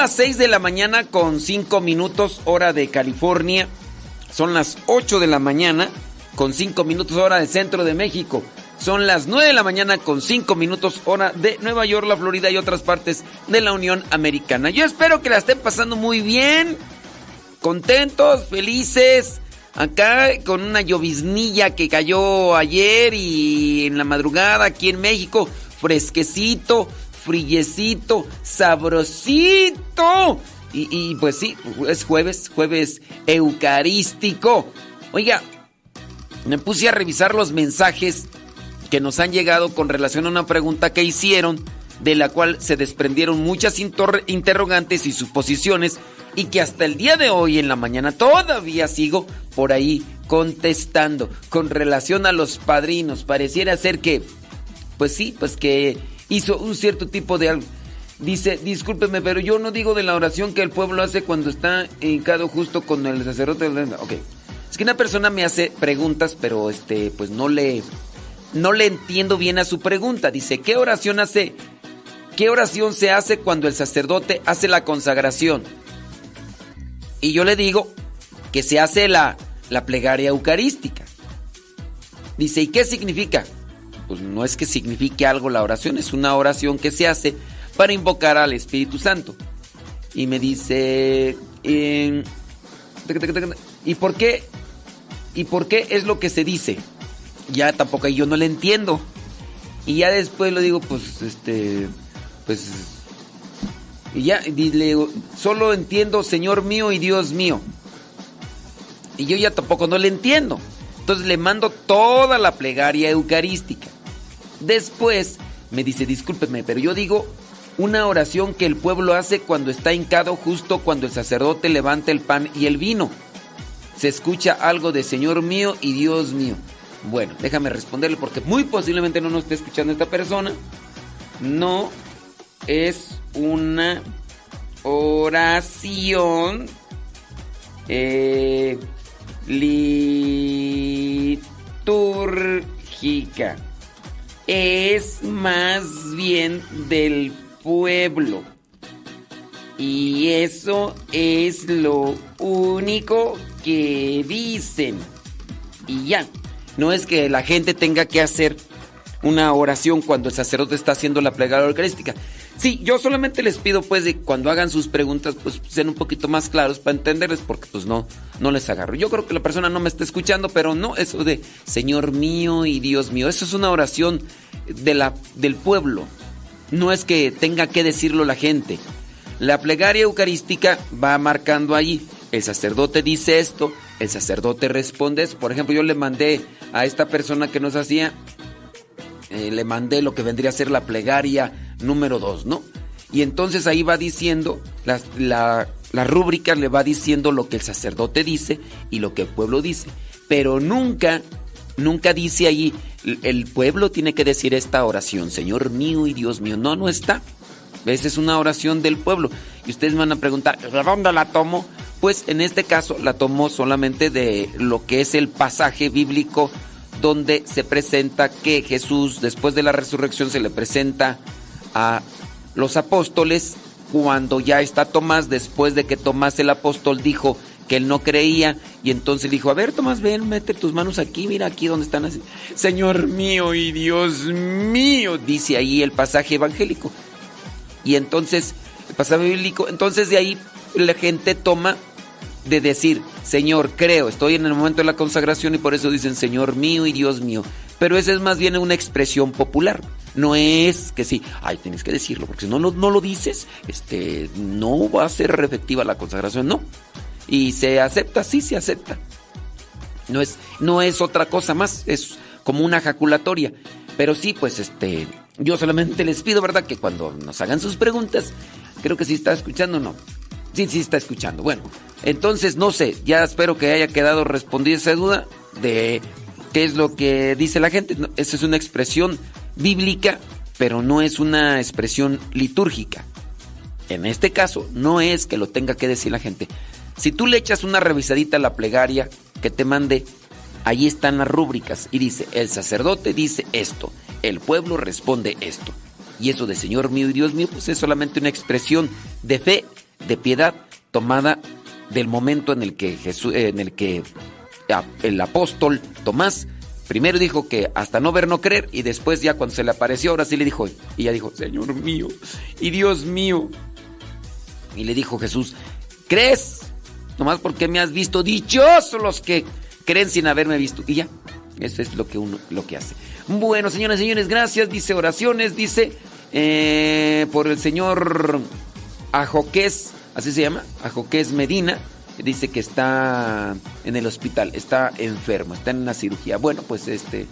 Las 6 de la mañana con 5 minutos hora de California. Son las 8 de la mañana con 5 minutos hora del centro de México. Son las 9 de la mañana con 5 minutos hora de Nueva York, la Florida y otras partes de la Unión Americana. Yo espero que la estén pasando muy bien, contentos, felices. Acá con una lloviznilla que cayó ayer y en la madrugada aquí en México, fresquecito, frillecito, sabrosito. Y, pues sí, es jueves, jueves eucarístico. Oiga, me puse a revisar los mensajes que nos han llegado con relación a una pregunta que hicieron, de la cual se desprendieron muchas interrogantes y suposiciones, y que hasta el día de hoy en la mañana todavía sigo por ahí contestando con relación a los padrinos. Pareciera ser que, pues sí, pues que hizo un cierto tipo de algo. Dice, discúlpeme, pero yo no digo de la oración que el pueblo hace cuando está hincado justo con el sacerdote. Ok. Es que una persona me hace preguntas, pero este, pues no le, no le entiendo bien a su pregunta. Dice, ¿qué oración hace? ¿Qué oración se hace cuando el sacerdote hace la consagración? Y yo le digo que se hace la, la plegaria eucarística. Dice, ¿y qué significa? Pues no es que signifique algo la oración, es una oración que se hace para invocar al Espíritu Santo. Y me dice, ¿y por qué? ¿Y por qué es lo que se dice? Ya tampoco yo no le entiendo. Y ya después lo digo, pues, este, pues, y ya le digo, solo entiendo Señor mío y Dios mío. Y yo ya tampoco no le entiendo. Entonces le mando toda la plegaria eucarística. Después me dice, discúlpeme, pero yo digo una oración que el pueblo hace cuando está hincado justo cuando el sacerdote levanta el pan y el vino. Se escucha algo de Señor mío y Dios mío. Bueno, déjame responderle porque muy posiblemente no nos esté escuchando esta persona. No es una oración eh, litúrgica es más bien del pueblo. Y eso es lo único que dicen. Y ya, no es que la gente tenga que hacer una oración cuando el sacerdote está haciendo la plegaria eucarística. Sí, yo solamente les pido pues de cuando hagan sus preguntas pues sean un poquito más claros para entenderles porque pues no, no les agarro. Yo creo que la persona no me está escuchando, pero no eso de Señor mío y Dios mío. Eso es una oración de la, del pueblo. No es que tenga que decirlo la gente. La plegaria eucarística va marcando allí. El sacerdote dice esto, el sacerdote responde eso. Por ejemplo, yo le mandé a esta persona que nos hacía eh, le mandé lo que vendría a ser la plegaria número 2, ¿no? Y entonces ahí va diciendo, la, la, rúbrica le va diciendo lo que el sacerdote dice y lo que el pueblo dice. Pero nunca nunca dice ahí, el pueblo tiene que decir esta oración, Señor mío y Dios mío. No, no está. Esa es una oración del pueblo. Y ustedes van a preguntar, ¿de dónde la tomo? Pues en este caso la tomó solamente de lo que es el pasaje bíblico donde se presenta que Jesús después de la resurrección se le presenta a los apóstoles cuando ya está Tomás, después de que Tomás el apóstol dijo que él no creía, y entonces dijo, a ver Tomás, ven, mete tus manos aquí, mira aquí donde están así. Señor mío y Dios mío, dice ahí el pasaje evangélico. Y entonces, el pasaje bíblico, entonces de ahí la gente toma de decir, Señor, creo, estoy en el momento de la consagración y por eso dicen, Señor mío y Dios mío. Pero esa es más bien una expresión popular. No es que sí, ay, tienes que decirlo, porque si no, no, lo dices, este, no va a ser efectiva la consagración, no. Y se acepta, sí se acepta. No es, no es otra cosa más, es como una jaculatoria. Pero sí, pues este, yo solamente les pido, ¿verdad? Que cuando nos hagan sus preguntas, creo que sí está escuchando, ¿no? Sí, sí está escuchando. Bueno, entonces no sé, ya espero que haya quedado respondida esa duda de qué es lo que dice la gente. Esa es una expresión bíblica, pero no es una expresión litúrgica. En este caso, no es que lo tenga que decir la gente. Si tú le echas una revisadita a la plegaria que te mande, ahí están las rúbricas y dice, el sacerdote dice esto, el pueblo responde esto. Y eso de Señor mío y Dios mío, pues es solamente una expresión de fe, de piedad, tomada del momento en el que Jesús, en el que el apóstol Tomás Primero dijo que hasta no ver, no creer, y después ya cuando se le apareció, ahora sí le dijo, y ya dijo, Señor mío y Dios mío. Y le dijo Jesús, ¿crees? Nomás porque me has visto, dichosos los que creen sin haberme visto. Y ya, eso es lo que uno, lo que hace. Bueno, señoras y señores, gracias. Dice oraciones, dice eh, por el señor Ajoqués, así se llama, Ajoqués Medina dice que está en el hospital, está enfermo, está en una cirugía. Bueno, pues este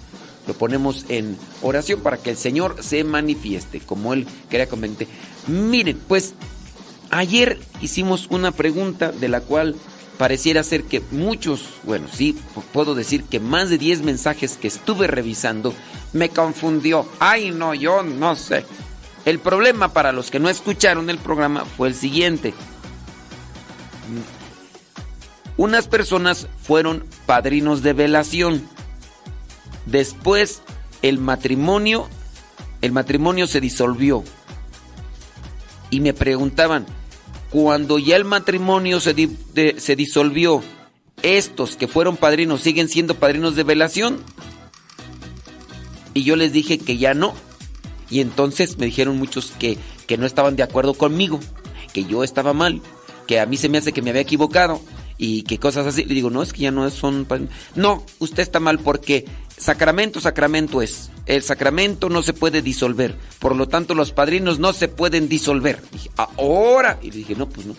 lo ponemos en oración para que el Señor se manifieste, como él quería comentar. Miren, pues ayer hicimos una pregunta de la cual pareciera ser que muchos, bueno, sí, puedo decir que más de 10 mensajes que estuve revisando me confundió. Ay, no, yo no sé. El problema para los que no escucharon el programa fue el siguiente unas personas fueron padrinos de velación. Después el matrimonio, el matrimonio se disolvió. Y me preguntaban, cuando ya el matrimonio se, se disolvió, ¿estos que fueron padrinos siguen siendo padrinos de velación? Y yo les dije que ya no. Y entonces me dijeron muchos que, que no estaban de acuerdo conmigo, que yo estaba mal, que a mí se me hace que me había equivocado y que cosas así. Le digo, no, es que ya no son... No, usted está mal porque sacramento, sacramento es. El sacramento no se puede disolver. Por lo tanto, los padrinos no se pueden disolver. dije, ahora. Y le dije, no, pues no.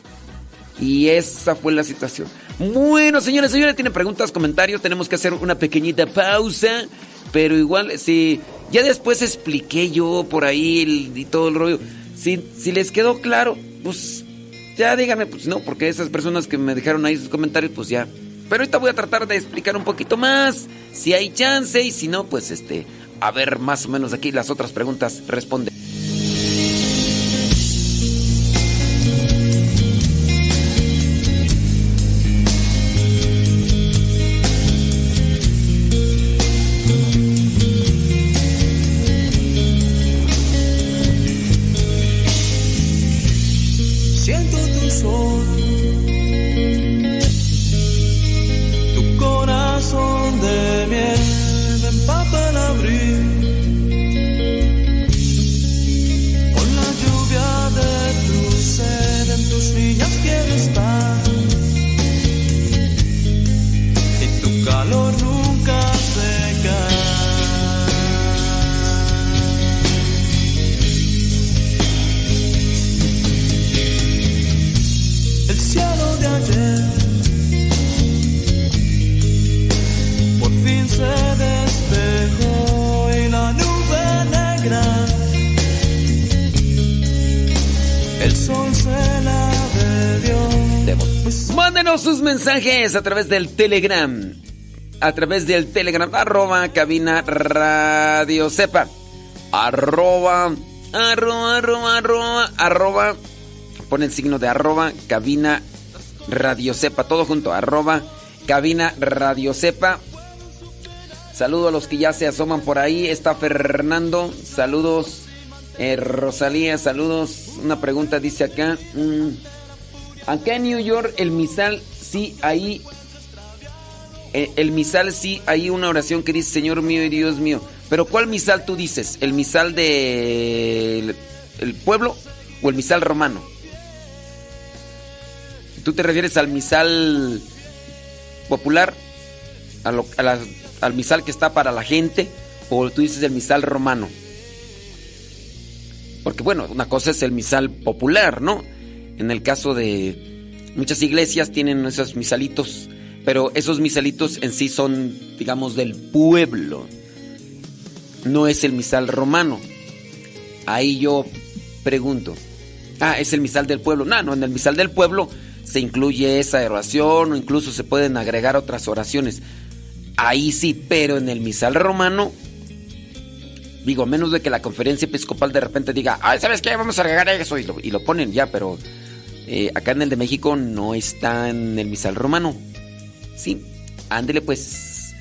Y esa fue la situación. Bueno, señores, señores, tienen preguntas, comentarios. Tenemos que hacer una pequeñita pausa. Pero igual, si ya después expliqué yo por ahí y todo el rollo. Si, si les quedó claro, pues ya díganme, pues no, porque esas personas que me dejaron ahí sus comentarios, pues ya. Pero ahorita voy a tratar de explicar un poquito más, si hay chance, y si no, pues este, a ver más o menos aquí las otras preguntas responde. Mensajes a través del Telegram. a través del Telegram, arroba cabina radio sepa. Arroba, arroba, arroba, arroba, arroba. Pon el signo de arroba cabina radio sepa. Todo junto, arroba cabina radio sepa. Saludo a los que ya se asoman por ahí. Está Fernando. Saludos. Eh, Rosalía, saludos. Una pregunta dice acá. Mm, acá en New York, el misal, sí. Eh, el misal, sí, hay una oración que dice, Señor mío y Dios mío. Pero ¿cuál misal tú dices? ¿El misal del el pueblo o el misal romano? ¿Tú te refieres al misal popular? A, lo, a las al misal que está para la gente o tú dices el misal romano. Porque bueno, una cosa es el misal popular, ¿no? En el caso de muchas iglesias tienen esos misalitos, pero esos misalitos en sí son, digamos, del pueblo. No es el misal romano. Ahí yo pregunto, ah, es el misal del pueblo. No, no, en el misal del pueblo se incluye esa oración o incluso se pueden agregar otras oraciones. Ahí sí, pero en el misal romano, digo, menos de que la conferencia episcopal de repente diga, Ay, ¿sabes qué? Vamos a agregar eso y lo, ponen ya, pero eh, acá en el de México no está en el misal romano. Sí, ándele pues.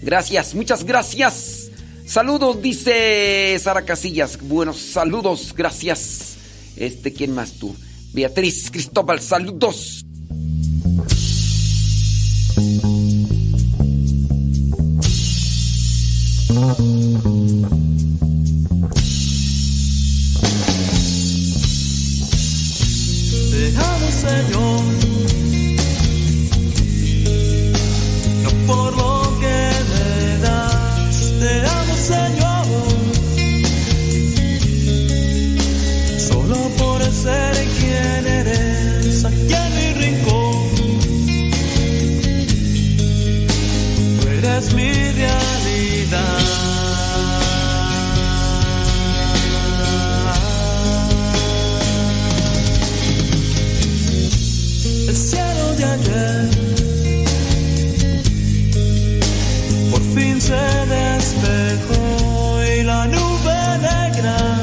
Gracias, muchas gracias. Saludos, dice Sara Casillas. Buenos saludos, gracias. Este, ¿quién más tú? Beatriz Cristóbal, saludos. Señor. No por lo que me das, te amo, Señor. Solo por ser quien eres aquí en mi rincón. Tú eres mi día. por fin se despejó y la nube negra.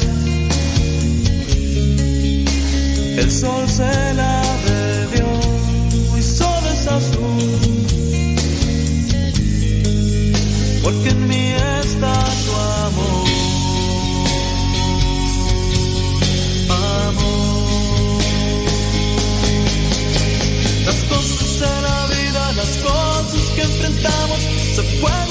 El sol se la de la vida, las cosas que enfrentamos se pueden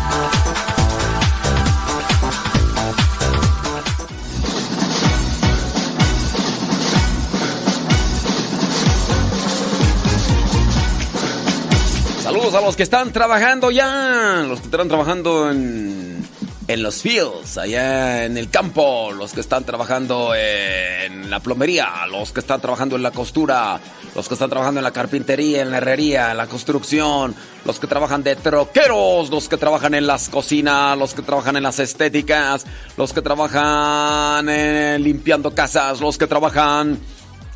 A los que están trabajando ya, los que están trabajando en, en los fields, allá en el campo, los que están trabajando en la plomería, los que están trabajando en la costura, los que están trabajando en la carpintería, en la herrería, en la construcción, los que trabajan de troqueros, los que trabajan en las cocinas, los que trabajan en las estéticas, los que trabajan limpiando casas, los que trabajan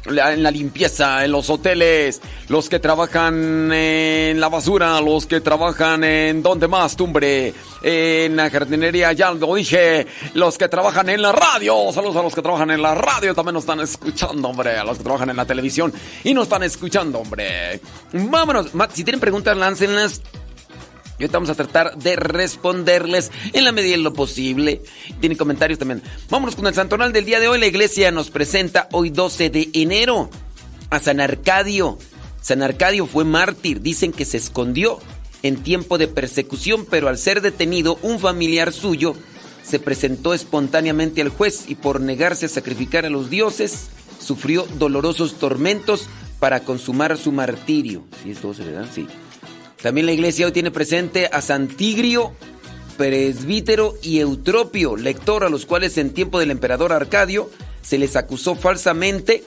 en la limpieza, en los hoteles, los que trabajan en la basura, los que trabajan en donde más, tumbre, en la jardinería, ya lo dije, los que trabajan en la radio, saludos a los que trabajan en la radio, también nos están escuchando, hombre, a los que trabajan en la televisión y nos están escuchando, hombre. Vámonos, si tienen preguntas, láncenlas y ahorita vamos a tratar de responderles en la medida de lo posible. Tiene comentarios también. Vámonos con el santonal del día de hoy. La iglesia nos presenta hoy 12 de enero a San Arcadio. San Arcadio fue mártir. Dicen que se escondió en tiempo de persecución, pero al ser detenido, un familiar suyo se presentó espontáneamente al juez y por negarse a sacrificar a los dioses, sufrió dolorosos tormentos para consumar su martirio. ¿Sí es 12, verdad? Sí. También la iglesia hoy tiene presente a Santigrio, presbítero y Eutropio, lector a los cuales en tiempo del emperador Arcadio se les acusó falsamente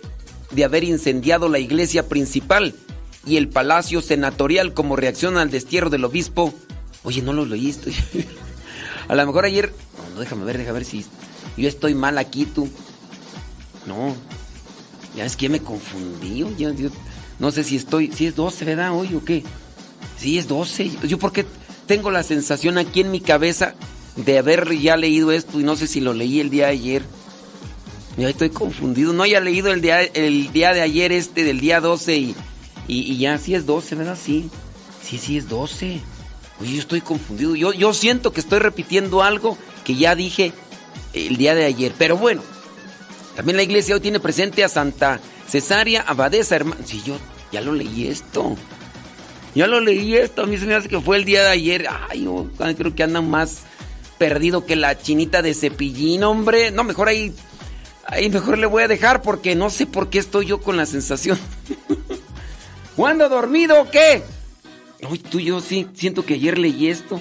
de haber incendiado la iglesia principal y el palacio senatorial como reacción al destierro del obispo. Oye, no lo leíste. a lo mejor ayer... No, déjame ver, déjame ver si... Yo estoy mal aquí, tú. No. Ya es que me confundí. Yo, no sé si estoy... Si es 12, ¿verdad? Hoy o qué. Sí, es 12. Yo porque tengo la sensación aquí en mi cabeza de haber ya leído esto y no sé si lo leí el día de ayer. Ya estoy confundido. No haya leído el día, el día de ayer este del día 12 y, y, ya sí es 12, ¿verdad? Sí. Sí, sí es 12. Oye, yo estoy confundido. Yo, yo siento que estoy repitiendo algo que ya dije el día de ayer. Pero bueno, también la iglesia hoy tiene presente a Santa Cesaria Abadesa, hermano. Sí, yo ya lo leí esto. Ya lo leí esto. A mí se me hace que fue el día de ayer. Ay, yo creo que andan más perdido que la chinita de cepillín, hombre. No, mejor ahí Ahí mejor le voy a dejar porque no sé por qué estoy yo con la sensación. ¿Cuándo dormido o qué? Uy, tú yo sí, siento que ayer leí esto.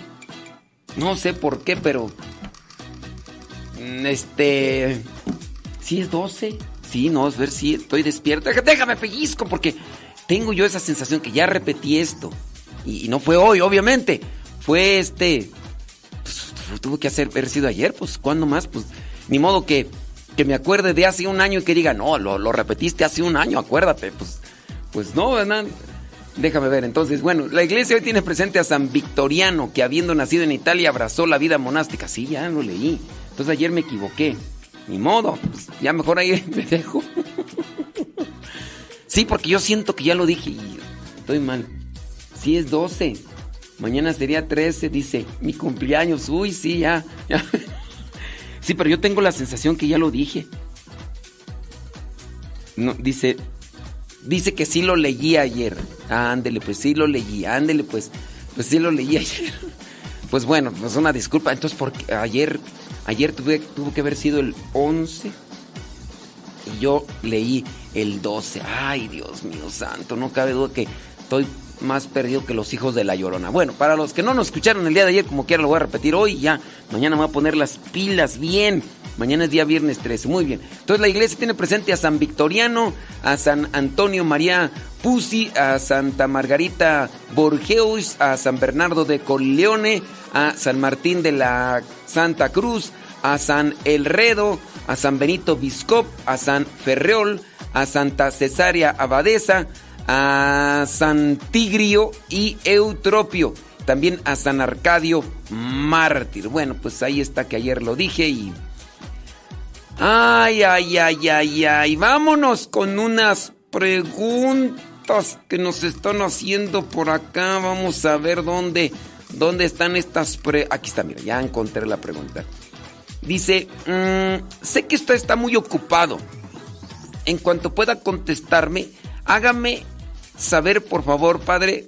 No sé por qué, pero. Mm, este. Sí, es 12. Sí, no, es ver si estoy despierta. Déjame pellizco porque tengo yo esa sensación que ya repetí esto. Y, no fue hoy, obviamente. Fue este. Pues, tuvo que hacer, haber sido ayer, pues, ¿cuándo más? Pues, ni modo que que me acuerde de hace un año y que diga, no, lo, repetiste hace un año, acuérdate. Pues, pues no, ¿verdad? Déjame ver, entonces, bueno, la iglesia hoy tiene presente a San Victoriano, que habiendo nacido en Italia abrazó la vida monástica. Sí, ya lo leí. Entonces ayer me equivoqué. Ni modo, pues, ya mejor ahí me dejo. Sí, porque yo siento que ya lo dije y estoy mal. Sí, es 12. Mañana sería 13, dice. Mi cumpleaños. Uy, sí, ya. ya. Sí, pero yo tengo la sensación que ya lo dije. No, dice, dice que sí lo leí ayer. ándele, pues sí lo leí, ándele, pues, pues sí lo leí ayer. Pues bueno, pues una disculpa. Entonces, porque ayer, ayer tuve, tuvo que haber sido el 11 y yo leí el 12. Ay, Dios mío santo, no cabe duda que estoy más perdido que los hijos de la llorona. Bueno, para los que no nos escucharon el día de ayer, como quiera lo voy a repetir hoy, ya. Mañana me voy a poner las pilas bien. Mañana es día viernes 13, muy bien. Entonces la iglesia tiene presente a San Victoriano, a San Antonio María Pusi, a Santa Margarita Borgeus, a San Bernardo de Corleone, a San Martín de la Santa Cruz, a San Elredo, a San Benito Biscop, a San Ferreol, a Santa Cesárea Abadesa, a San Tigrio y Eutropio, también a San Arcadio Mártir. Bueno, pues ahí está que ayer lo dije y... Ay, ay, ay, ay, ay, vámonos con unas preguntas que nos están haciendo por acá. Vamos a ver dónde, dónde están estas pre... Aquí está, mira, ya encontré la pregunta. Dice, mm, sé que usted está muy ocupado. En cuanto pueda contestarme, hágame saber, por favor, Padre,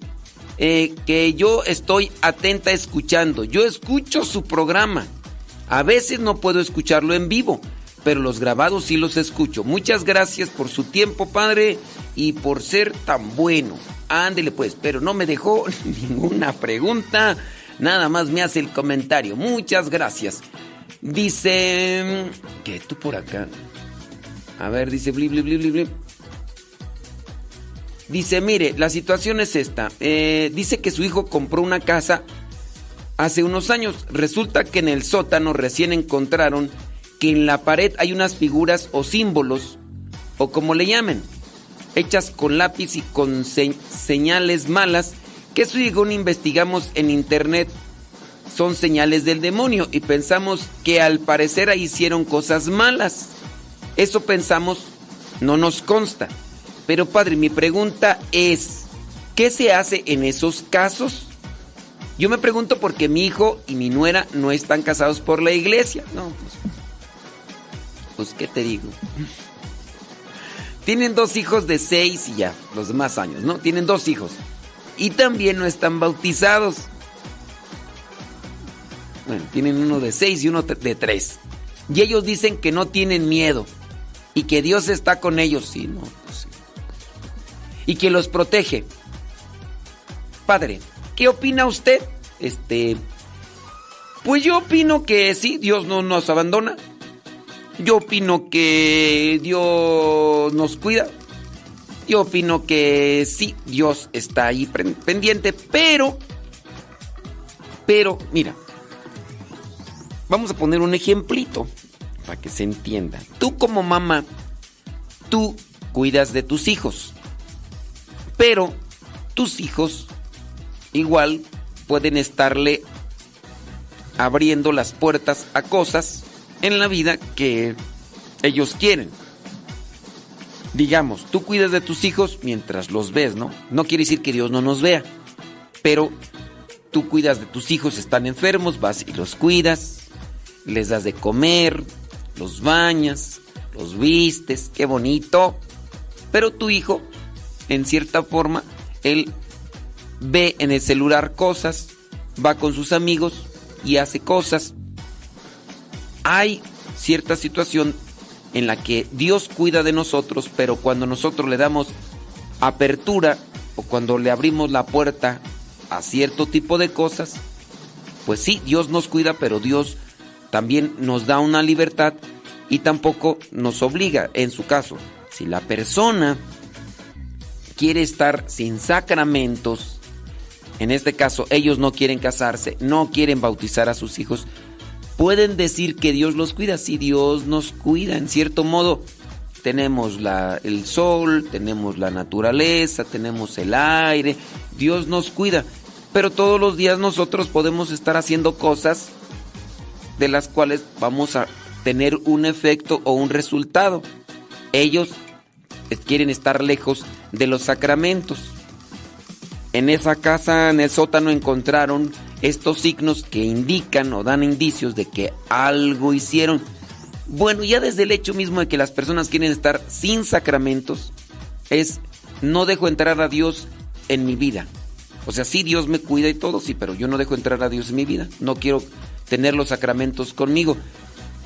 eh, que yo estoy atenta escuchando. Yo escucho su programa. A veces no puedo escucharlo en vivo, pero los grabados sí los escucho. Muchas gracias por su tiempo, Padre, y por ser tan bueno. Ándele pues, pero no me dejó ninguna pregunta. Nada más me hace el comentario. Muchas gracias. Dice... ¿Qué? Tú por acá. A ver, dice... Bli, Dice, mire, la situación es esta. Eh, dice que su hijo compró una casa hace unos años. Resulta que en el sótano recién encontraron que en la pared hay unas figuras o símbolos, o como le llamen, hechas con lápiz y con señales malas, que según investigamos en internet son señales del demonio y pensamos que al parecer ahí hicieron cosas malas. Eso pensamos, no nos consta. Pero padre, mi pregunta es, ¿qué se hace en esos casos? Yo me pregunto porque mi hijo y mi nuera no están casados por la iglesia. No, pues, pues ¿qué te digo? Tienen dos hijos de seis y ya, los demás años, ¿no? Tienen dos hijos. Y también no están bautizados. Bueno, tienen uno de seis y uno de tres. Y ellos dicen que no tienen miedo y que Dios está con ellos. Sí, no, pues sí y que los protege. Padre, ¿Qué opina usted? Este, pues yo opino que sí, Dios no nos abandona. Yo opino que Dios nos cuida. Yo opino que sí, Dios está ahí pendiente, pero, pero, mira, vamos a poner un ejemplito para que se entienda. Tú como mamá, tú cuidas de tus hijos, pero tus hijos igual pueden estarle abriendo las puertas a cosas en la vida que ellos quieren. Digamos, tú cuidas de tus hijos mientras los ves, ¿no? No quiere decir que Dios no nos vea, pero tú cuidas de tus hijos, están enfermos, vas y los cuidas, les das de comer, los bañas, los vistes, qué bonito. Pero tu hijo, en cierta forma, él ve en el celular cosas, va con sus amigos y hace cosas. Hay cierta situación en la que Dios cuida de nosotros, pero cuando nosotros le damos apertura o cuando le abrimos la puerta a cierto tipo de cosas, pues sí, Dios nos cuida, pero Dios también nos da una libertad y tampoco nos obliga. En su caso, si la persona quiere estar sin sacramentos, en este caso ellos no quieren casarse, no quieren bautizar a sus hijos, pueden decir que Dios los cuida. Si Dios nos cuida, en cierto modo, tenemos la, el sol, tenemos la naturaleza, tenemos el aire, Dios nos cuida. Pero todos los días nosotros podemos estar haciendo cosas de las cuales vamos a tener un efecto o un resultado. Ellos quieren estar lejos de los sacramentos. En esa casa, en el sótano, encontraron estos signos que indican o dan indicios de que algo hicieron. Bueno, ya desde el hecho mismo de que las personas quieren estar sin sacramentos, es no dejo entrar a Dios en mi vida. O sea, sí, Dios me cuida y todo, sí, pero yo no dejo entrar a Dios en mi vida. No quiero tener los sacramentos conmigo.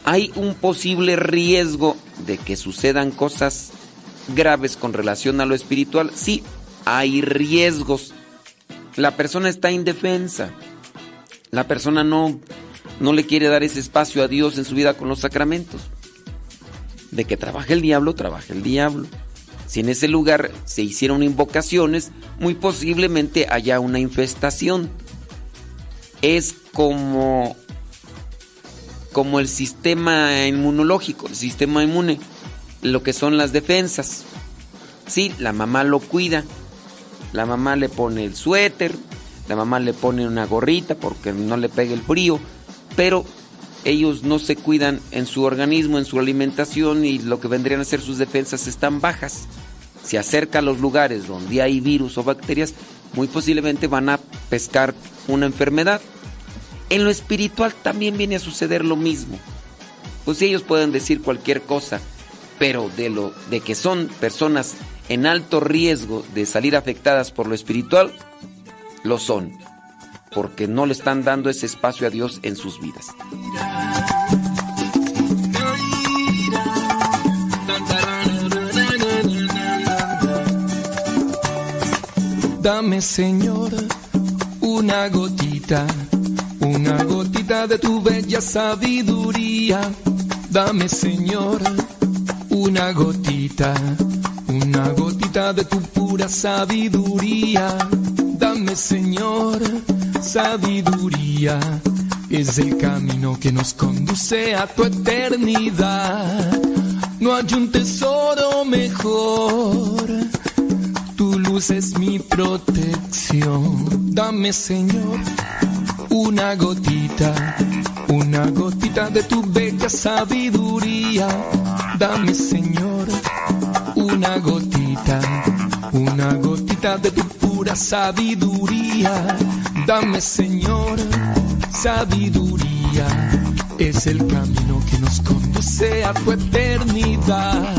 Hay un posible riesgo de que sucedan cosas graves con relación a lo espiritual. Sí, hay riesgos. La persona está indefensa. La persona no, no le quiere dar ese espacio a Dios en su vida con los sacramentos. De que trabaje el diablo, trabaja el diablo. Si en ese lugar se hicieron invocaciones, muy posiblemente haya una infestación. Es como como el sistema inmunológico, el sistema inmune, lo que son las defensas. Sí, la mamá lo cuida, la mamá le pone el suéter, la mamá le pone una gorrita porque no le pegue el frío, pero ellos no se cuidan en su organismo, en su alimentación y lo que vendrían a ser sus defensas están bajas. Se acerca a los lugares donde hay virus o bacterias, muy posiblemente van a pescar una enfermedad. En lo espiritual también viene a suceder lo mismo. Pues ellos pueden decir cualquier cosa, pero de lo de que son personas en alto riesgo de salir afectadas por lo espiritual, lo son, porque no le están dando ese espacio a Dios en sus vidas. Dame, Señor, una gotita una gotita de tu bella sabiduría, dame Señor, una gotita, una gotita de tu pura sabiduría, dame Señor, sabiduría, es el camino que nos conduce a tu eternidad. No hay un tesoro mejor, tu luz es mi protección, dame Señor una gotita, una gotita de tu bella sabiduría. Dame, Señor, una gotita, una gotita de tu pura sabiduría. Dame, Señor, sabiduría. Es el camino que nos conduce a tu eternidad.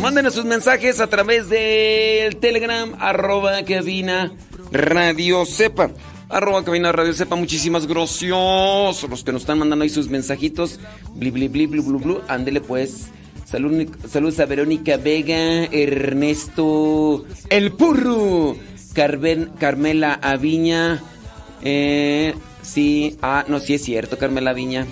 Mándenos sus mensajes a través del Telegram, arroba cabina radio sepa. Arroba cabina radio sepa, muchísimas gracias. Los que nos están mandando ahí sus mensajitos. Bli, bli, bli, blu, blu, blu. Ándele pues. Salud, saludos a Verónica Vega, Ernesto El Purro, Carmela Aviña. Eh, sí, ah, no, sí es cierto, Carmela Aviña.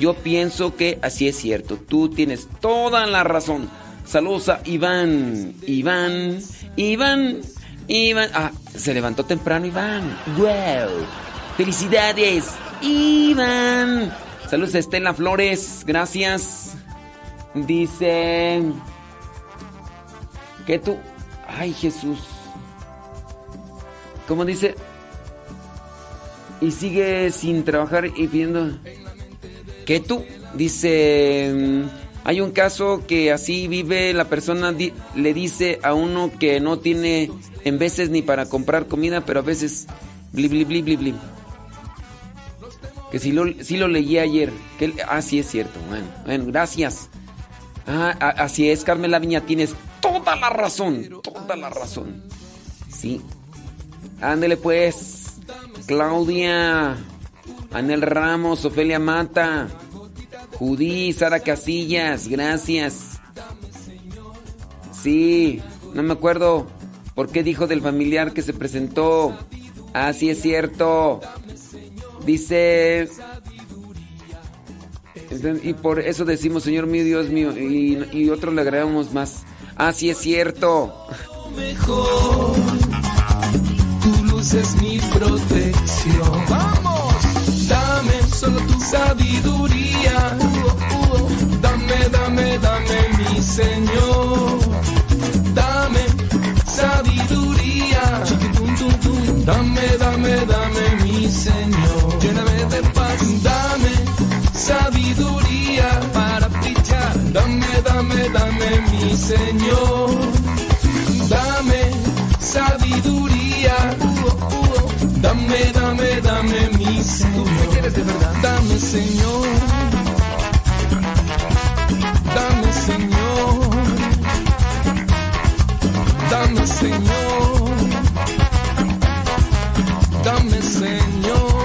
Yo pienso que así es cierto. Tú tienes toda la razón. Saludos a Iván. Iván. Iván. Iván. Ah, se levantó temprano Iván. ¡Wow! ¡Felicidades! Iván. Saludos a Estela Flores. Gracias. Dice. Que tú. Ay, Jesús. ¿Cómo dice? Y sigue sin trabajar y pidiendo. Que tú. Dice. Hay un caso que así vive la persona, le dice a uno que no tiene en veces ni para comprar comida, pero a veces bli bli bli bli bli. Que si lo, si lo leí ayer. Ah, sí es cierto. Bueno, bueno, gracias. Ah, así es, Carmela Viña, tienes toda la razón. Toda la razón. Sí. Ándele pues. Claudia. Anel Ramos, Ofelia Mata. Judí, Sara Casillas, gracias. Sí, no me acuerdo por qué dijo del familiar que se presentó. Ah, es cierto. Dice... Y por eso decimos, Señor mío, Dios mío, y, y otros le agregamos más. Ah, es cierto. Mejor, tu luz es mi protección. Solo tu sabiduría. Dame, dame, dame, mi Señor. Dame sabiduría. Dame, dame, dame, mi Señor. Lléname de paz. Dame sabiduría para fichar. Dame, dame, dame, mi Señor. Dame sabiduría. Dame, dame, dame, mi Señor. Dame, Señor. Dame, Señor. Dame, Señor. Dame, Señor.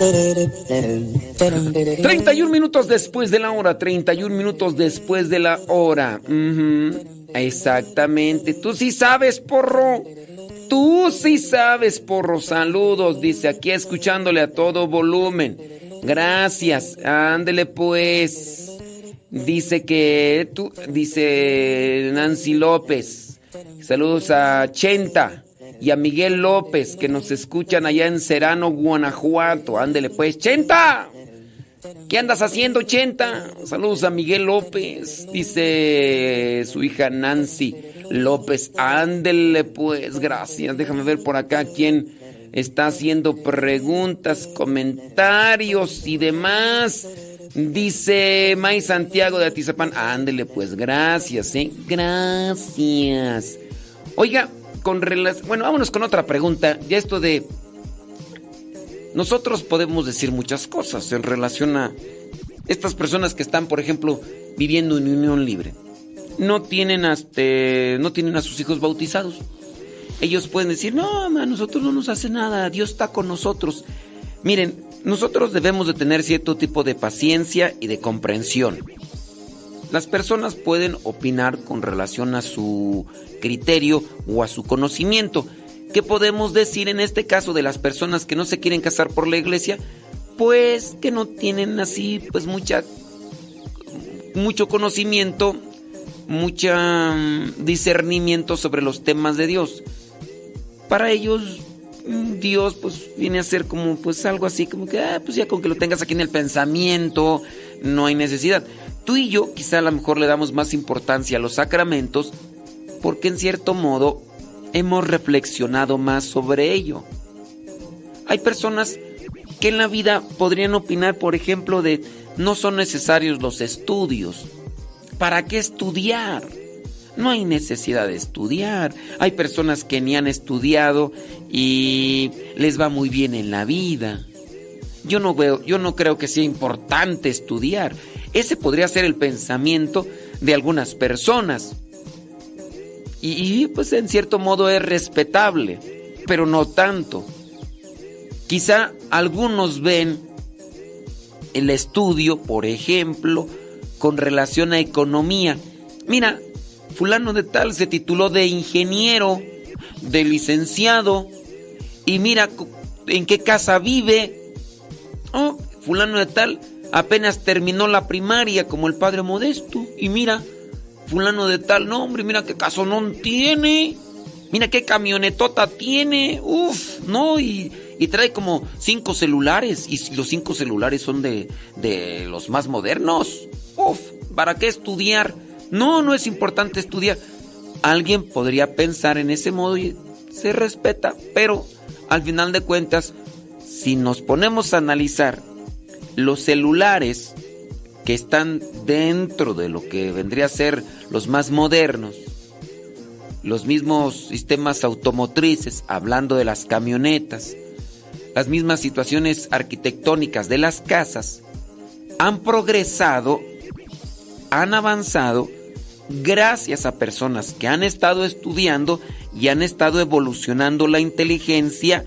31 minutos después de la hora, 31 minutos después de la hora. Exactamente. Tú sí sabes, porro. Tú sí sabes, porro. Saludos, dice aquí escuchándole a todo volumen. Gracias. Ándele pues. Dice que tú, dice Nancy López. Saludos a Chenta y a Miguel López que nos escuchan allá en Serano, Guanajuato. Ándele pues, Chenta. ¿Qué andas haciendo, Chenta? Saludos a Miguel López, dice su hija Nancy López. Ándele pues, gracias. Déjame ver por acá quién está haciendo preguntas, comentarios y demás. Dice May Santiago de Atizapán. Ándele pues, gracias, ¿eh? Gracias. Oiga, con relación... Bueno, vámonos con otra pregunta. Ya esto de... Nosotros podemos decir muchas cosas en relación a estas personas que están, por ejemplo, viviendo en unión libre. No tienen, hasta, no tienen a sus hijos bautizados. Ellos pueden decir, no, a nosotros no nos hace nada, Dios está con nosotros. Miren, nosotros debemos de tener cierto tipo de paciencia y de comprensión. Las personas pueden opinar con relación a su criterio o a su conocimiento. ¿Qué podemos decir en este caso de las personas que no se quieren casar por la iglesia? Pues que no tienen así pues mucha mucho conocimiento, mucho mm, discernimiento sobre los temas de Dios. Para ellos mm, Dios pues viene a ser como pues algo así como que ah, pues ya con que lo tengas aquí en el pensamiento no hay necesidad. Tú y yo quizá a lo mejor le damos más importancia a los sacramentos porque en cierto modo hemos reflexionado más sobre ello. Hay personas que en la vida podrían opinar, por ejemplo, de no son necesarios los estudios. ¿Para qué estudiar? No hay necesidad de estudiar. Hay personas que ni han estudiado y les va muy bien en la vida. Yo no veo, yo no creo que sea importante estudiar. Ese podría ser el pensamiento de algunas personas. Y, pues en cierto modo es respetable, pero no tanto. Quizá algunos ven el estudio, por ejemplo, con relación a economía. Mira, fulano de tal se tituló de ingeniero, de licenciado, y mira en qué casa vive. Oh, fulano de tal apenas terminó la primaria como el padre modesto, y mira, fulano de tal, no hombre, mira qué no tiene. Mira qué camionetota tiene. Uf, no, y y trae como cinco celulares. Y los cinco celulares son de, de los más modernos. Uf, ¿para qué estudiar? No, no es importante estudiar. Alguien podría pensar en ese modo y se respeta, pero al final de cuentas, si nos ponemos a analizar los celulares que están dentro de lo que vendría a ser los más modernos, los mismos sistemas automotrices, hablando de las camionetas, las mismas situaciones arquitectónicas de las casas han progresado, han avanzado gracias a personas que han estado estudiando y han estado evolucionando la inteligencia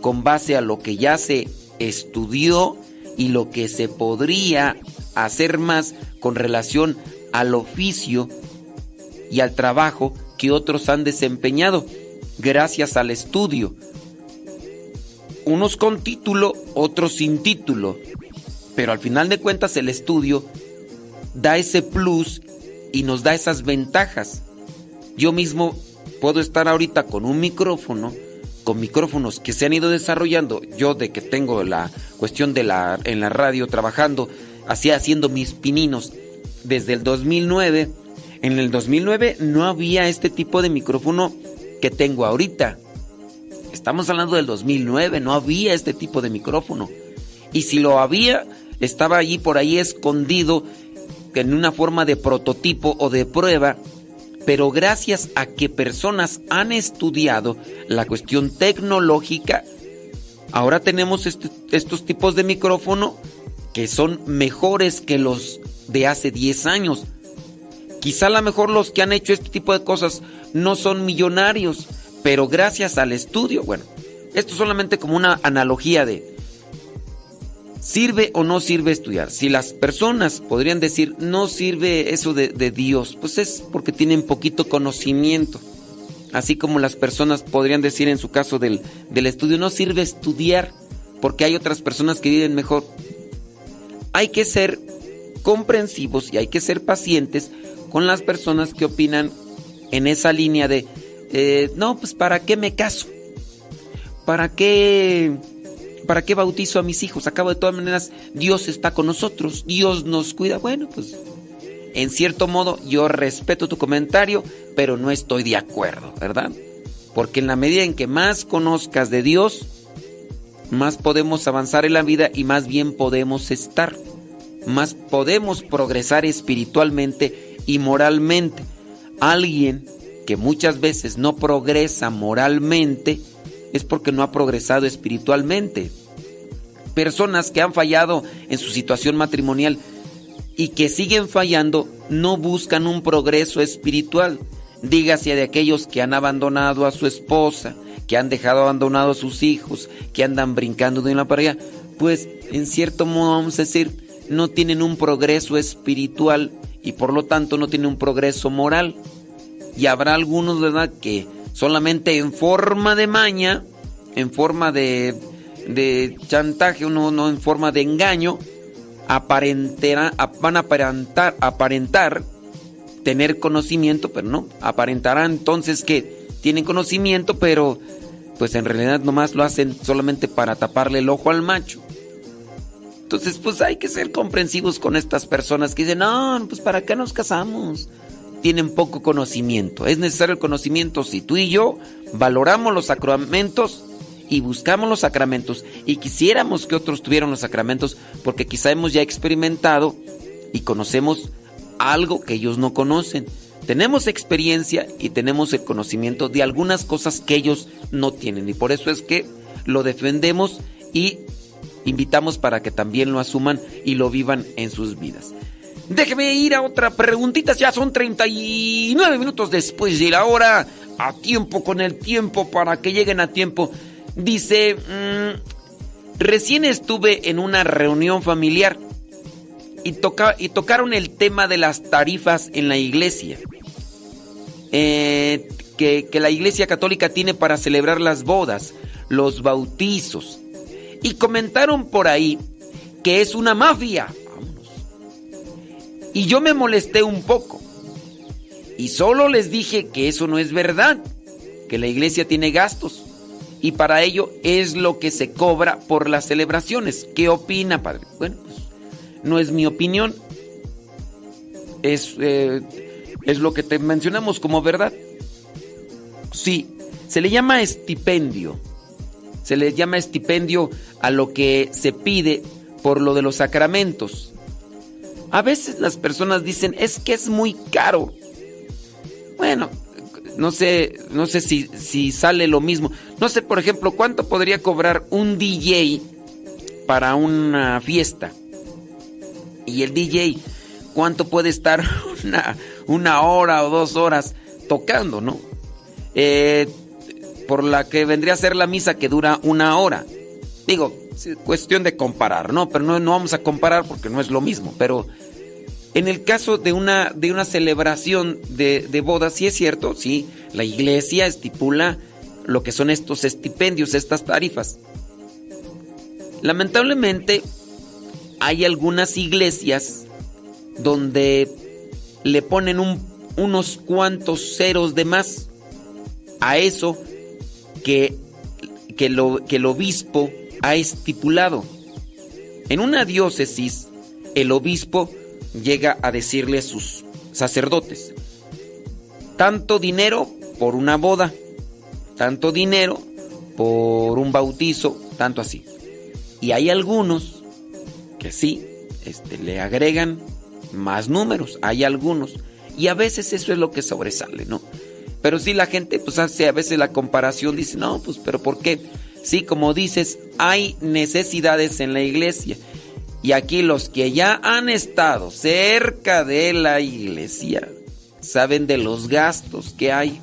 con base a lo que ya se estudió y lo que se podría hacer más con relación al oficio y al trabajo que otros han desempeñado gracias al estudio unos con título, otros sin título. Pero al final de cuentas el estudio da ese plus y nos da esas ventajas. Yo mismo puedo estar ahorita con un micrófono, con micrófonos que se han ido desarrollando. Yo de que tengo la cuestión de la en la radio trabajando, así haciendo mis pininos desde el 2009. En el 2009 no había este tipo de micrófono que tengo ahorita. Estamos hablando del 2009, no había este tipo de micrófono. Y si lo había, estaba allí por ahí escondido en una forma de prototipo o de prueba. Pero gracias a que personas han estudiado la cuestión tecnológica, ahora tenemos este, estos tipos de micrófono que son mejores que los de hace 10 años. Quizá a lo mejor los que han hecho este tipo de cosas no son millonarios, pero gracias al estudio, bueno, esto solamente como una analogía de ¿Sirve o no sirve estudiar? Si las personas podrían decir, no sirve eso de, Dios, pues es porque tienen poquito conocimiento. Así como las personas podrían decir en su caso del, del estudio, no sirve estudiar porque hay otras personas que viven mejor. Hay que ser comprensivos y hay que ser pacientes con las personas que opinan en esa línea de eh, no, pues ¿para qué me caso? ¿Para qué, ¿Para qué bautizo a mis hijos? Acabo de todas maneras, Dios está con nosotros, Dios nos cuida. Bueno, pues en cierto modo yo respeto tu comentario, pero no estoy de acuerdo, ¿verdad? Porque en la medida en que más conozcas de Dios, más podemos avanzar en la vida y más bien podemos estar, más podemos progresar espiritualmente y moralmente. Alguien que muchas veces no progresa moralmente es porque no ha progresado espiritualmente. Personas que han fallado en su situación matrimonial y que siguen fallando no buscan un progreso espiritual. Dígase de aquellos que han abandonado a su esposa, que han dejado abandonado a sus hijos, que andan brincando de una allá, pues en cierto modo vamos a decir, no tienen un progreso espiritual y por lo tanto no tienen un progreso moral. Y habrá algunos, ¿verdad?, que solamente en forma de maña, en forma de, de chantaje, no, no en forma de engaño, aparentará, van a aparentar, aparentar tener conocimiento, pero no, aparentarán entonces que tienen conocimiento, pero pues en realidad nomás lo hacen solamente para taparle el ojo al macho. Entonces, pues hay que ser comprensivos con estas personas que dicen, no, pues para qué nos casamos tienen poco conocimiento. Es necesario el conocimiento si tú y yo valoramos los sacramentos y buscamos los sacramentos y quisiéramos que otros tuvieran los sacramentos porque quizá hemos ya experimentado y conocemos algo que ellos no conocen. tenemos experiencia y tenemos el conocimiento de algunas cosas que ellos no tienen. Y por eso es que lo defendemos y invitamos para que también lo asuman y lo vivan en sus vidas. Déjeme ir a otra preguntita, ya son 39 minutos después de la hora, a tiempo con el tiempo para que lleguen a tiempo. Dice, mm, recién estuve en una reunión familiar y, toca, y tocaron el tema de las tarifas en la iglesia. Eh, que, que la iglesia católica tiene para celebrar las bodas, los bautizos. Y comentaron por ahí que es una mafia. Y yo me molesté un poco. Y solo les dije que eso no es verdad, que la iglesia tiene gastos. Y para ello es lo que se cobra por las celebraciones. ¿Qué opina, padre? Bueno, pues no es mi opinión. Es, eh, es lo que te mencionamos como verdad. Sí, se le llama estipendio. Se le llama estipendio a lo que se pide por lo de los sacramentos. A veces las personas dicen, es que es muy caro. Bueno, no sé, no sé si, si sale lo mismo. No sé, por ejemplo, cuánto podría cobrar un DJ para una fiesta. Y el DJ, cuánto puede estar una, una hora o dos horas tocando, ¿no? Eh, por la que vendría a ser la misa que dura una hora. Digo, cuestión de comparar, ¿no? Pero no, no vamos a comparar porque no es lo mismo. Pero en el caso de una, de una celebración de, de boda, sí es cierto, sí, la iglesia estipula lo que son estos estipendios, estas tarifas. Lamentablemente, hay algunas iglesias donde le ponen un, unos cuantos ceros de más a eso que, que, lo, que el obispo ha estipulado. En una diócesis, el obispo llega a decirle a sus sacerdotes, tanto dinero por una boda, tanto dinero por un bautizo, tanto así. Y hay algunos que sí, este, le agregan más números, hay algunos. Y a veces eso es lo que sobresale, ¿no? Pero sí la gente pues hace a veces la comparación, dice, no, pues pero ¿por qué? Sí, como dices, hay necesidades en la iglesia. Y aquí los que ya han estado cerca de la iglesia saben de los gastos que hay.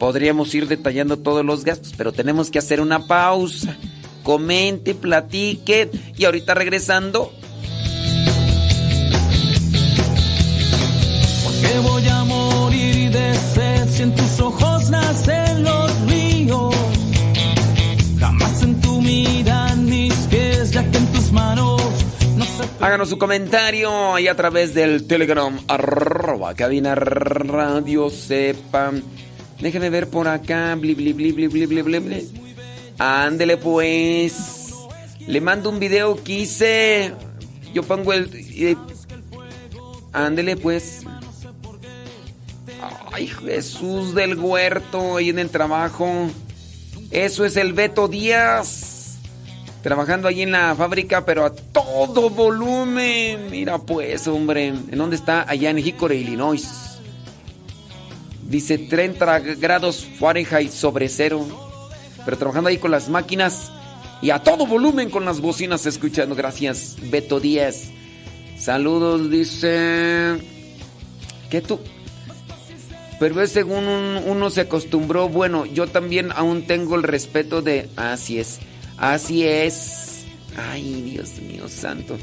Podríamos ir detallando todos los gastos, pero tenemos que hacer una pausa. Comente, platique y ahorita regresando. Porque voy a morir de si en tus ojos nacen los. Háganos su comentario ahí a través del Telegram, arroba cabina radio sepa. Déjenme ver por acá, bli bli bli bli bli bli bli. Ándele pues. Le mando un video que hice. Yo pongo el. Eh. Ándele pues. Ay, Jesús del huerto, ahí en el trabajo. Eso es el Beto Díaz. Trabajando allí en la fábrica, pero a todo volumen. Mira pues, hombre. ¿En dónde está? Allá en Hickory, Illinois. Dice 30 grados Fahrenheit sobre cero. Pero trabajando ahí con las máquinas y a todo volumen con las bocinas escuchando. Gracias, Beto Díaz. Saludos, dice. ¿Qué tú? Pero es según un- uno se acostumbró. Bueno, yo también aún tengo el respeto de. Así es. Así es. Ay, Dios mío santo.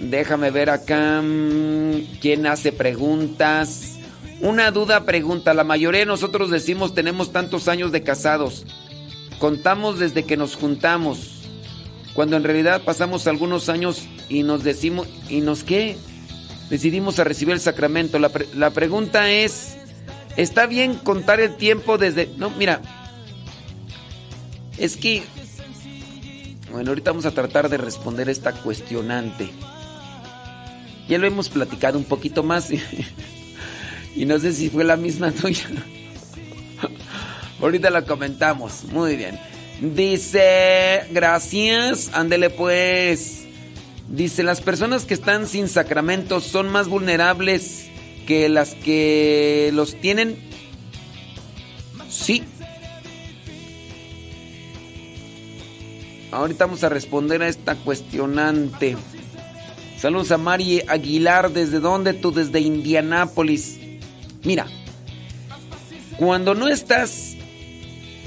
Déjame ver acá. mm, ¿Quién hace preguntas? Una duda pregunta. La mayoría de nosotros decimos tenemos tantos años de casados. Contamos desde que nos juntamos. Cuando en realidad pasamos algunos años y nos decimos. ¿Y nos qué? Decidimos a recibir el sacramento. La, la pregunta es. ¿Está bien contar el tiempo desde.? No, mira. Es que. Bueno, ahorita vamos a tratar de responder esta cuestionante. Ya lo hemos platicado un poquito más. y no sé si fue la misma tuya. ahorita la comentamos. Muy bien. Dice. Gracias. Ándele pues. Dice: Las personas que están sin sacramentos son más vulnerables que las que los tienen, sí. Ahorita vamos a responder a esta cuestionante. Saludos a Mari Aguilar. ¿Desde dónde tú? Desde Indianápolis. Mira, cuando no estás,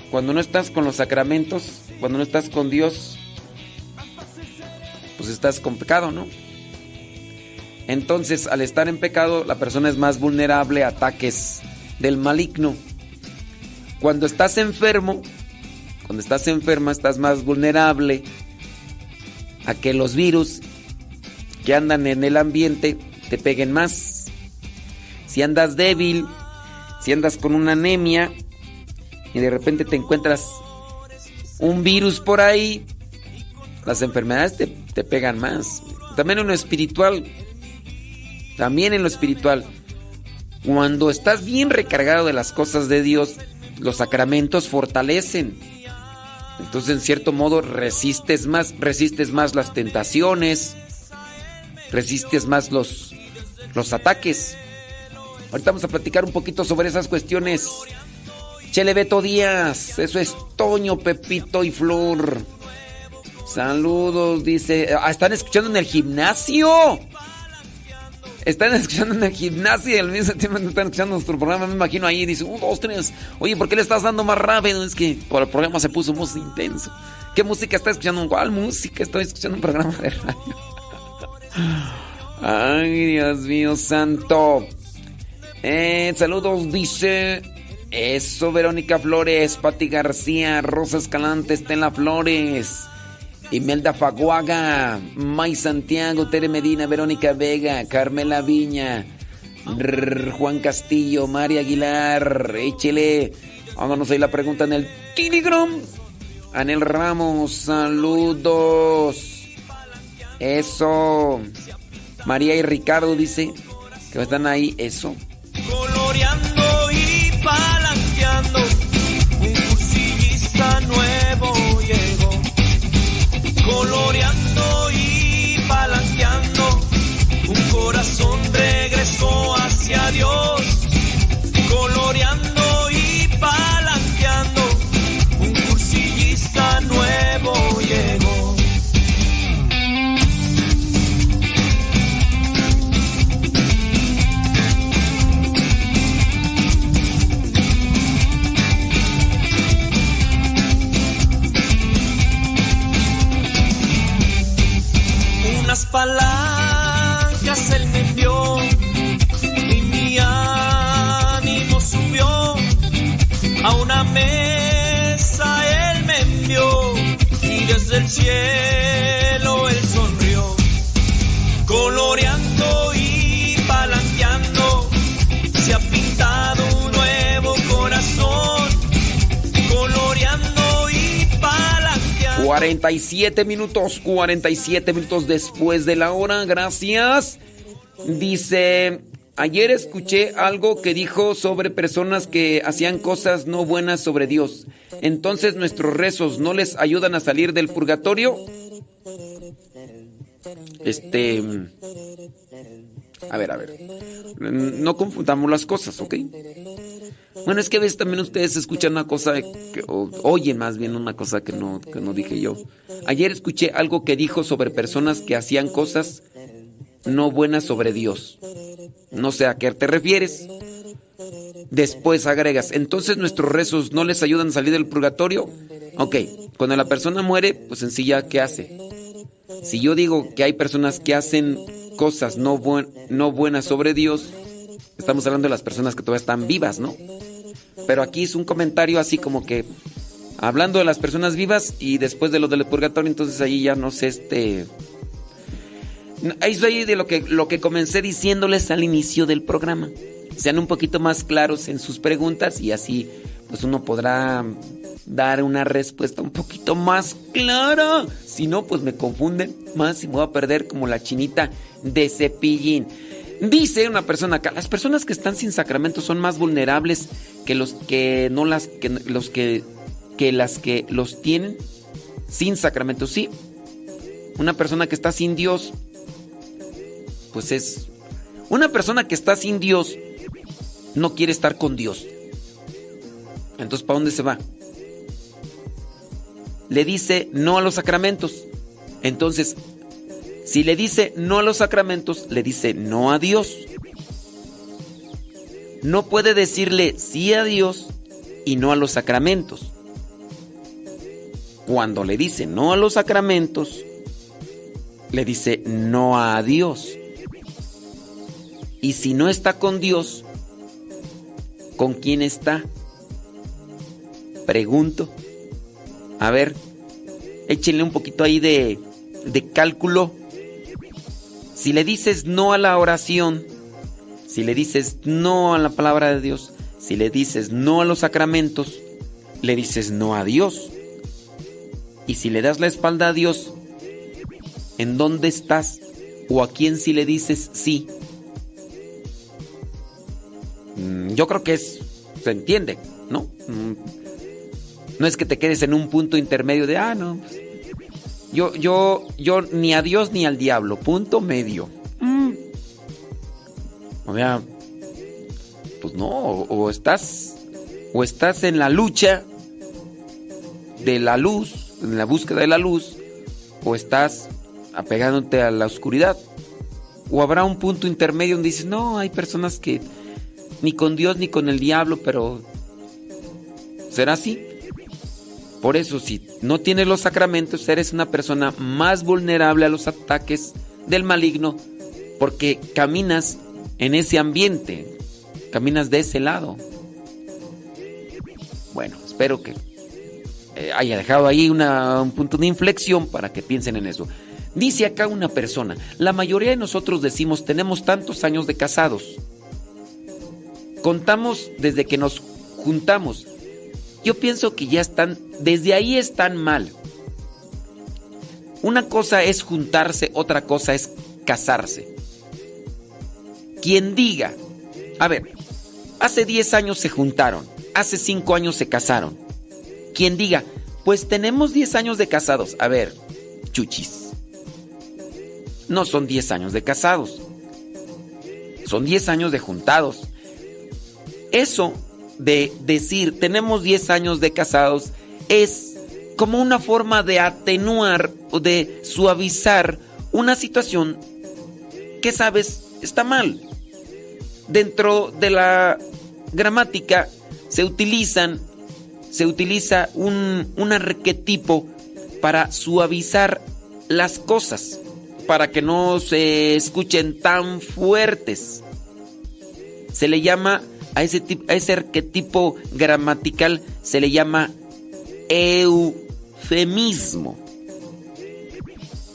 cuando no estás con los sacramentos, cuando no estás con Dios, pues estás con pecado, ¿no? Entonces, al estar en pecado, la persona es más vulnerable a ataques del maligno. Cuando estás enfermo, cuando estás enferma, estás más vulnerable a que los virus que andan en el ambiente te peguen más. Si andas débil, si andas con una anemia y de repente te encuentras un virus por ahí, las enfermedades te, te pegan más. También en lo espiritual, también en lo espiritual. Cuando estás bien recargado de las cosas de Dios, los sacramentos fortalecen. Entonces, en cierto modo, resistes más, resistes más las tentaciones, resistes más los, los ataques. Ahorita vamos a platicar un poquito sobre esas cuestiones. Chele Beto Díaz, eso es Toño, Pepito y Flor. Saludos, dice. Ah, están escuchando en el gimnasio. Están escuchando en el gimnasio y al mismo tiempo están escuchando nuestro programa. Me imagino ahí, dice, un, dos, tres. Oye, ¿por qué le estás dando más rápido? Es que por el programa se puso más intenso. ¿Qué música está escuchando? ¿Cuál música? Estoy escuchando un programa de radio. Ay, Dios mío santo. Eh, saludos, dice. Eso, Verónica Flores, Pati García, Rosa Escalante, Estela Flores. Imelda Faguaga, May Santiago, Tere Medina, Verónica Vega, Carmela Viña, Juan Castillo, María Aguilar, échele. Háganos ahí la pregunta en el Telegram. Anel Ramos, saludos. Eso. María y Ricardo dice que están ahí, eso. Coloreando y palanqueando, un nuevo coloreando y palanqueando. Un corazón regresó hacia Dios, palancas él me envió y mi ánimo subió a una mesa él me envió y desde el cielo él sonrió. Coloreando 47 minutos, 47 minutos después de la hora, gracias. Dice, ayer escuché algo que dijo sobre personas que hacían cosas no buenas sobre Dios. Entonces nuestros rezos no les ayudan a salir del purgatorio. Este... A ver, a ver. No confundamos las cosas, ¿ok? Bueno, es que a veces también ustedes escuchan una cosa, que, o oyen más bien una cosa que no, que no dije yo. Ayer escuché algo que dijo sobre personas que hacían cosas no buenas sobre Dios. No sé a qué te refieres. Después agregas, entonces nuestros rezos no les ayudan a salir del purgatorio. Ok, cuando la persona muere, pues ya, ¿qué hace? Si yo digo que hay personas que hacen cosas no, buen, no buenas sobre Dios, estamos hablando de las personas que todavía están vivas, ¿no? Pero aquí es un comentario así como que hablando de las personas vivas y después de lo del purgatorio, entonces ahí ya no sé este eso ahí de lo que lo que comencé diciéndoles al inicio del programa. Sean un poquito más claros en sus preguntas y así pues uno podrá dar una respuesta un poquito más clara. Si no, pues me confunden más y me voy a perder como la chinita de cepillín. Dice una persona acá, las personas que están sin sacramento son más vulnerables que los que no las que los que que las que los tienen sin sacramento. Sí. Una persona que está sin Dios pues es Una persona que está sin Dios no quiere estar con Dios. Entonces, ¿para dónde se va? Le dice no a los sacramentos. Entonces, si le dice no a los sacramentos, le dice no a Dios. No puede decirle sí a Dios y no a los sacramentos. Cuando le dice no a los sacramentos, le dice no a Dios. Y si no está con Dios, ¿con quién está? Pregunto. A ver, échenle un poquito ahí de, de cálculo. Si le dices no a la oración, si le dices no a la palabra de Dios, si le dices no a los sacramentos, le dices no a Dios. Y si le das la espalda a Dios, ¿en dónde estás? ¿O a quién si le dices sí? Mm, yo creo que es, se entiende, ¿no? Mm, no es que te quedes en un punto intermedio de, ah, no, pues, yo, yo, yo ni a Dios ni al diablo, punto medio. Mm. O sea, pues no, o estás, o estás en la lucha de la luz, en la búsqueda de la luz, o estás apegándote a la oscuridad. O habrá un punto intermedio donde dices, no, hay personas que ni con Dios ni con el diablo, pero será así. Por eso, si no tienes los sacramentos, eres una persona más vulnerable a los ataques del maligno, porque caminas en ese ambiente, caminas de ese lado. Bueno, espero que eh, haya dejado ahí un punto de inflexión para que piensen en eso. Dice acá una persona, la mayoría de nosotros decimos tenemos tantos años de casados. Contamos desde que nos juntamos. Yo pienso que ya están, desde ahí están mal. Una cosa es juntarse, otra cosa es casarse. Quien diga, a ver, hace 10 años se juntaron, hace 5 años se casaron. Quien diga, pues tenemos 10 años de casados. A ver, chuchis no son 10 años de casados. Son 10 años de juntados. Eso de decir tenemos 10 años de casados es como una forma de atenuar o de suavizar una situación que sabes está mal. Dentro de la gramática se utilizan se utiliza un, un arquetipo para suavizar las cosas para que no se escuchen tan fuertes. Se le llama a ese, a ese arquetipo gramatical, se le llama eufemismo.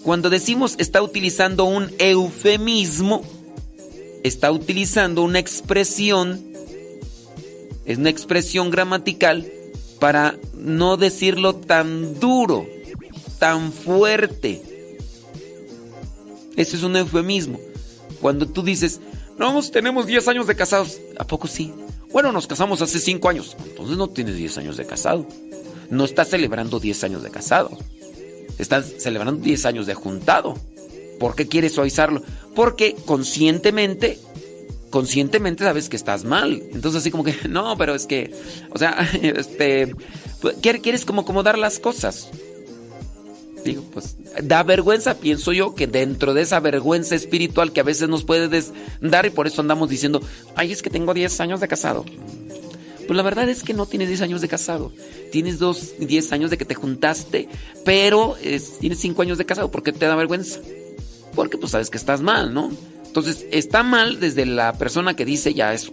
Cuando decimos está utilizando un eufemismo, está utilizando una expresión, es una expresión gramatical para no decirlo tan duro, tan fuerte. Ese es un eufemismo. Cuando tú dices, no, tenemos 10 años de casados. ¿A poco sí? Bueno, nos casamos hace 5 años. Entonces no tienes 10 años de casado. No estás celebrando 10 años de casado. Estás celebrando 10 años de juntado. ¿Por qué quieres suavizarlo? Porque conscientemente, conscientemente sabes que estás mal. Entonces así como que, no, pero es que, o sea, este, pues, quieres como acomodar las cosas digo, pues da vergüenza, pienso yo, que dentro de esa vergüenza espiritual que a veces nos puede dar y por eso andamos diciendo, ay, es que tengo 10 años de casado. Pues la verdad es que no tienes 10 años de casado. Tienes dos, 10 años de que te juntaste, pero tienes 5 años de casado. ¿Por qué te da vergüenza? Porque pues sabes que estás mal, ¿no? Entonces, está mal desde la persona que dice ya eso.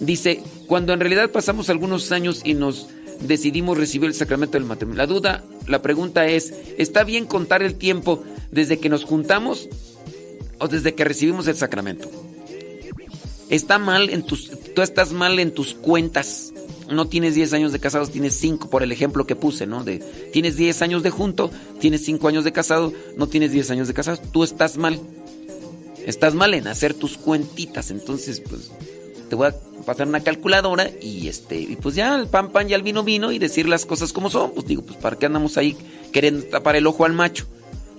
Dice, cuando en realidad pasamos algunos años y nos decidimos recibir el sacramento del matrimonio. La duda, la pregunta es, ¿está bien contar el tiempo desde que nos juntamos o desde que recibimos el sacramento? Está mal en tus, tú estás mal en tus cuentas. No tienes 10 años de casados, tienes 5 por el ejemplo que puse, ¿no? Tienes 10 años de junto, tienes 5 años de casado, no tienes 10 años de casados, tú estás mal. Estás mal en hacer tus cuentitas, entonces pues te voy a pasar una calculadora y este y pues ya el pan pan ya el vino vino y decir las cosas como son pues digo pues para qué andamos ahí queriendo tapar el ojo al macho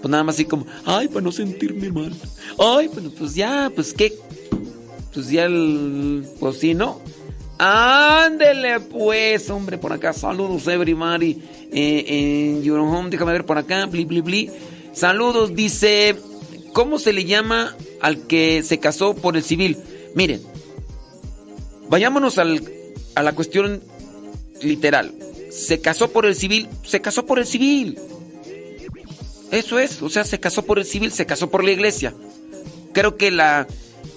Pues nada más así como, ay, para no sentirme mal. Ay, bueno, pues ya, pues qué. Pues ya el. Pues sí, ¿no? Ándele pues, hombre, por acá. Saludos, everybody. Eh, en your home, déjame ver por acá. Bli, bli, bli. Saludos, dice. ¿Cómo se le llama al que se casó por el civil? Miren, vayámonos al, a la cuestión literal. Se casó por el civil, se casó por el civil. Eso es, o sea, se casó por el civil, se casó por la iglesia. Creo que la,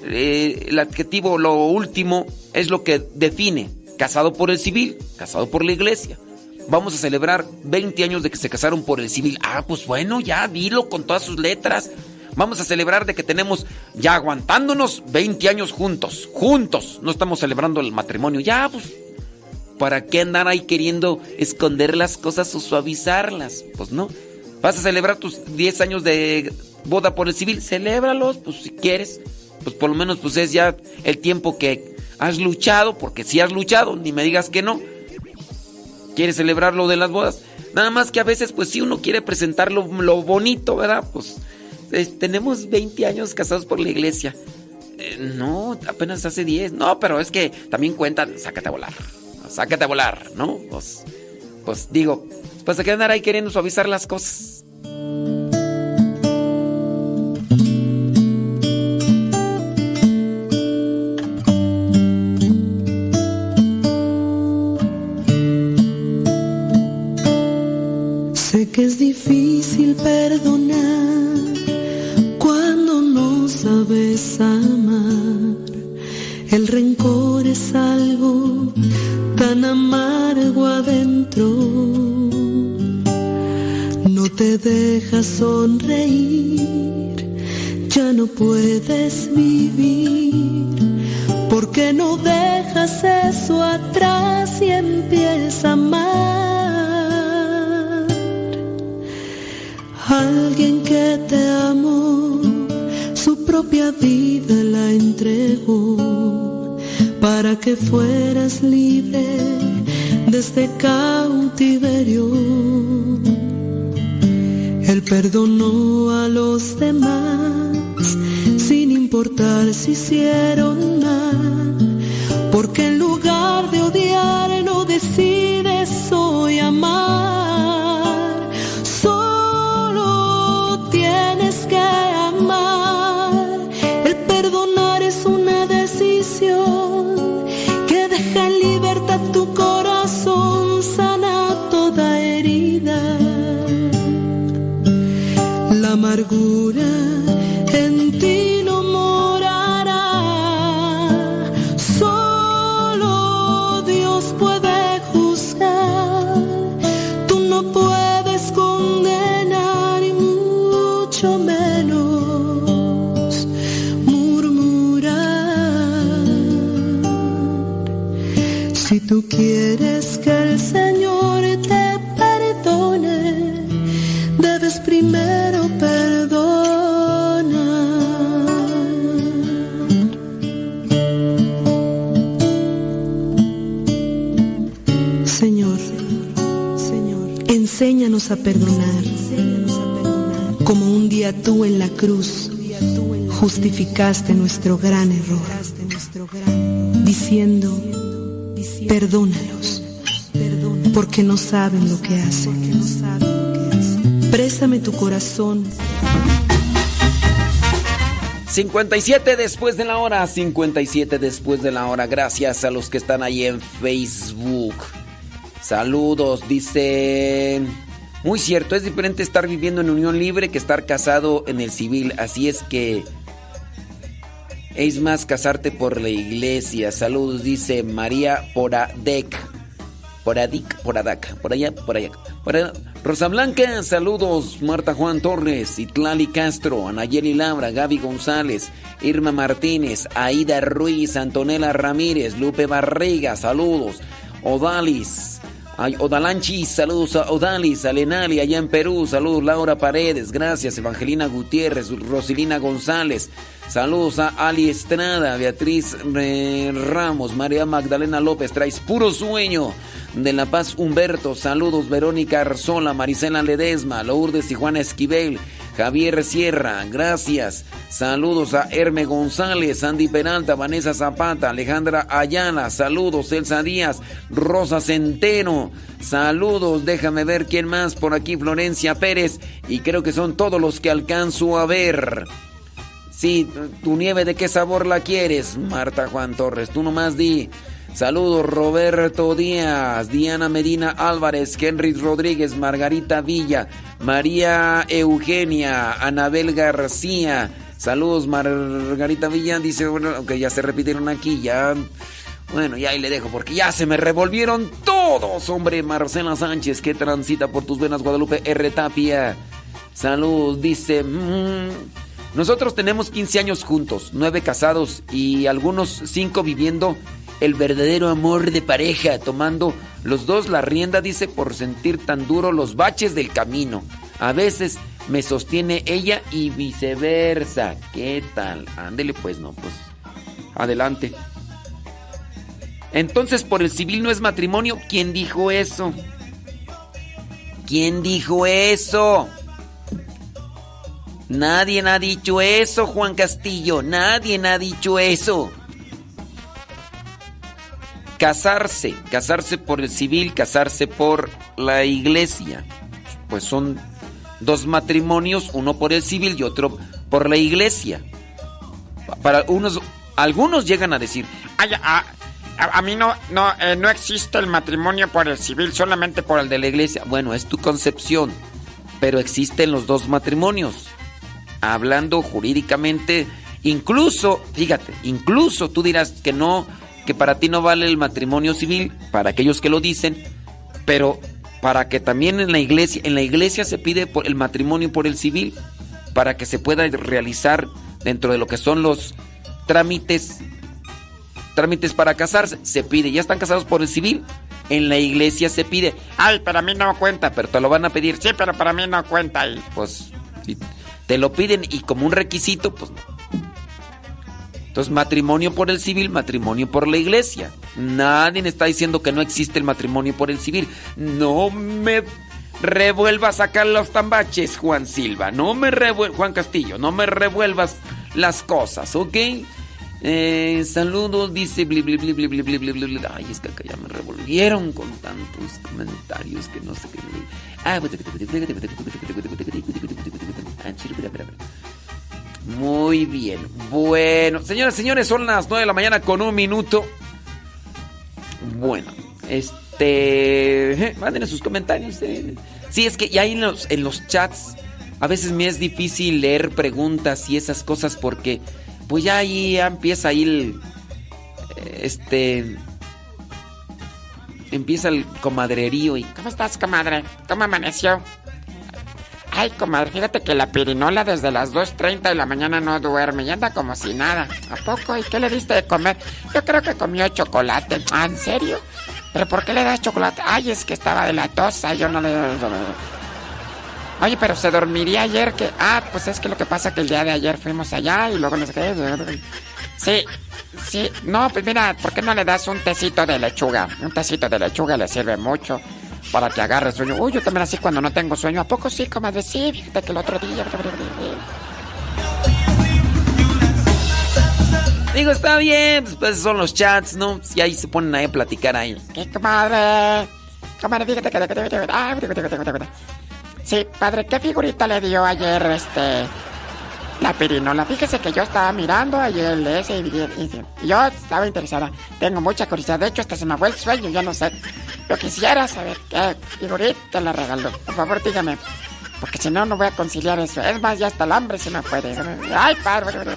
eh, el adjetivo, lo último, es lo que define. Casado por el civil, casado por la iglesia. Vamos a celebrar 20 años de que se casaron por el civil. Ah, pues bueno, ya dilo con todas sus letras. Vamos a celebrar de que tenemos ya aguantándonos 20 años juntos. Juntos. No estamos celebrando el matrimonio. Ya, pues. ¿Para qué andar ahí queriendo esconder las cosas o suavizarlas? Pues no. Vas a celebrar tus 10 años de boda por el civil. Celébralos, pues si quieres. Pues por lo menos pues es ya el tiempo que has luchado. Porque si has luchado, ni me digas que no. ¿Quieres celebrar lo de las bodas? Nada más que a veces pues si uno quiere presentar lo, lo bonito, ¿verdad? Pues tenemos 20 años casados por la iglesia. Eh, no, apenas hace 10. No, pero es que también cuentan, sácate a volar. Sácate a volar, ¿no? Pues, pues digo, pues a qué andar ahí queriendo suavizar las cosas. Sé que es difícil perdonar sabes amar. El rencor es algo tan amargo adentro. No te dejas sonreír, ya no puedes vivir. porque no dejas eso atrás y empiezas a amar? Alguien que te amó propia vida la entregó para que fueras libre de este cautiverio. Él perdonó a los demás sin importar si hicieron mal, porque en lugar de odiar no decides hoy amar. Tú quieres que el Señor te perdone, debes primero perdonar. Señor, Señor, enséñanos a perdonar, como un día tú en la cruz justificaste nuestro gran error, diciendo, Perdónalos, porque no saben lo que hacen. Préstame tu corazón. 57 después de la hora, 57 después de la hora. Gracias a los que están ahí en Facebook. Saludos, dice... Muy cierto, es diferente estar viviendo en unión libre que estar casado en el civil. Así es que es más casarte por la iglesia. Saludos, dice María Poradec. Poradic, Poradac, por allá, por allá. Rosa Blanca, saludos. Marta Juan Torres, Itlali Castro, Anayeli Labra, Gaby González, Irma Martínez, Aida Ruiz, Antonella Ramírez, Lupe Barriga, saludos. Odalis, Ay, Odalanchi, saludos a Odalis, a Lenali, allá en Perú, saludos Laura Paredes, gracias. Evangelina Gutiérrez, Rosilina González, saludos a Ali Estrada, Beatriz eh, Ramos, María Magdalena López, traes puro sueño de La Paz Humberto, saludos Verónica Arzola, Marisela Ledesma, Lourdes y Juana Esquivel, Javier Sierra, gracias. Saludos a Herme González, Andy Peralta, Vanessa Zapata, Alejandra Ayala, saludos, Elsa Díaz, Rosa Centeno, saludos, déjame ver quién más por aquí, Florencia Pérez, y creo que son todos los que alcanzo a ver. Sí, tu nieve de qué sabor la quieres, Marta Juan Torres, tú nomás di. Saludos Roberto Díaz, Diana Medina Álvarez, Henry Rodríguez, Margarita Villa, María Eugenia, Anabel García. Saludos Margarita Villa, dice, bueno, aunque ya se repitieron aquí, ya... Bueno, ya ahí le dejo porque ya se me revolvieron todos, hombre. Marcela Sánchez, que transita por tus venas, Guadalupe R. Tapia. Saludos, dice... Mm, nosotros tenemos 15 años juntos, 9 casados y algunos 5 viviendo el verdadero amor de pareja, tomando los dos la rienda, dice, por sentir tan duro los baches del camino. A veces me sostiene ella y viceversa. ¿Qué tal? Ándele pues, no, pues. Adelante. Entonces, por el civil no es matrimonio. ¿Quién dijo eso? ¿Quién dijo eso? Nadie ha dicho eso, Juan Castillo. Nadie ha dicho eso casarse, casarse por el civil, casarse por la iglesia. Pues son dos matrimonios, uno por el civil y otro por la iglesia. Para unos, algunos llegan a decir, a, mí no, no, eh, no existe el matrimonio por el civil, solamente por el de la iglesia. Bueno, es tu concepción, pero existen los dos matrimonios. Hablando jurídicamente, incluso, fíjate, incluso tú dirás que no que para ti no vale el matrimonio civil, para aquellos que lo dicen, pero para que también en la iglesia, en la iglesia se pide por el matrimonio por el civil, para que se pueda realizar dentro de lo que son los trámites, trámites para casarse, se pide, ya están casados por el civil, en la iglesia se pide, ay, para mí no cuenta, pero te lo van a pedir. Sí, pero para mí no cuenta. Y... Pues te lo piden y como un requisito, pues entonces, matrimonio por el civil, matrimonio por la iglesia. Nadie está diciendo que no existe el matrimonio por el civil. No me revuelvas sacar los tambaches, Juan Silva. No me revuelvas, Juan Castillo, no me revuelvas las cosas, ¿ok? Eh, saludos, dice bli, bli. Ay, es que acá ya me revolvieron con tantos comentarios que no sé qué. Ah, muy bien. Bueno, señoras señores, son las 9 de la mañana con un minuto. Bueno, este. Manden sus comentarios. Eh. Sí, es que ya en los, en los chats a veces me es difícil leer preguntas y esas cosas porque, pues ya ahí empieza ahí el. Este. Empieza el comadrerío y. ¿Cómo estás, comadre? ¿Cómo amaneció? Ay, comadre, fíjate que la pirinola desde las 2.30 de la mañana no duerme y anda como si nada. ¿A poco? ¿Y qué le diste de comer? Yo creo que comió chocolate. ¿Ah, en serio? ¿Pero por qué le das chocolate? Ay, es que estaba de la tosa, yo no le... Oye, pero se dormiría ayer que... Ah, pues es que lo que pasa que el día de ayer fuimos allá y luego no sé qué... Sí, sí. No, pues mira, ¿por qué no le das un tecito de lechuga? Un tecito de lechuga le sirve mucho para que agarre sueño. Uy, yo también así cuando no tengo sueño. ¿A poco sí, comadre? Sí, fíjate que el otro día... Digo, está bien, pues son los chats, ¿no? Y ahí se ponen ahí a platicar ahí. ¿Qué, comadre? Comadre, fíjate que... Sí, padre, ¿qué figurita le dio ayer este... La pirinola, fíjese que yo estaba mirando ayer ese y, y, yo estaba interesada. Tengo mucha curiosidad. De hecho, hasta se me fue el sueño. Yo no sé. Yo quisiera saber qué figurita le regaló. Por favor, dígame. Porque si no, no voy a conciliar eso. Es más, ya hasta el hambre se me puede. Ay, padre.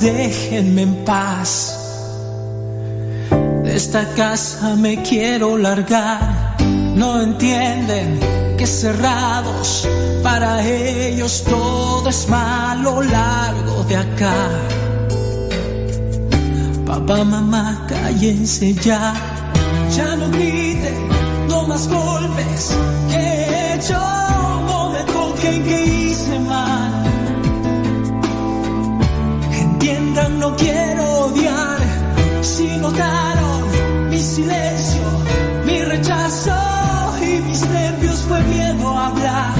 Déjenme en paz. De esta casa me quiero largar, no entienden que cerrados para ellos todo es malo largo de acá. Papá, mamá, cállense ya, ya no griten, no más golpes que he hecho, no me toquen que hice mal. No quiero odiar, si notaron mi silencio, mi rechazo y mis nervios fue miedo a hablar.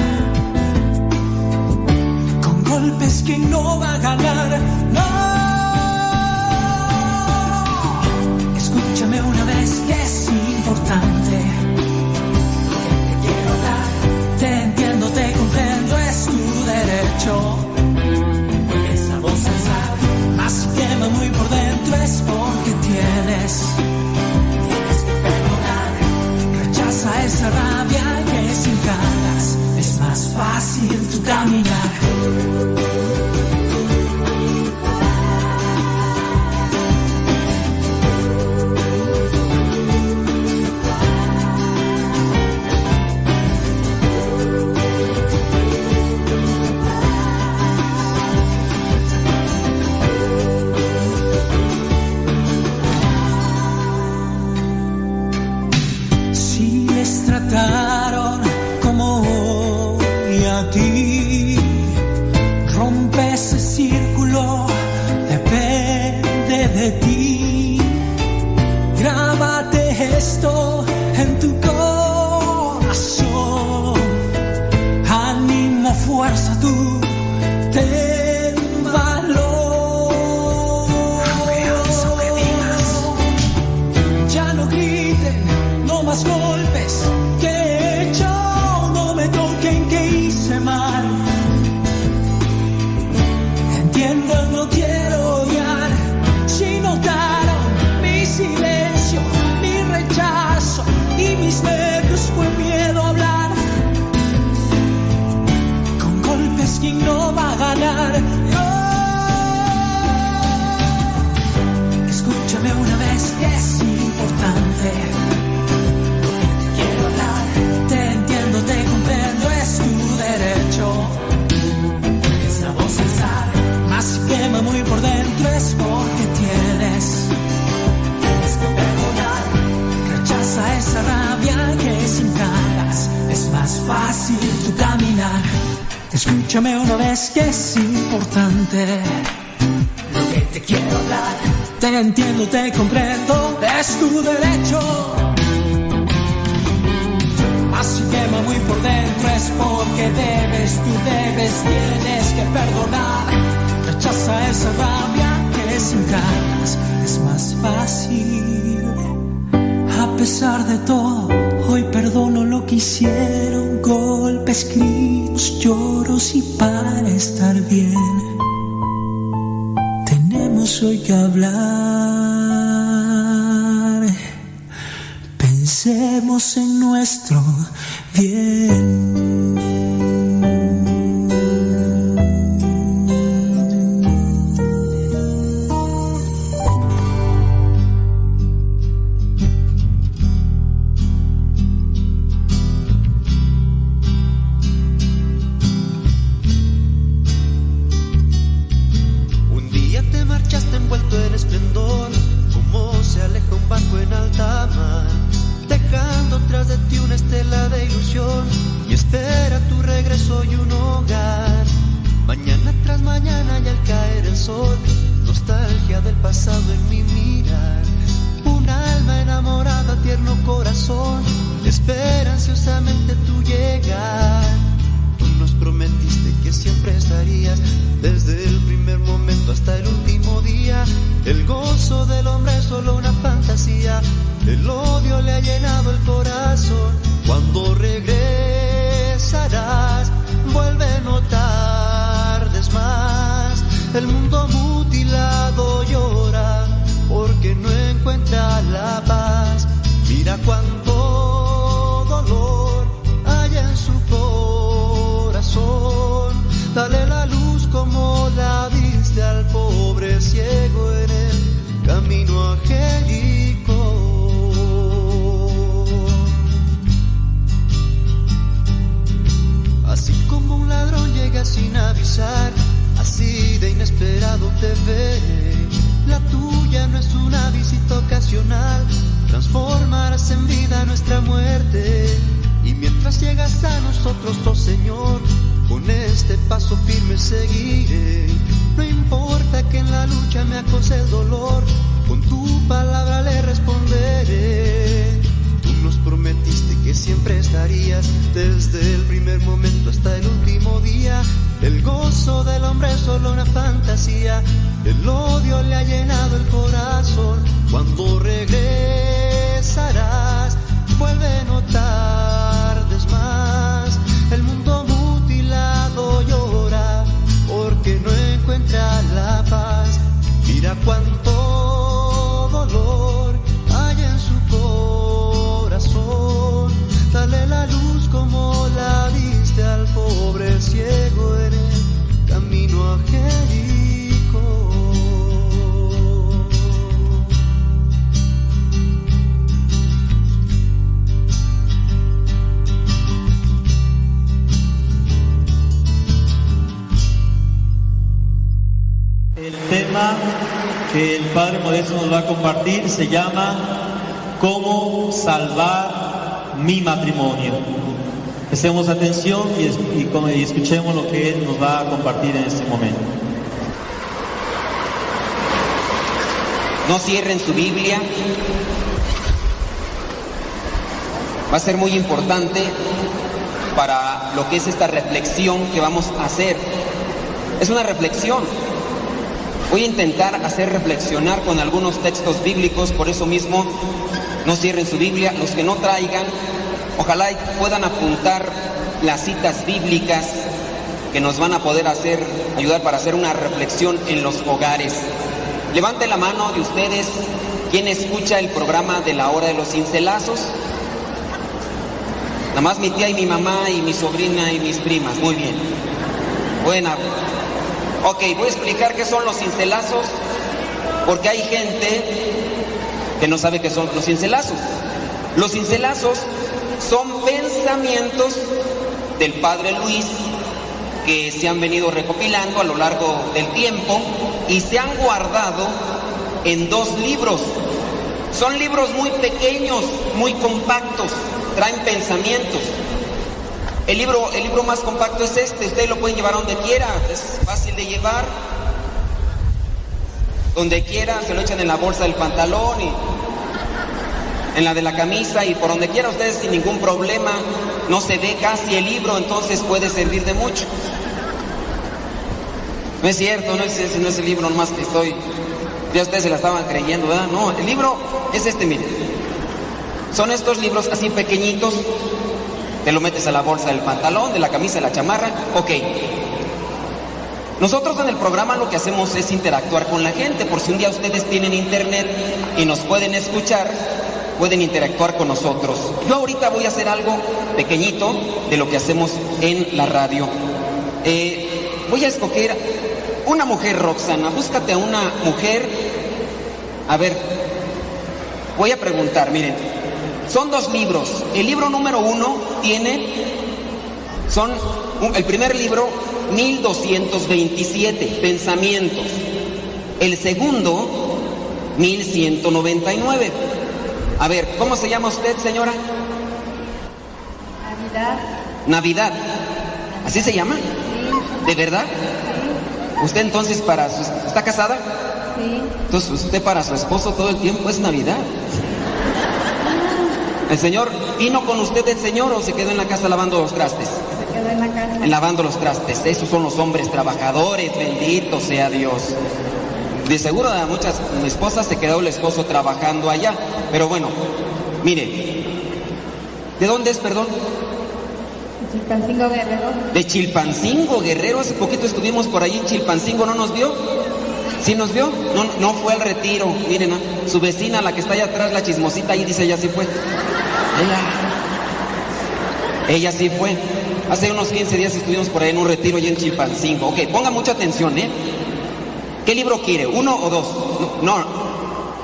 Con golpes que no va a ganar, no. Es porque tienes. Tienes que perdonar. Rechaza esa rabia que sin ganas es más fácil tu caminar. Escúchame una vez que es importante lo que te quiero hablar. Te entiendo, te comprendo, es tu derecho. Si quema muy por dentro es porque debes, tú debes, tienes que perdonar. Rechaza esa rabia que sin ganas es más fácil. A pesar de todo, hoy perdono lo que hicieron, golpes, gritos, lloros y para estar bien tenemos hoy que hablar. Pensemos en nuestro se llama Cómo salvar mi matrimonio. Prestemos atención y, y escuchemos lo que Él nos va a compartir en este momento. No cierren su Biblia. Va a ser muy importante para lo que es esta reflexión que vamos a hacer. Es una reflexión. Voy a intentar hacer reflexionar con algunos textos bíblicos, por eso mismo no cierren su Biblia. Los que no traigan, ojalá puedan apuntar las citas bíblicas que nos van a poder hacer, ayudar para hacer una reflexión en los hogares. Levante la mano de ustedes, quien escucha el programa de la hora de los cincelazos. Nada más mi tía y mi mamá y mi sobrina y mis primas. Muy bien. Buena. Ok, voy a explicar qué son los cincelazos, porque hay gente que no sabe qué son los cincelazos. Los cincelazos son pensamientos del Padre Luis que se han venido recopilando a lo largo del tiempo y se han guardado en dos libros. Son libros muy pequeños, muy compactos, traen pensamientos. El libro, el libro más compacto es este, ustedes lo pueden llevar a donde quiera, es fácil de llevar. Donde quiera, se lo echan en la bolsa del pantalón y en la de la camisa y por donde quiera ustedes sin ningún problema. No se ve casi el libro, entonces puede servir de mucho. No es cierto, no es ese, no es el libro nomás que estoy. Ya ustedes se la estaban creyendo, ¿verdad? No, el libro es este, miren. Son estos libros así pequeñitos. Te lo metes a la bolsa del pantalón, de la camisa, de la chamarra. Ok. Nosotros en el programa lo que hacemos es interactuar con la gente. Por si un día ustedes tienen internet y nos pueden escuchar, pueden interactuar con nosotros. Yo ahorita voy a hacer algo pequeñito de lo que hacemos en la radio. Eh, voy a escoger una mujer, Roxana. Búscate a una mujer. A ver, voy a preguntar, miren. Son dos libros. El libro número uno tiene, son, el primer libro, 1227, Pensamientos. El segundo, 1199. A ver, ¿cómo se llama usted, señora? Navidad. Navidad. ¿Así se llama? ¿De verdad? ¿Usted entonces para su... ¿Está casada? Sí. Entonces usted para su esposo todo el tiempo es Navidad. ¿El señor vino con usted el señor o se quedó en la casa lavando los trastes? Se quedó en la casa. Lavando los trastes. Esos son los hombres trabajadores, bendito sea Dios. De seguro a muchas esposas se quedó el esposo trabajando allá. Pero bueno, mire. ¿De dónde es, perdón? Chilpancingo Guerrero. De Chilpancingo, Guerrero. Hace poquito estuvimos por ahí en Chilpancingo, ¿no nos vio? ¿Sí nos vio? No, no fue al retiro. Miren, ¿no? su vecina, la que está allá atrás, la chismosita, ahí dice, ella sí fue. Ella. Ella sí fue. Hace unos 15 días estuvimos por ahí en un retiro allá en Chilpancingo. Ok, ponga mucha atención, ¿eh? ¿Qué libro quiere? ¿Uno o dos? No, no.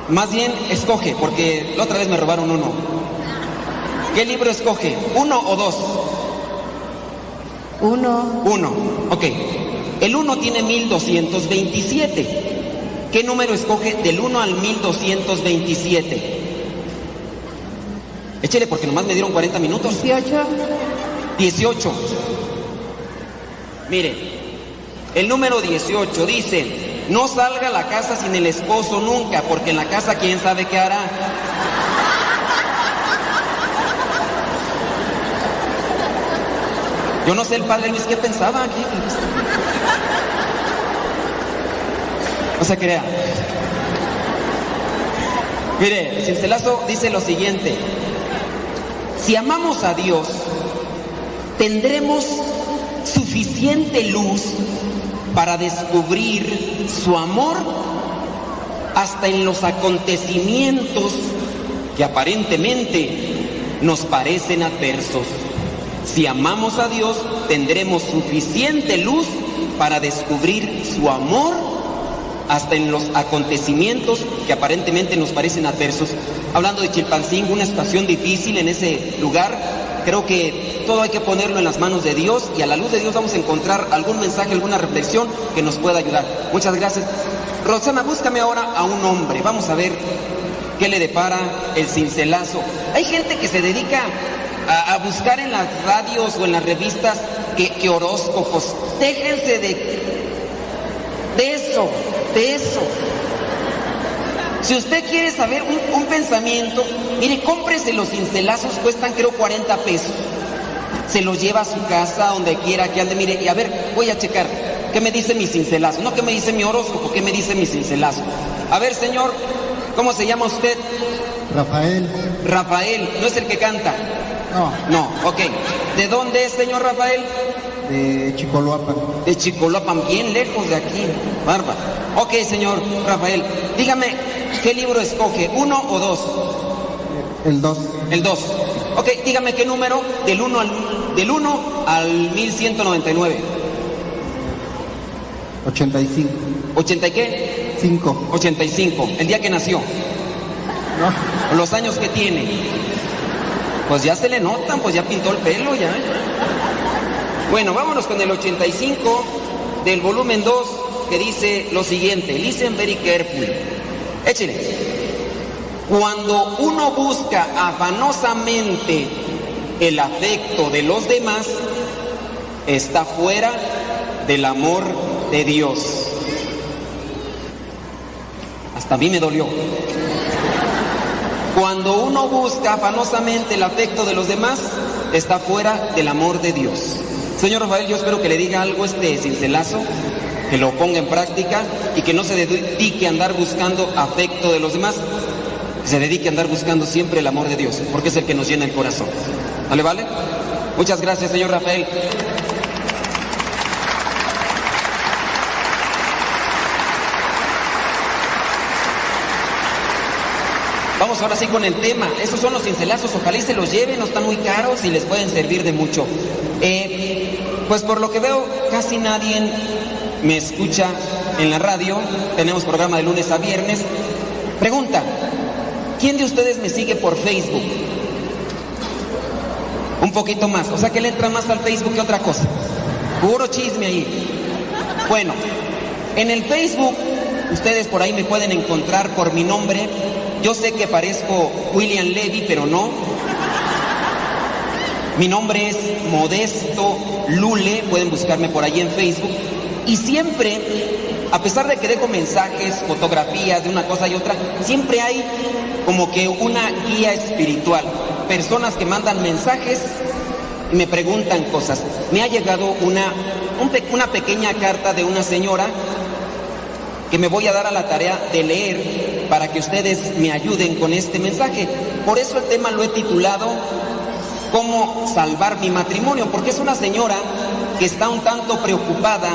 Más bien escoge, porque la otra vez me robaron uno. ¿Qué libro escoge? ¿Uno o dos? Uno. Uno. Ok. El 1 tiene 1227. ¿Qué número escoge del 1 al 1227? Échele porque nomás me dieron 40 minutos. 18. 18. Mire, el número 18 dice, no salga a la casa sin el esposo nunca, porque en la casa quién sabe qué hará. Yo no sé el padre Luis qué pensaba aquí. No se crea. Mire, el cincelazo dice lo siguiente. Si amamos a Dios, tendremos suficiente luz para descubrir su amor hasta en los acontecimientos que aparentemente nos parecen adversos. Si amamos a Dios, tendremos suficiente luz para descubrir su amor hasta en los acontecimientos que aparentemente nos parecen adversos. Hablando de Chilpancingo, una situación difícil en ese lugar, creo que todo hay que ponerlo en las manos de Dios y a la luz de Dios vamos a encontrar algún mensaje, alguna reflexión que nos pueda ayudar. Muchas gracias. Rosana, búscame ahora a un hombre. Vamos a ver qué le depara el cincelazo. Hay gente que se dedica a, buscar en las radios o en las revistas que, que horóscopos. Déjense de, de eso, de eso. Si usted quiere saber un, un pensamiento, mire, cómprese los cincelazos, cuestan creo 40 pesos. Se los lleva a su casa, donde quiera que ande, mire, y a ver, voy a checar. ¿Qué me dice mi cincelazo? No, ¿qué me dice mi horóscopo? ¿Qué me dice mi cincelazo? A ver, señor, ¿cómo se llama usted? Rafael. Rafael, ¿no es el que canta? No. No, ok. ¿De dónde es, señor Rafael? De Chicoloapan. De Chicoloapan, bien lejos de aquí. Barba. Ok, señor Rafael. Dígame, ¿qué libro escoge? ¿Uno o dos? El 2. El 2. Ok, dígame qué número del 1 al, del 1 al 1199. 85. ¿80 y qué? 5. 85. El día que nació. No. Los años que tiene. Pues ya se le notan, pues ya pintó el pelo, ya. Bueno, vámonos con el 85 del volumen 2 que dice lo siguiente. Listen very carefully. Échele. Cuando uno busca afanosamente el afecto de los demás, está fuera del amor de Dios. Hasta a mí me dolió. Cuando uno busca afanosamente el afecto de los demás, está fuera del amor de Dios. Señor Rafael, yo espero que le diga algo este cincelazo, que lo ponga en práctica y que no se dedique a andar buscando afecto de los demás, se dedique a andar buscando siempre el amor de Dios, porque es el que nos llena el corazón. ¿Vale, vale? Muchas gracias, señor Rafael. Vamos ahora sí con el tema. Esos son los cincelazos. Ojalá y se los lleven, no están muy caros y les pueden servir de mucho. Eh, pues por lo que veo, casi nadie me escucha en la radio. Tenemos programa de lunes a viernes. Pregunta, ¿quién de ustedes me sigue por Facebook? Un poquito más. O sea que le entra más al Facebook que otra cosa. Puro chisme ahí. Bueno, en el Facebook, ustedes por ahí me pueden encontrar por mi nombre. Yo sé que parezco William Levy, pero no. Mi nombre es Modesto Lule, pueden buscarme por ahí en Facebook. Y siempre, a pesar de que dejo mensajes, fotografías de una cosa y otra, siempre hay como que una guía espiritual. Personas que mandan mensajes y me preguntan cosas. Me ha llegado una, un una pequeña carta de una señora que me voy a dar a la tarea de leer para que ustedes me ayuden con este mensaje. Por eso el tema lo he titulado Cómo salvar mi matrimonio, porque es una señora que está un tanto preocupada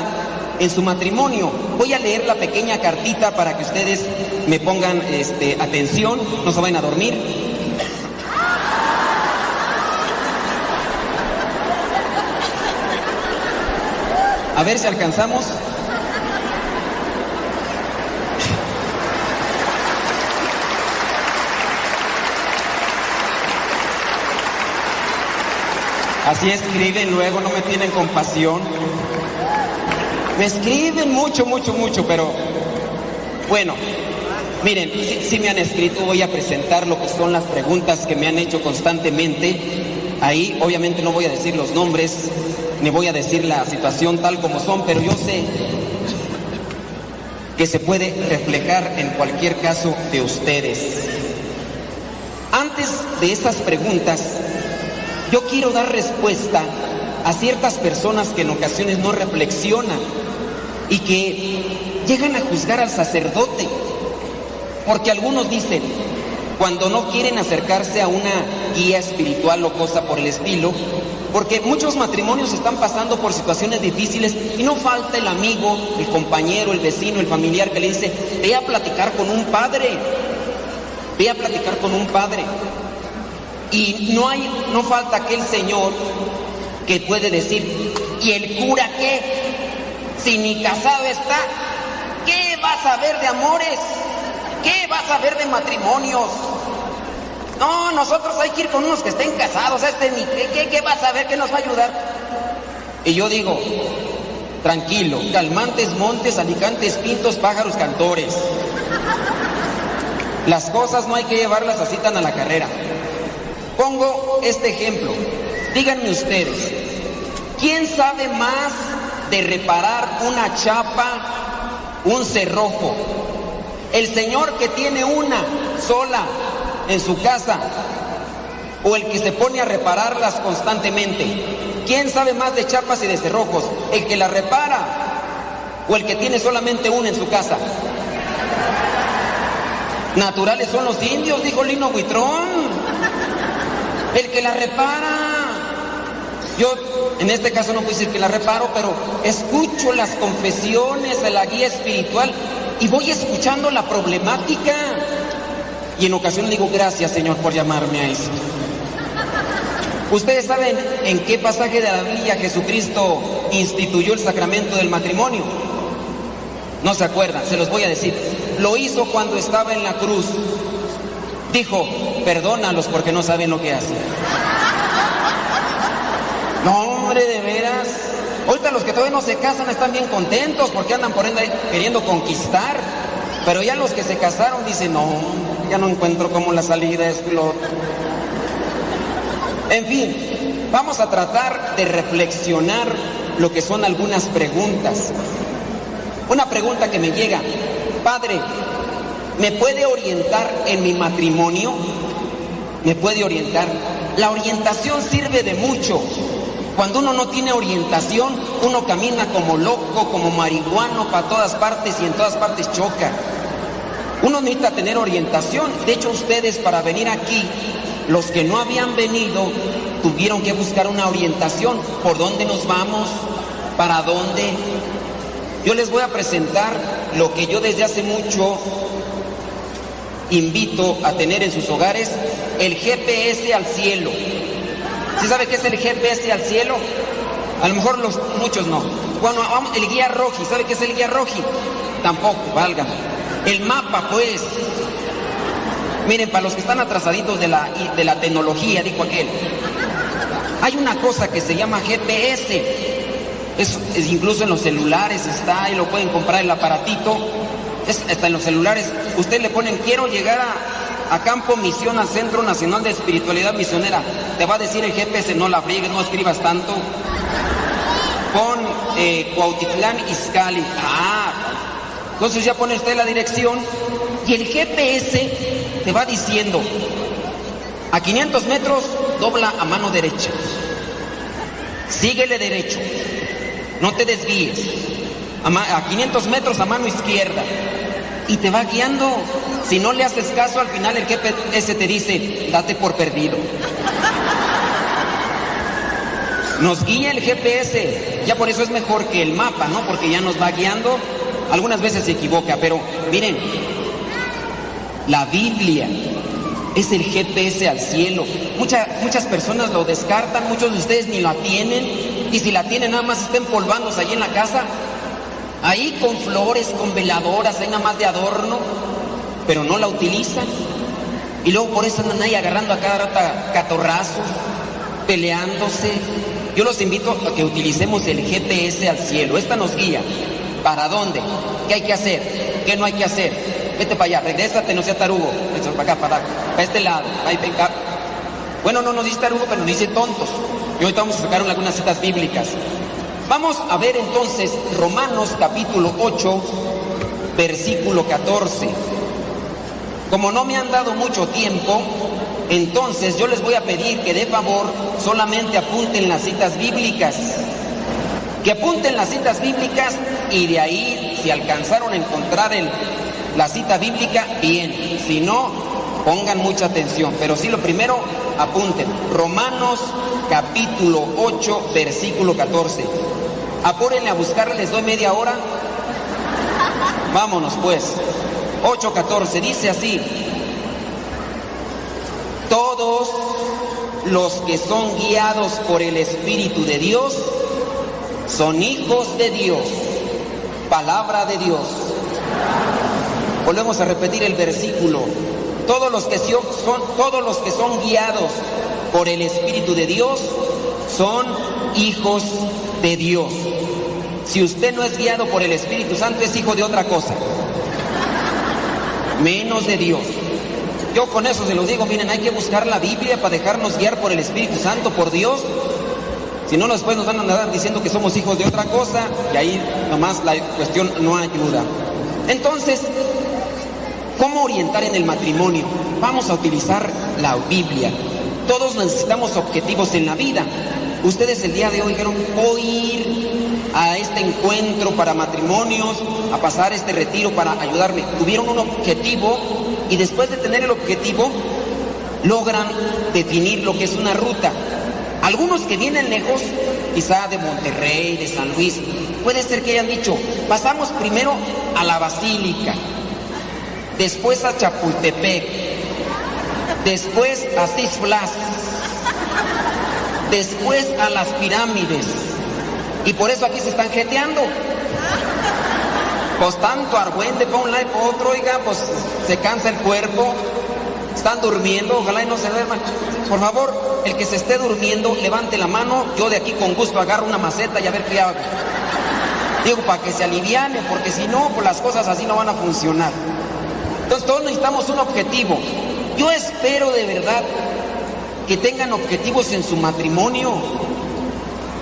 en su matrimonio. Voy a leer la pequeña cartita para que ustedes me pongan este, atención, no se vayan a dormir. A ver si alcanzamos. Así escriben luego, no me tienen compasión. Me escriben mucho, mucho, mucho, pero bueno, miren, si, me han escrito, voy a presentar lo que son las preguntas que me han hecho constantemente. Ahí obviamente no voy a decir los nombres, ni voy a decir la situación tal como son, pero yo sé que se puede reflejar en cualquier caso de ustedes. Antes de estas preguntas, yo quiero dar respuesta a ciertas personas que en ocasiones no reflexionan y que llegan a juzgar al sacerdote. Porque algunos dicen, cuando no quieren acercarse a una guía espiritual o cosa por el estilo, porque muchos matrimonios están pasando por situaciones difíciles y no falta el amigo, el compañero, el vecino, el familiar que le dice, ve a platicar con un padre, ve a platicar con un padre. Y no hay, no falta aquel señor que puede decir, ¿y el cura qué? Si ni casado está, ¿qué vas a ver de amores? ¿Qué vas a ver de matrimonios? No, nosotros hay que ir con unos que estén casados, este ni qué, qué, qué vas a ver que nos va a ayudar. Y yo digo, tranquilo, calmantes, montes, alicantes, pintos, pájaros, cantores. Las cosas no hay que llevarlas así tan a la carrera. Pongo este ejemplo. Díganme ustedes, ¿quién sabe más de reparar una chapa, un cerrojo? ¿El señor que tiene una sola en su casa o el que se pone a repararlas constantemente? ¿Quién sabe más de chapas y de cerrojos? ¿El que la repara o el que tiene solamente una en su casa? Naturales son los indios, dijo Lino Buitrón. El que la repara. Yo en este caso no puedo decir que la reparo, pero escucho las confesiones de la guía espiritual y voy escuchando la problemática. Y en ocasiones digo, gracias Señor por llamarme a esto. Ustedes saben en qué pasaje de la Biblia Jesucristo instituyó el sacramento del matrimonio. No se acuerdan, se los voy a decir. Lo hizo cuando estaba en la cruz. Dijo, perdónalos porque no saben lo que hacen. Hombre, de veras. Ahorita los que todavía no se casan están bien contentos porque andan por ahí queriendo conquistar. Pero ya los que se casaron dicen, no, ya no encuentro cómo la salida es lo otro. En fin, vamos a tratar de reflexionar lo que son algunas preguntas. Una pregunta que me llega, Padre, ¿me puede orientar en mi matrimonio? ¿Me puede orientar? La orientación sirve de mucho. Cuando uno no tiene orientación, uno camina como loco, como marihuano para todas partes y en todas partes choca. Uno necesita tener orientación. De hecho, ustedes para venir aquí, los que no habían venido, tuvieron que buscar una orientación. ¿Por dónde nos vamos? ¿Para dónde? Yo les voy a presentar lo que yo desde hace mucho invito a tener en sus hogares, el GPS al cielo. ¿Sí sabe qué es el GPS al cielo? A lo mejor los muchos no. Bueno, el guía roji, ¿sabe qué es el guía roji? Tampoco, valga. El mapa, pues. Miren, para los que están atrasaditos de la, de la tecnología, dijo aquel. Hay una cosa que se llama GPS. Es, incluso en los celulares está, ahí lo pueden comprar el aparatito. Es, está en los celulares. Usted le ponen, quiero llegar a, a Campo Misión, al Centro Nacional de Espiritualidad Misionera. Te va a decir el GPS, no la friegues, no escribas tanto. Pon eh, Cuautitlán Izcalli. Ah, entonces ya pone usted la dirección y el GPS te va diciendo, a 500 metros dobla a mano derecha. Síguele derecho. No te desvíes. A, a 500 metros a mano izquierda. Y te va guiando. Si no le haces caso, al final el GPS te dice, date por perdido. Nos guía el GPS. Ya por eso es mejor que el mapa, ¿no? Porque ya nos va guiando. Algunas veces se equivoca, pero miren, la Biblia es el GPS al cielo. Mucha, muchas personas lo descartan, muchos de ustedes ni la tienen. Y si la tienen, nada más estén polvándose allí en la casa. Ahí con flores, con veladoras, ahí nada más de adorno. Pero no la utilizan. Y luego por eso andan ahí agarrando a cada rata catorrazos, peleándose. Yo los invito a que utilicemos el GPS al cielo. Esta nos guía. ¿Para dónde? ¿Qué hay que hacer? ¿Qué no hay que hacer? Vete para allá, regrésate, no sea tarugo. Vete para acá, para acá, para este lado. Ahí. Bueno, no nos dice tarugo, pero nos dice tontos. Y ahorita vamos a sacar algunas citas bíblicas. Vamos a ver entonces Romanos capítulo 8, versículo 14. Como no me han dado mucho tiempo, entonces yo les voy a pedir que de favor solamente apunten las citas bíblicas. Que apunten las citas bíblicas y de ahí, si alcanzaron a encontrar la cita bíblica, bien. Si no, pongan mucha atención. Pero sí, lo primero, apunten. Romanos capítulo 8, versículo 14. Apúrenle a buscarle, les doy media hora. Vámonos pues. 8.14 dice así. Todos los que son guiados por el Espíritu de Dios son hijos de Dios. Palabra de Dios. Volvemos a repetir el versículo. Todos los que son, todos los que son guiados por el Espíritu de Dios son hijos de Dios. Si usted no es guiado por el Espíritu Santo, es hijo de otra cosa. Menos de Dios. Yo con eso se los digo, miren, hay que buscar la Biblia para dejarnos guiar por el Espíritu Santo, por Dios. Si no, después nos van a andar diciendo que somos hijos de otra cosa y ahí nomás la cuestión no ayuda. Entonces, ¿cómo orientar en el matrimonio? Vamos a utilizar la Biblia. Todos necesitamos objetivos en la vida. Ustedes el día de hoy dijeron, voy ir a este encuentro para matrimonios, a pasar este retiro para ayudarme. Tuvieron un objetivo y después de tener el objetivo, logran definir lo que es una ruta. Algunos que vienen lejos, quizá de Monterrey, de San Luis, puede ser que hayan dicho, pasamos primero a la Basílica, después a Chapultepec, después a Cisflas, después a las pirámides. Y por eso aquí se están jeteando. Pues tanto argüende para un lado para otro, oiga, pues se cansa el cuerpo. Están durmiendo, ojalá y no se duerman. Por favor, el que se esté durmiendo, levante la mano. Yo de aquí con gusto agarro una maceta y a ver qué hago. Digo, para que se aliviane, porque si no, pues las cosas así no van a funcionar. Entonces todos necesitamos un objetivo. Yo espero de verdad que tengan objetivos en su matrimonio.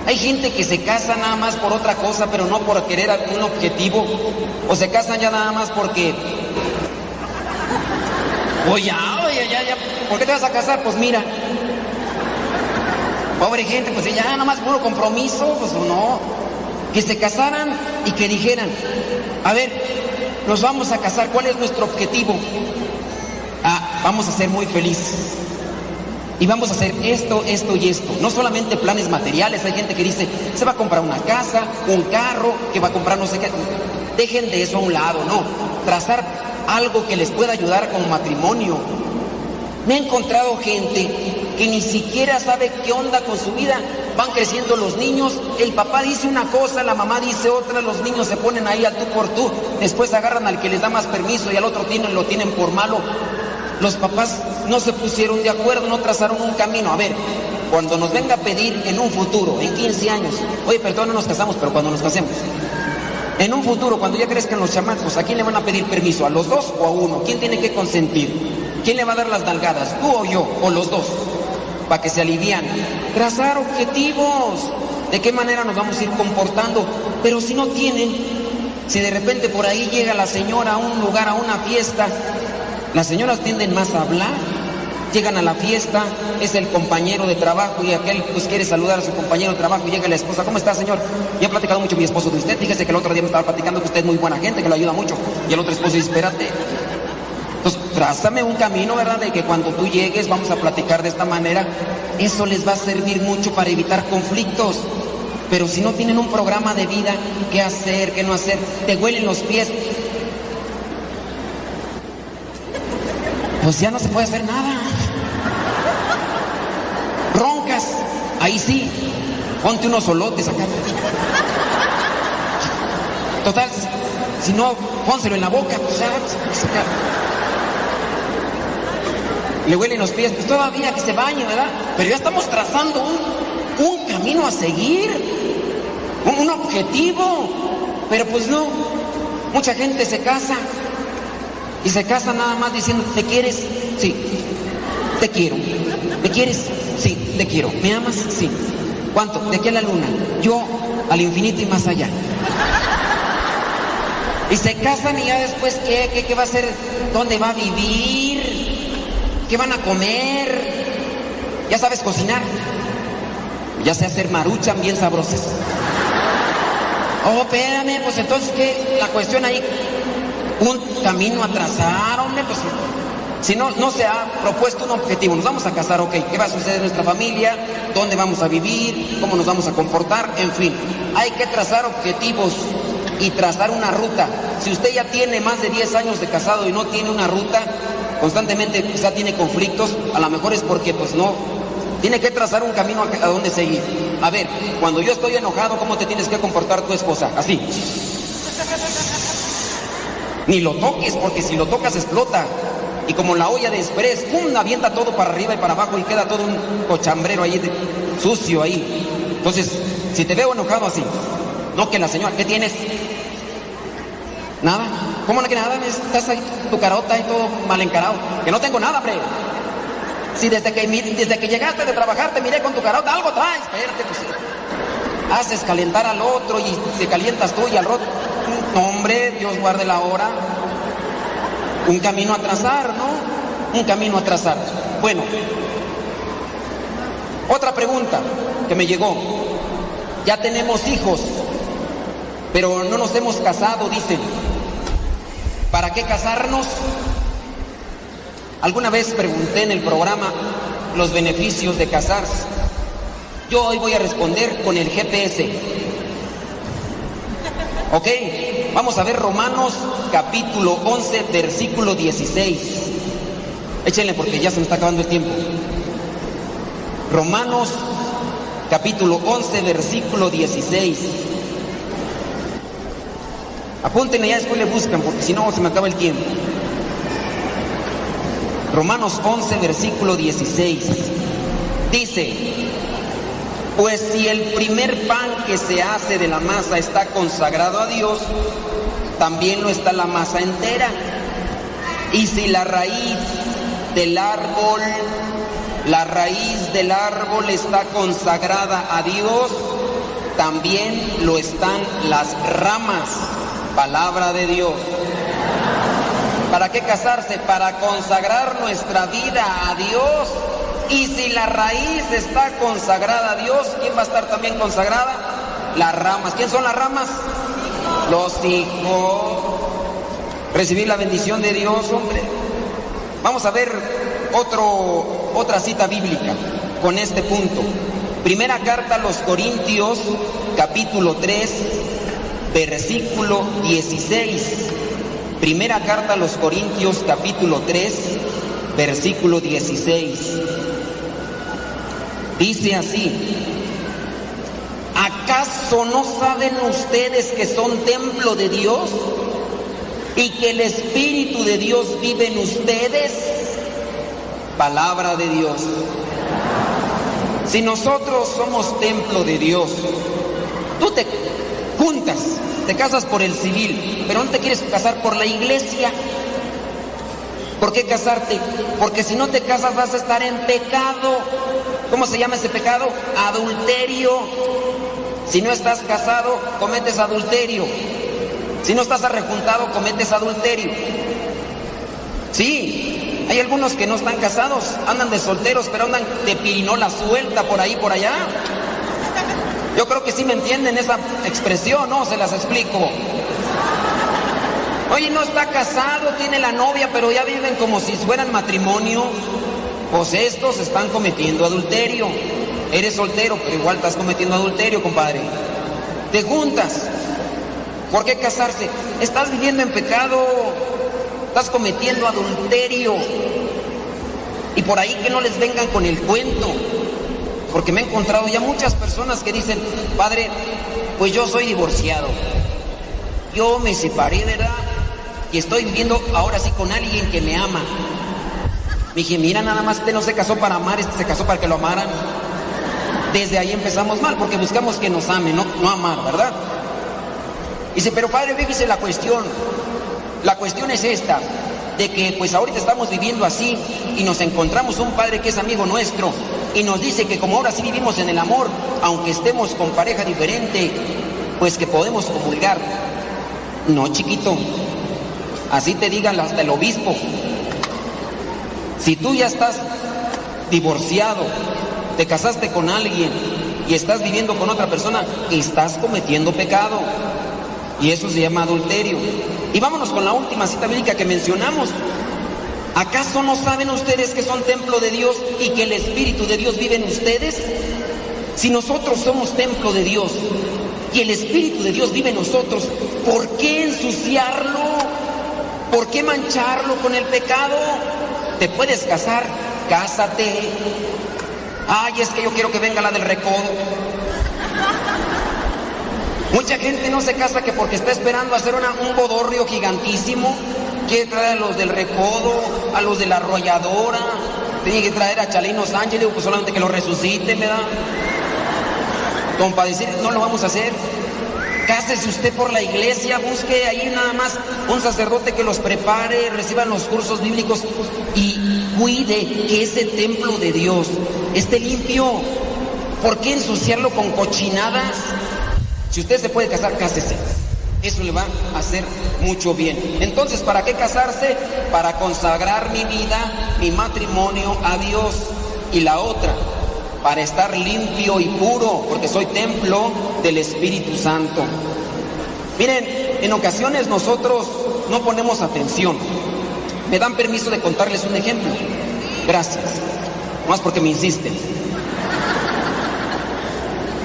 Hay gente que se casa nada más por otra cosa, pero no por querer un objetivo. O se casan ya nada más porque... Oye, oye, ya, ya. ¿Por qué te vas a casar? Pues mira. Pobre gente, pues ya nada más puro compromiso, pues no. Que se casaran y que dijeran, a ver, nos vamos a casar, ¿cuál es nuestro objetivo? Ah, vamos a ser muy felices. Y vamos a hacer esto, esto y esto. No solamente planes materiales, hay gente que dice, se va a comprar una casa, un carro, que va a comprar no sé qué. Dejen de eso a un lado, no. Trazar algo que les pueda ayudar como matrimonio. Me he encontrado gente que ni siquiera sabe qué onda con su vida. Van creciendo los niños, el papá dice una cosa, la mamá dice otra, los niños se ponen ahí a tú por tú, después agarran al que les da más permiso y al otro tienen, lo tienen por malo. Los papás no se pusieron de acuerdo, no trazaron un camino. A ver, cuando nos venga a pedir en un futuro, en 15 años, oye, perdón, no nos casamos, pero cuando nos casemos, en un futuro, cuando ya crezcan los chamacos, ¿a quién le van a pedir permiso? ¿A los dos o a uno? ¿Quién tiene que consentir? ¿Quién le va a dar las nalgadas? ¿Tú o yo? ¿O los dos? Para que se alivian. Trazar objetivos. ¿De qué manera nos vamos a ir comportando? Pero si no tienen, si de repente por ahí llega la señora a un lugar, a una fiesta, las señoras tienden más a hablar, llegan a la fiesta, es el compañero de trabajo y aquel pues quiere saludar a su compañero de trabajo y llega la esposa, ¿cómo está señor? Ya ha platicado mucho mi esposo de usted, fíjese que el otro día me estaba platicando que usted es muy buena gente, que lo ayuda mucho. Y el otro esposo dice, espérate. Entonces, trázame un camino, ¿verdad? De que cuando tú llegues vamos a platicar de esta manera. Eso les va a servir mucho para evitar conflictos. Pero si no tienen un programa de vida, qué hacer, qué no hacer, te huelen los pies, pues ya no se puede hacer nada. Roncas, ahí sí, ponte unos solotes acá. Total, si no, pónselo en la boca, pues ya, ya. Le huelen los pies, pues todavía que se bañe, ¿verdad? Pero ya estamos trazando un, un camino a seguir, un, un objetivo. pero pues no. Mucha gente se casa y se casa nada más diciendo, ¿te quieres? Sí. Te quiero. ¿Me quieres? Sí, te quiero. ¿Me amas? Sí. ¿Cuánto? De aquí a la luna. Yo al infinito y más allá. Y se casan y ya después, ¿qué? ¿Qué, qué va a hacer? ¿Dónde va a vivir? ¿Qué van a comer? ¿Ya sabes cocinar? Ya sé hacer maruchan bien sabrosas. Oh, espérame, pues entonces, ¿qué? La cuestión ahí, un camino a trazar, hombre, pues si no, no se ha propuesto un objetivo, nos vamos a casar, ok, ¿qué va a suceder en nuestra familia? ¿Dónde vamos a vivir? ¿Cómo nos vamos a comportar? En fin, hay que trazar objetivos y trazar una ruta. Si usted ya tiene más de 10 años de casado y no tiene una ruta, constantemente quizá tiene conflictos, a lo mejor es porque pues no, tiene que trazar un camino a, a dónde seguir. A ver, cuando yo estoy enojado, ¿cómo te tienes que comportar tu esposa? Así. Ni lo toques, porque si lo tocas explota. Y como la olla de express, ¡pum! avienta todo para arriba y para abajo y queda todo un cochambrero ahí, sucio ahí. Entonces, si te veo enojado así, no que la señora, ¿qué tienes? Nada. ¿Cómo no que nada? Estás ahí, tu carota y todo mal encarado. Que no tengo nada, hombre. Si desde que, desde que llegaste de trabajar te miré con tu carota, algo traes. Espérate, pues. Haces calentar al otro y te calientas tú y al otro. No, hombre, Dios guarde la hora. Un camino a trazar, ¿no? Un camino a trazar. Bueno, otra pregunta que me llegó. Ya tenemos hijos, pero no nos hemos casado, dicen. ¿Para qué casarnos? Alguna vez pregunté en el programa los beneficios de casarse. Yo hoy voy a responder con el GPS. Ok, vamos a ver Romanos capítulo 11, versículo 16. Échenle porque ya se me está acabando el tiempo. Romanos capítulo 11, versículo 16. Apúntenle ya después le buscan porque si no se me acaba el tiempo. Romanos 11, versículo 16. Dice, pues si el primer pan que se hace de la masa está consagrado a Dios, también lo está la masa entera. Y si la raíz del árbol, la raíz del árbol está consagrada a Dios, también lo están las ramas, palabra de Dios. ¿Para qué casarse? Para consagrar nuestra vida a Dios. Y si la raíz está consagrada a Dios, ¿quién va a estar también consagrada? Las ramas. ¿Quién son las ramas? Los hijos. Recibir la bendición de Dios, hombre. Vamos a ver otro, otra cita bíblica con este punto. Primera carta a los Corintios, capítulo 3, versículo 16. Primera carta a los Corintios, capítulo 3, versículo 16. Dice así, ¿acaso no saben ustedes que son templo de Dios y que el Espíritu de Dios vive en ustedes? Palabra de Dios. Si nosotros somos templo de Dios, tú te juntas, te casas por el civil, pero no te quieres casar por la iglesia. ¿Por qué casarte? Porque si no te casas vas a estar en pecado. ¿Cómo se llama ese pecado? Adulterio. Si no estás casado, cometes adulterio. Si no estás arrejuntado, cometes adulterio. Sí, hay algunos que no están casados, andan de solteros, pero andan de pirinola suelta por ahí, por allá. Yo creo que sí me entienden esa expresión, ¿no? Se las explico. Oye, no está casado, tiene la novia, pero ya viven como si fueran matrimonio. Pues estos están cometiendo adulterio. Eres soltero, pero igual estás cometiendo adulterio, compadre. Te juntas. ¿Por qué casarse? Estás viviendo en pecado. Estás cometiendo adulterio. Y por ahí que no les vengan con el cuento. Porque me he encontrado ya muchas personas que dicen, padre, pues yo soy divorciado. Yo me separé, ¿verdad? Y estoy viviendo ahora sí con alguien que me ama. Dije, mira, nada más este no se casó para amar, este se casó para que lo amaran. Desde ahí empezamos mal, porque buscamos que nos amen, no, no amar, ¿verdad? Dice, pero padre, fíjese la cuestión. La cuestión es esta, de que pues ahorita estamos viviendo así y nos encontramos un padre que es amigo nuestro y nos dice que como ahora sí vivimos en el amor, aunque estemos con pareja diferente, pues que podemos comulgar. No, chiquito, así te digan hasta el obispo. Si tú ya estás divorciado, te casaste con alguien y estás viviendo con otra persona, estás cometiendo pecado. Y eso se llama adulterio. Y vámonos con la última cita bíblica que mencionamos. ¿Acaso no saben ustedes que son templo de Dios y que el Espíritu de Dios vive en ustedes? Si nosotros somos templo de Dios y el Espíritu de Dios vive en nosotros, ¿por qué ensuciarlo? ¿Por qué mancharlo con el pecado? ¿Te puedes casar? Cásate. Ay, es que yo quiero que venga la del recodo. Mucha gente no se casa que porque está esperando hacer una, un bodorrio gigantísimo. Quiere traer a los del recodo, a los de la arrolladora. Tiene que traer a Chalino Sánchez, digo, pues solamente que lo resucite, ¿verdad? Don para decir, no lo vamos a hacer. Cásese usted por la iglesia, busque ahí nada más un sacerdote que los prepare, reciban los cursos bíblicos y cuide que ese templo de Dios esté limpio. ¿Por qué ensuciarlo con cochinadas? Si usted se puede casar, cásese. Eso le va a hacer mucho bien. Entonces, ¿para qué casarse? Para consagrar mi vida, mi matrimonio a Dios. Y la otra, para estar limpio y puro, porque soy templo del Espíritu Santo. Miren, en ocasiones nosotros no ponemos atención. ¿Me dan permiso de contarles un ejemplo? Gracias. Más porque me insisten.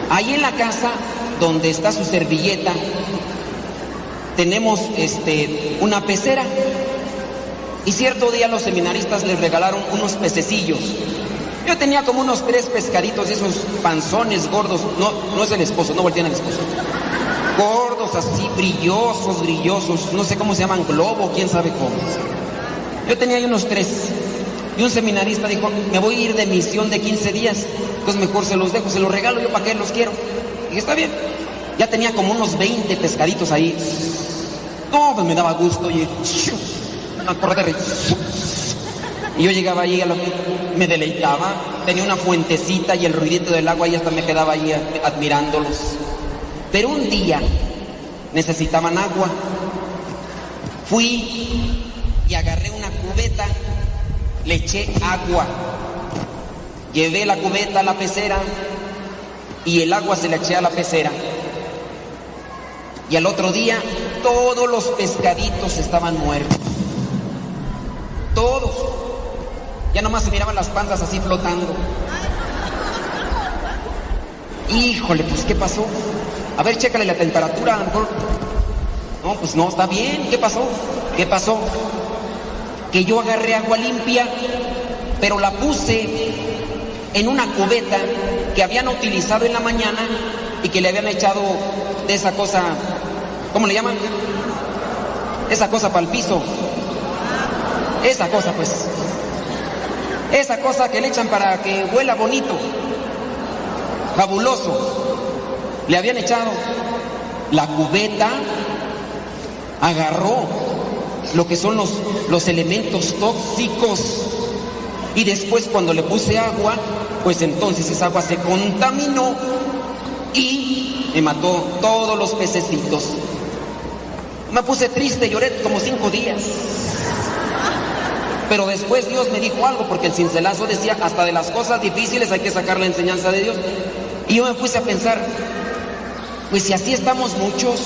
Ahí en la casa donde está su servilleta, tenemos este, una pecera. Y cierto día los seminaristas les regalaron unos pececillos. Yo tenía como unos tres pescaditos, esos panzones gordos. No, no es el esposo, no voltean al esposo. Gordos así, brillosos, brillosos. No sé cómo se llaman, globo, quién sabe cómo. Yo tenía ahí unos tres. Y un seminarista dijo, me voy a ir de misión de 15 días. Entonces mejor se los dejo, se los regalo yo para qué los quiero. Y está bien. Ya tenía como unos 20 pescaditos ahí. No, pues me daba gusto. Y una corredera. Y yo llegaba ahí a lo que me deleitaba. Tenía una fuentecita y el ruidito del agua y hasta me quedaba ahí admirándolos. Pero un día necesitaban agua. Fui y agarré una cubeta, le eché agua. Llevé la cubeta a la pecera y el agua se la eché a la pecera. Y al otro día todos los pescaditos estaban muertos. Todos. Ya nomás se miraban las panzas así flotando. Híjole, pues ¿qué pasó? A ver, chécale la temperatura, a. No, pues no, está bien. ¿Qué pasó? ¿Qué pasó? Que yo agarré agua limpia, pero la puse en una cubeta que habían utilizado en la mañana y que le habían echado de esa cosa, ¿cómo le llaman? Esa cosa para el piso. Esa cosa, pues. Esa cosa que le echan para que huela bonito. Fabuloso. Le habían echado la cubeta, agarró lo que son los, los elementos tóxicos. Y después cuando le puse agua, pues entonces esa agua se contaminó y me mató todos los pececitos. Me puse triste, lloré como cinco días. Pero después Dios me dijo algo, porque el cincelazo decía, hasta de las cosas difíciles hay que sacar la enseñanza de Dios. Y yo me puse a pensar, pues si así estamos muchos,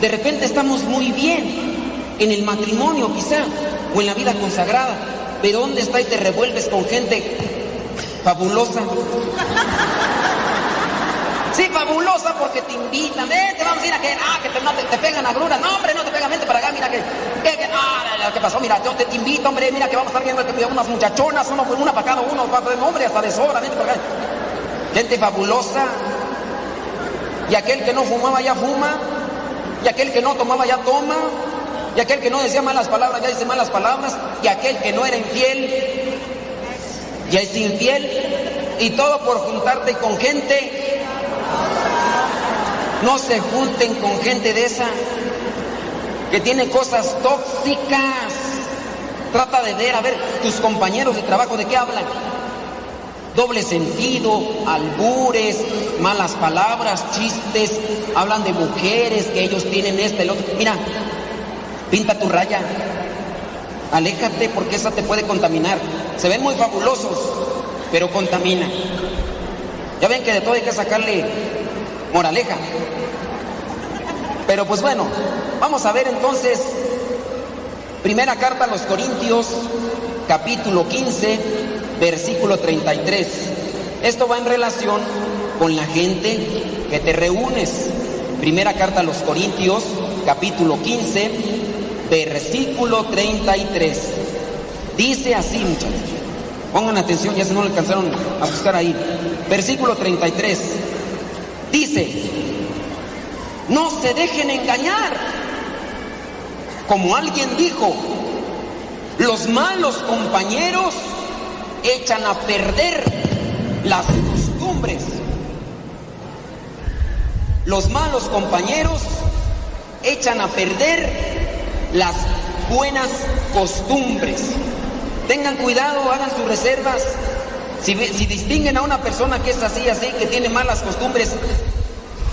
de repente estamos muy bien en el matrimonio quizá, o en la vida consagrada, pero ¿dónde está y te revuelves con gente fabulosa? Sí, fabulosa porque te invitan, vete, vamos a ir a que, ah, que te, te, te pegan agruras, no hombre, no te pegan, vente para acá, mira que ah, ¿qué pasó? Mira, yo te, invito, hombre, mira que vamos a estar viendo unas muchachonas, uno, una para cada uno, para, hombre, hasta de sobra, para acá. Gente fabulosa. Y aquel que no fumaba ya fuma, y aquel que no tomaba ya toma, y aquel que no decía malas palabras ya dice malas palabras, y aquel que no era infiel ya es infiel, y todo por juntarte con gente No se junten con gente de esa que tiene cosas tóxicas. Trata de ver, a ver, tus compañeros de trabajo, ¿de qué hablan? Doble sentido, albures, malas palabras, chistes, hablan de mujeres, que ellos tienen este, el otro. Mira, pinta tu raya. Aléjate porque esa te puede contaminar. Se ven muy fabulosos, pero contamina. Ya ven que de todo hay que sacarle moraleja. Pero pues bueno, vamos a ver entonces, primera carta a los Corintios, capítulo 15, versículo 33. Esto va en relación con la gente que te reúnes. Primera carta a los Corintios, capítulo 15, versículo 33. Dice así, muchachos. Pongan atención, ya se no le alcanzaron a buscar ahí. Versículo 33. Dice, no se dejen engañar. Como alguien dijo, los malos compañeros echan a perder las costumbres. Los malos compañeros echan a perder las buenas costumbres. Tengan cuidado, hagan sus reservas. Si, distinguen a una persona que es así, así, que tiene malas costumbres,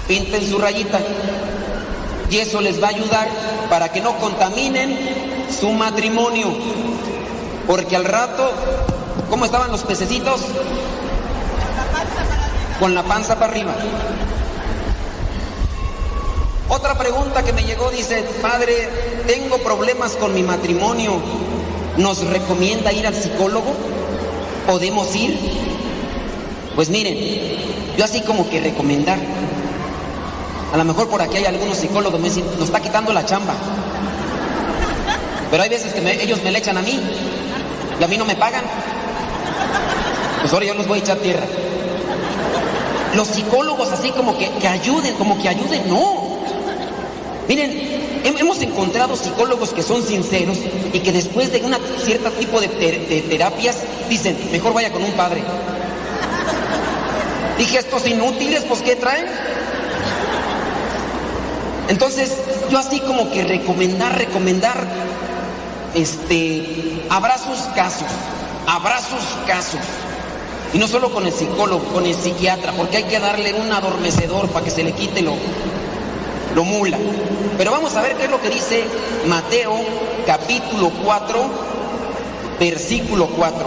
pinten su rayita. Y eso les va a ayudar para que no contaminen su matrimonio. Porque al rato, ¿cómo estaban los pececitos? Con la panza para arriba. Otra pregunta que me llegó dice, padre, tengo problemas con mi matrimonio. ¿Nos recomienda ir al psicólogo? ¿Podemos ir? Pues miren, yo así como que recomendar. A lo mejor por aquí hay algunos psicólogos me dicen, nos está quitando la chamba. Pero hay veces que ellos me le echan a mí y a mí no me pagan. Pues ahora yo los voy a echar tierra. Los psicólogos así como que, que ayuden, como que ayuden, no. Miren, hemos encontrado psicólogos que son sinceros y que después de un cierto tipo de, de, terapias dicen, mejor vaya con un padre. Dije, estos inútiles, pues ¿qué traen? Entonces, yo así como que recomendar, recomendar, este, habrá sus casos, habrá sus casos. Y no solo con el psicólogo, con el psiquiatra, porque hay que darle un adormecedor para que se le quite lo, lo mula. Pero vamos a ver qué es lo que dice Mateo capítulo 4, versículo 4.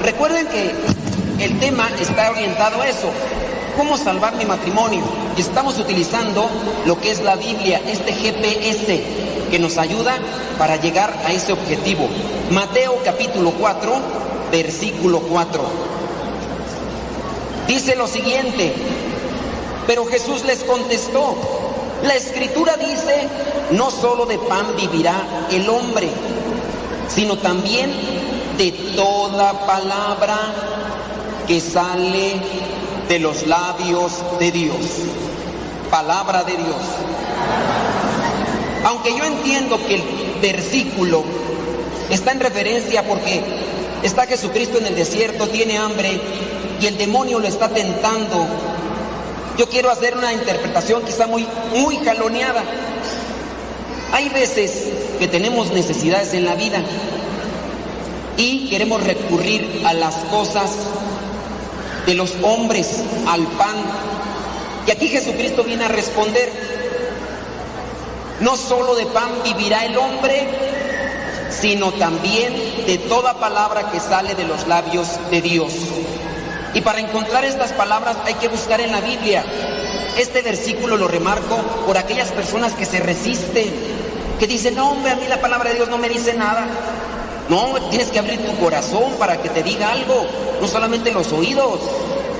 Recuerden que el tema está orientado a eso. ¿Cómo salvar mi matrimonio? Y estamos utilizando lo que es la Biblia, este GPS que nos ayuda para llegar a ese objetivo. Mateo capítulo 4, versículo 4. Dice lo siguiente, pero Jesús les contestó, la escritura dice, no solo de pan vivirá el hombre, sino también de toda palabra que sale de los labios de Dios. Palabra de Dios. Aunque yo entiendo que el versículo está en referencia porque está Jesucristo en el desierto, tiene hambre y el demonio lo está tentando. Yo quiero hacer una interpretación quizá muy, muy jaloneada. Hay veces que tenemos necesidades en la vida y queremos recurrir a las cosas de los hombres, al pan. Y aquí Jesucristo viene a responder, no solo de pan vivirá el hombre, sino también de toda palabra que sale de los labios de Dios. Y para encontrar estas palabras hay que buscar en la Biblia. Este versículo lo remarco por aquellas personas que se resisten, que dicen, no hombre, a mí la palabra de Dios no me dice nada. No, tienes que abrir tu corazón para que te diga algo, no solamente los oídos,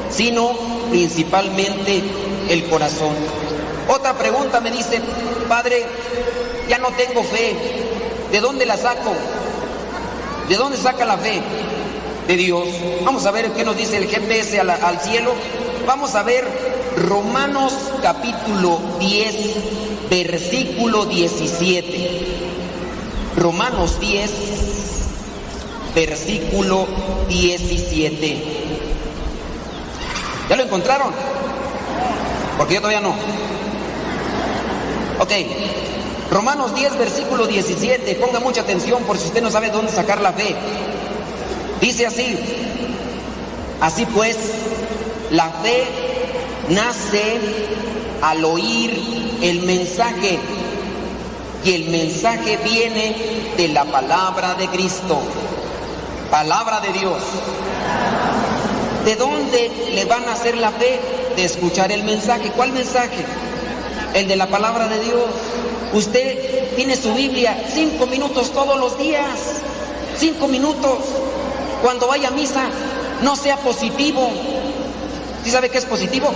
sino principalmente el corazón. Otra pregunta me dice, Padre, ya no tengo fe, ¿de dónde la saco? ¿De dónde saca la fe? De Dios. Vamos a ver qué nos dice el GPS al, al cielo. Vamos a ver Romanos capítulo 10, versículo 17. Romanos 10, versículo 17. ¿Ya lo encontraron? Porque yo todavía no. Ok, Romanos 10, versículo 17. Ponga mucha atención por si usted no sabe dónde sacar la fe. Dice así, así pues, la fe nace al oír el mensaje y el mensaje viene de la palabra de Cristo, palabra de Dios. ¿De dónde le van a hacer la fe? De escuchar el mensaje. ¿Cuál mensaje? El de la palabra de Dios. Usted tiene su Biblia cinco minutos todos los días. Cinco minutos. Cuando vaya a misa, no sea positivo. ¿Sí sabe qué es positivo?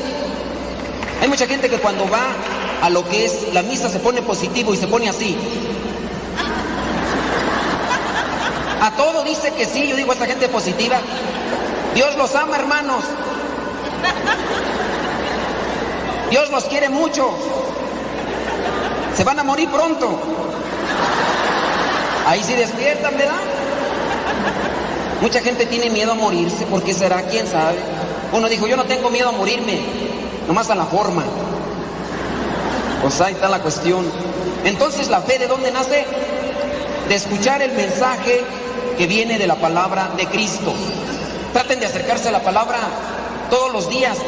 Hay mucha gente que cuando va a lo que es la misa se pone positivo y se pone así. A todo dice que sí, yo digo esta gente positiva. Dios los ama, hermanos. Dios los quiere mucho. Se van a morir pronto. Ahí sí despiertan, ¿verdad? Mucha gente tiene miedo a morirse. ¿Por qué será? ¿Quién sabe? Uno dijo, yo no tengo miedo a morirme, nomás a la forma. Pues ahí está la cuestión. Entonces, ¿la fe de dónde nace? De escuchar el mensaje que viene de la palabra de Cristo. Traten de acercarse a la palabra todos los días.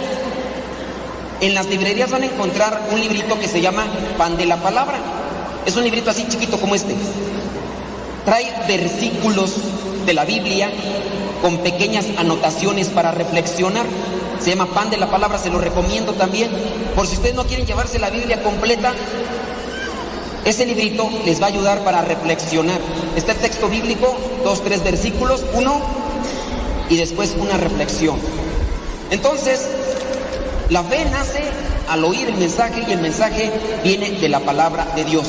En las librerías van a encontrar un librito que se llama Pan de la Palabra. Es un librito así chiquito como este. Trae versículos de la Biblia con pequeñas anotaciones para reflexionar. Se llama Pan de la Palabra, se lo recomiendo también. Por si ustedes no quieren llevarse la Biblia completa, ese librito les va a ayudar para reflexionar. Está el texto bíblico, dos, tres versículos, uno y después una reflexión. Entonces, la fe nace al oír el mensaje y el mensaje viene de la palabra de Dios.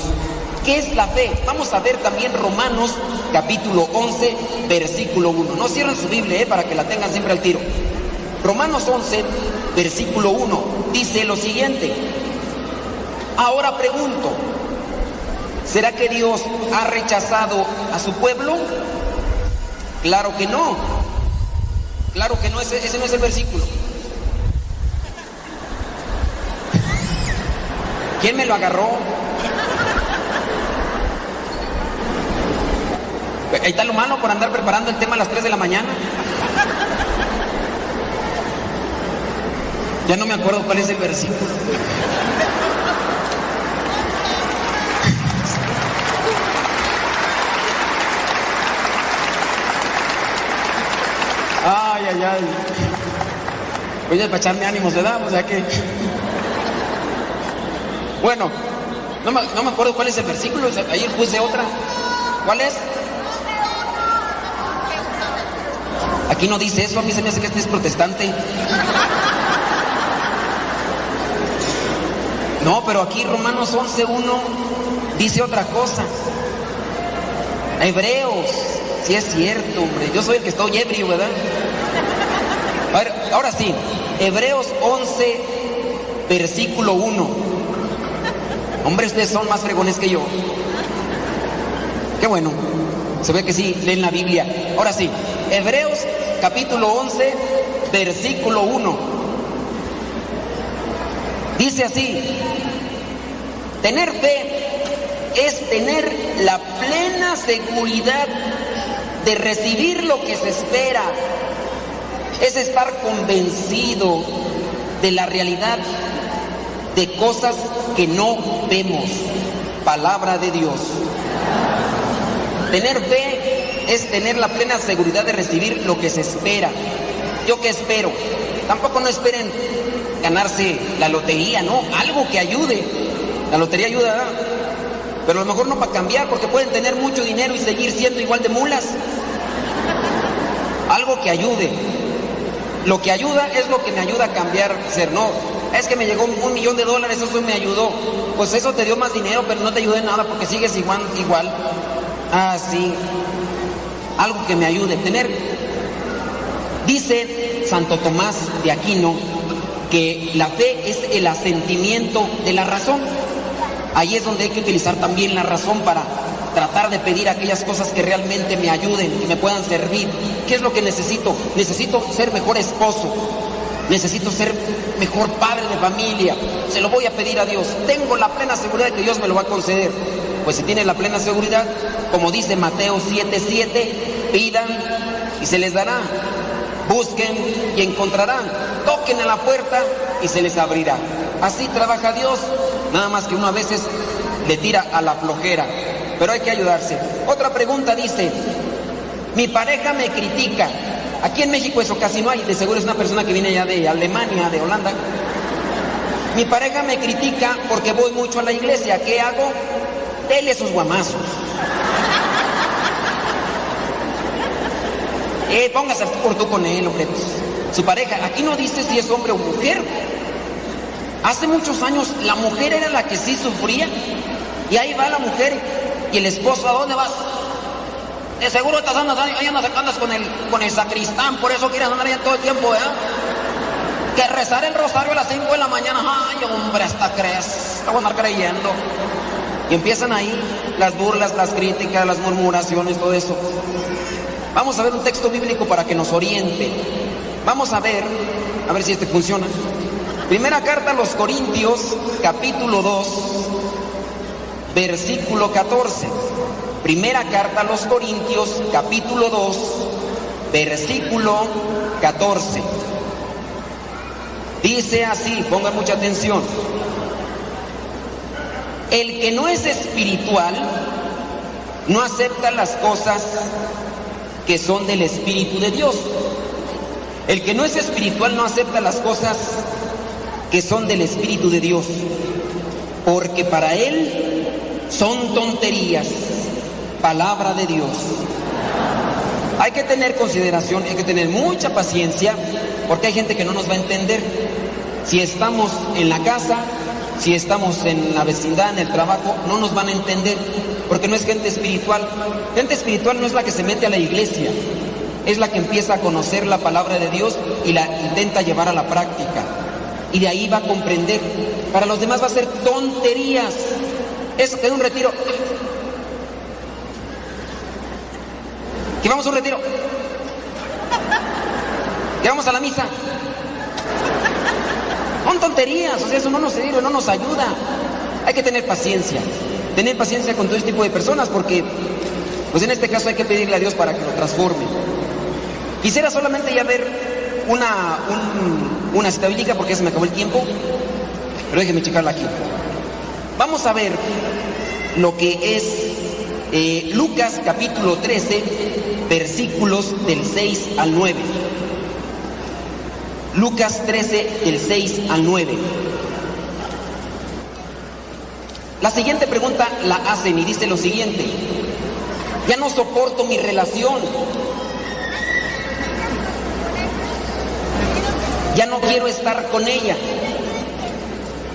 ¿Qué es la fe? Vamos a ver también Romanos capítulo 11, versículo 1. No cierren su Biblia eh, para que la tengan siempre al tiro. Romanos 11, versículo 1 dice lo siguiente. Ahora pregunto, ¿será que Dios ha rechazado a su pueblo? Claro que no. Claro que no, ese, no es el versículo. ¿Quién me lo agarró? Ahí está lo malo por andar preparando el tema a las 3 de la mañana. Ya no me acuerdo cuál es el versículo. Ay, ay, ay. Voy a echarme ánimos, ¿verdad? O sea que. Bueno, no me, no me acuerdo cuál es el versículo. Ayer puse otra. ¿Cuál es? Aquí no dice eso, a mí se me hace que este es protestante. No, pero aquí Romanos 11.1 dice otra cosa. Hebreos, si es cierto, hombre. Yo soy el que estoy ebrio, ¿verdad? Ahora sí. Hebreos 11, versículo 1. Hombre, ustedes son más fregones que yo. Qué bueno. Se ve que sí, leen la Biblia. Ahora sí. Hebreos capítulo 11, versículo 1. Dice así, tener fe es tener la plena seguridad de recibir lo que se espera, es estar convencido de la realidad de cosas que no vemos. Palabra de Dios. Tener fe es tener la plena seguridad de recibir lo que se espera. ¿Yo qué espero? Tampoco no esperen ganarse la lotería, ¿no? Algo que ayude. La lotería ayuda. Pero a lo mejor no para cambiar, porque pueden tener mucho dinero y seguir siendo igual de mulas. Algo que ayude. Lo que ayuda es lo que me ayuda a cambiar, ser no. Es que me llegó un millón de dólares, eso me ayudó. Pues eso te dio más dinero, pero no te ayudó en nada porque sigues igual. igual. Ah, sí. Algo que me ayude. Tener. Dice Santo Tomás de Aquino que la fe es el asentimiento de la razón. Ahí es donde hay que utilizar también la razón para tratar de pedir aquellas cosas que realmente me ayuden y me puedan servir. ¿Qué es lo que necesito? Necesito ser mejor esposo. Necesito ser mejor padre de familia. Se lo voy a pedir a Dios. Tengo la plena seguridad de que Dios me lo va a conceder. Pues si tiene la plena seguridad, como dice Mateo 7:7, pidan y se les dará. Busquen y encontrarán. Toquen a la puerta y se les abrirá. Así trabaja Dios. Nada más que uno a veces le tira a la flojera. Pero hay que ayudarse. Otra pregunta dice, mi pareja me critica. Aquí en México eso casi no hay. De seguro es una persona que viene ya de Alemania, de Holanda. Mi pareja me critica porque voy mucho a la iglesia. ¿Qué hago? Dele sus guamazos. Eh, póngase por tú con él, pues, su pareja. Aquí no dice si es hombre o mujer. Hace muchos años la mujer era la que sí sufría. Y ahí va la mujer y el esposo, ¿a dónde vas? De seguro estás andas, ahí andas, andas con el, con el sacristán, por eso quieres andar allá todo el tiempo, ¿eh? Que rezar el rosario a las 5 de la mañana, ay hombre, hasta crees, te voy a andar creyendo. Y empiezan ahí las burlas, las críticas, las murmuraciones, todo eso. Vamos a ver un texto bíblico para que nos oriente. Vamos a ver, a ver si este funciona. Primera carta a los Corintios, capítulo 2, versículo 14. Primera carta a los Corintios, capítulo 2, versículo 14. Dice así, pongan mucha atención. El que no es espiritual no acepta las cosas que son del Espíritu de Dios. El que no es espiritual no acepta las cosas que son del Espíritu de Dios, porque para él son tonterías, palabra de Dios. Hay que tener consideración, hay que tener mucha paciencia, porque hay gente que no nos va a entender. Si estamos en la casa, si estamos en la vecindad, en el trabajo, no nos van a entender, porque no es gente espiritual. Gente espiritual no es la que se mete a la iglesia, es la que empieza a conocer la palabra de Dios y la intenta llevar a la práctica. Y de ahí va a comprender. Para los demás va a ser tonterías. Eso que es un retiro. Que vamos a un retiro. Que vamos a la misa. Son tonterías, o sea, eso no nos sirve, no nos ayuda. Hay que tener paciencia. Tener paciencia con todo este tipo de personas porque, pues en este caso hay que pedirle a Dios para que lo transforme. Quisiera solamente ya ver una, un- una cita porque se me acabó el tiempo, pero déjenme checarla aquí. Vamos a ver lo que es eh, Lucas capítulo 13, versículos del 6 al 9. Lucas 13, del 6 al 9. La siguiente pregunta la hacen y dice lo siguiente. Ya no soporto mi relación. Ya no quiero estar con ella.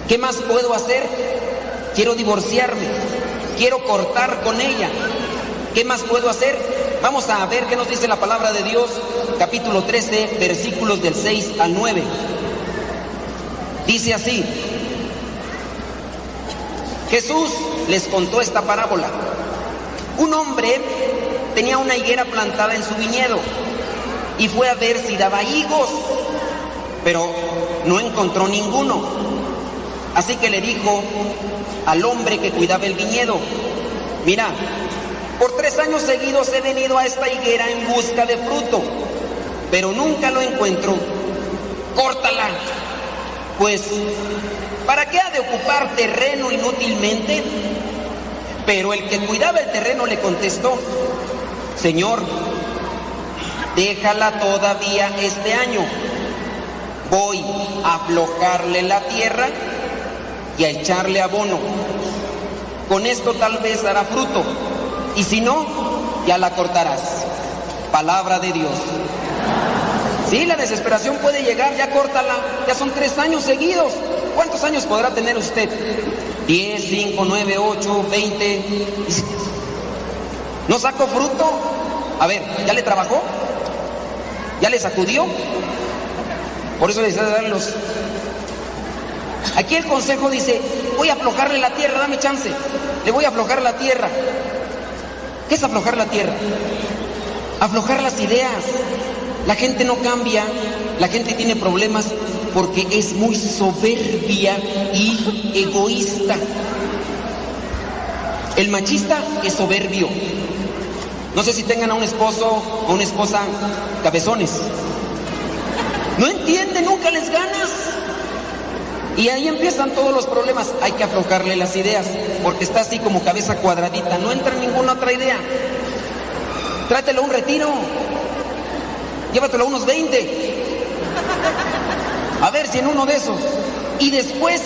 ¿Qué más puedo hacer? Quiero divorciarme. Quiero cortar con ella. ¿Qué más puedo hacer? Vamos a ver qué nos dice la palabra de Dios, capítulo 13, versículos del 6 al 9. Dice así, Jesús les contó esta parábola. Un hombre tenía una higuera plantada en su viñedo y fue a ver si daba higos, pero no encontró ninguno. Así que le dijo al hombre que cuidaba el viñedo, mira, por tres años seguidos he venido a esta higuera en busca de fruto, pero nunca lo encuentro. Córtala, pues, ¿para qué ha de ocupar terreno inútilmente? Pero el que cuidaba el terreno le contestó, Señor, déjala todavía este año. Voy a aflojarle la tierra y a echarle abono. Con esto tal vez dará fruto. Y si no, ya la cortarás. Palabra de Dios. Sí, la desesperación puede llegar, ya córtala. Ya son tres años seguidos. ¿Cuántos años podrá tener usted? ¿Diez, cinco, nueve, ocho, veinte? ¿No sacó fruto? A ver, ¿ya le trabajó? ¿Ya le sacudió? Por eso les dar los... Aquí el consejo dice, voy a aflojarle la tierra, dame chance. Le voy a aflojar la tierra. ¿Qué es aflojar la tierra? Aflojar las ideas. La gente no cambia, la gente tiene problemas porque es muy soberbia y egoísta. El machista es soberbio. No sé si tengan a un esposo o una esposa cabezones. No entiende, nunca les ganas. Y ahí empiezan todos los problemas. Hay que aflojarle las ideas, porque está así como cabeza cuadradita. No entra ninguna otra idea. Trátelo a un retiro. Llévatelo a unos 20. A ver si en uno de esos. Y después,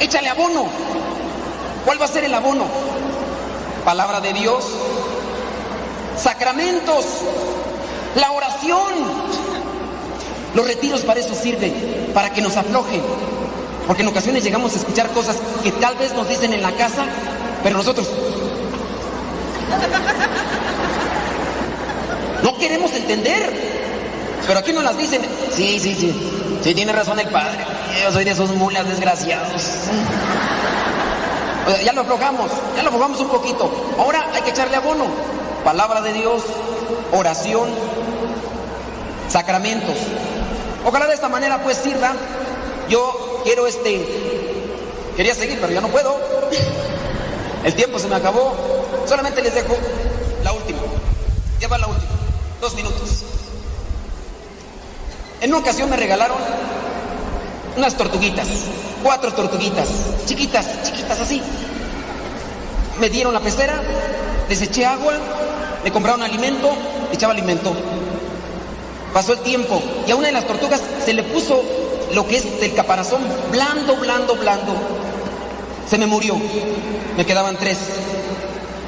échale abono. ¿Cuál va a ser el abono? Palabra de Dios. Sacramentos. La oración. Los retiros para eso sirven, para que nos aflojen. Porque en ocasiones llegamos a escuchar cosas que tal vez nos dicen en la casa, pero nosotros no queremos entender. Pero aquí nos las dicen. Sí, sí, sí. Sí, tiene razón el padre. Yo soy de esos mulas desgraciados. Ya lo aflojamos, ya lo aflojamos un poquito. Ahora hay que echarle abono. Palabra de Dios, oración, sacramentos. Ojalá de esta manera pues sirva. Yo quiero este... Quería seguir, pero ya no puedo. El tiempo se me acabó. Solamente les dejo la última. Ya va la última. Dos minutos. En una ocasión me regalaron unas tortuguitas. Cuatro tortuguitas. Chiquitas, chiquitas así. Me dieron la pecera, les eché agua, me compraron alimento, echaba alimento. Pasó el tiempo y a una de las tortugas se le puso lo que es el caparazón blando, blando, blando. Se me murió. Me quedaban tres.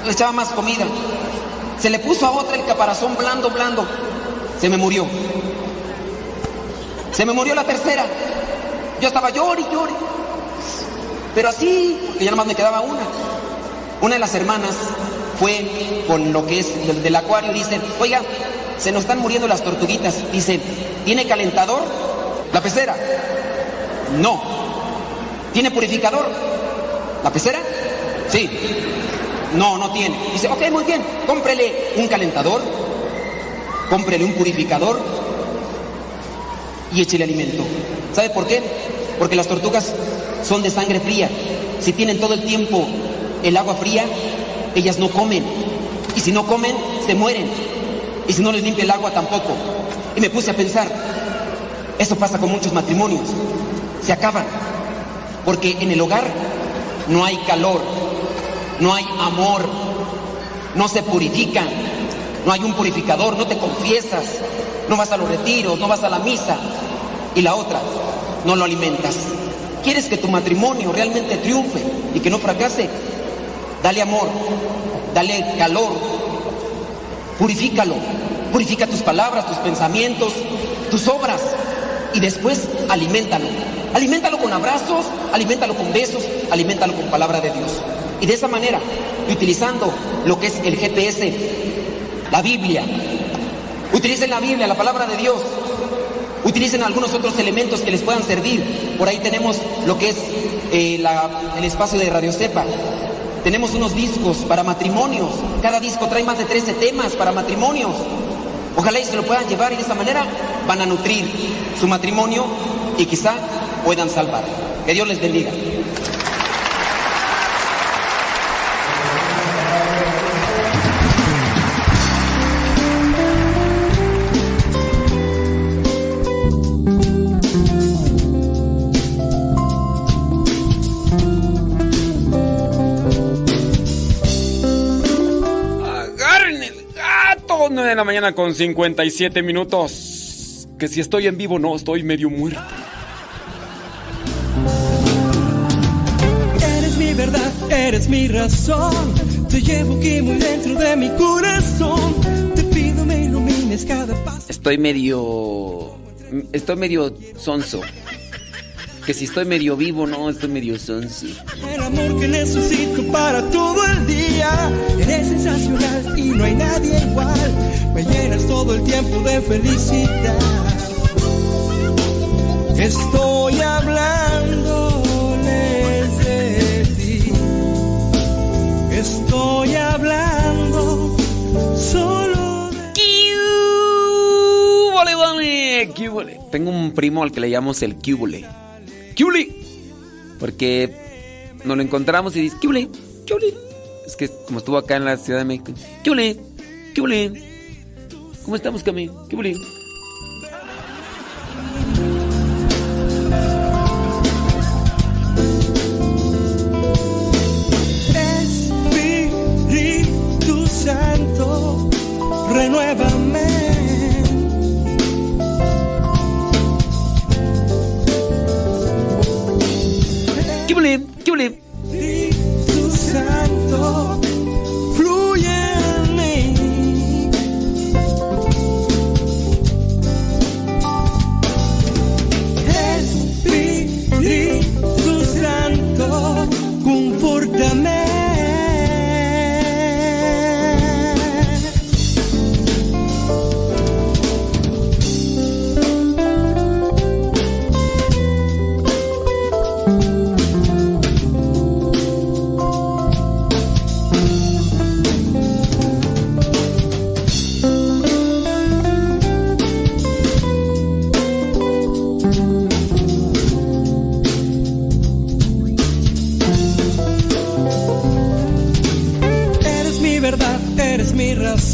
Le echaba más comida. Se le puso a otra el caparazón blando, blando. Se me murió. Se me murió la tercera. Yo estaba llori, llori. Pero así, porque ya nomás me quedaba una. Una de las hermanas fue con lo que es del, del acuario. Dice, oiga, se nos están muriendo las tortuguitas. Dice, ¿tiene calentador? ¿La pecera? No. ¿Tiene purificador? ¿La pecera? Sí. No, no tiene. Dice, ok, muy bien, cómprele un calentador, cómprele un purificador y échele alimento. ¿Sabe por qué? Porque las tortugas son de sangre fría. Si tienen todo el tiempo el agua fría, ellas no comen. Y si no comen, se mueren. Y si no les limpia el agua, tampoco. Y me puse a pensar, eso pasa con muchos matrimonios. Se acaban. Porque en el hogar no hay calor, no hay amor, no se purifican, no hay un purificador, no te confiesas, no vas a los retiros, no vas a la misa. Y la otra, no lo alimentas. ¿Quieres que tu matrimonio realmente triunfe y que no fracase? Dale amor, dale calor, purifícalo, purifica tus palabras, tus pensamientos, tus obras y después aliméntalo. Aliméntalo con abrazos, aliméntalo con besos, aliméntalo con palabra de Dios. Y de esa manera, utilizando lo que es el GPS, la Biblia, utilicen la Biblia, la palabra de Dios, utilicen algunos otros elementos que les puedan servir. Por ahí tenemos lo que es eh, el espacio de Radio Cepa. Tenemos unos discos para matrimonios. Cada disco trae más de 13 temas para matrimonios. Ojalá y se lo puedan llevar y de esa manera van a nutrir su matrimonio y quizá puedan salvar. Que Dios les bendiga. De la mañana con 57 minutos. Que si estoy en vivo, no, estoy medio muerto. Eres mi verdad, eres mi razón. Te llevo aquí muy dentro de mi corazón. Te pido me ilumines cada paso. Estoy medio. Estoy medio sonso. Que si estoy medio vivo, no, estoy medio sonso. El amor que necesito para todo el día. Eres sensacional y no hay nadie igual. Me llenas todo el tiempo de felicidad. Estoy hablándoles de ti. Estoy hablando solo de. Híjole, tengo un primo al que le llamamos el Cúbule. ¡Cúbule! Porque nos lo encontramos y dice, ¡Cúbule! ¡Cúbule! Es que como estuvo acá en la Ciudad de México. ¡Cúbule! ¡Cúbule! ¿Cómo estamos, Cami? ¡Cúbule! Espíritu Santo. 就你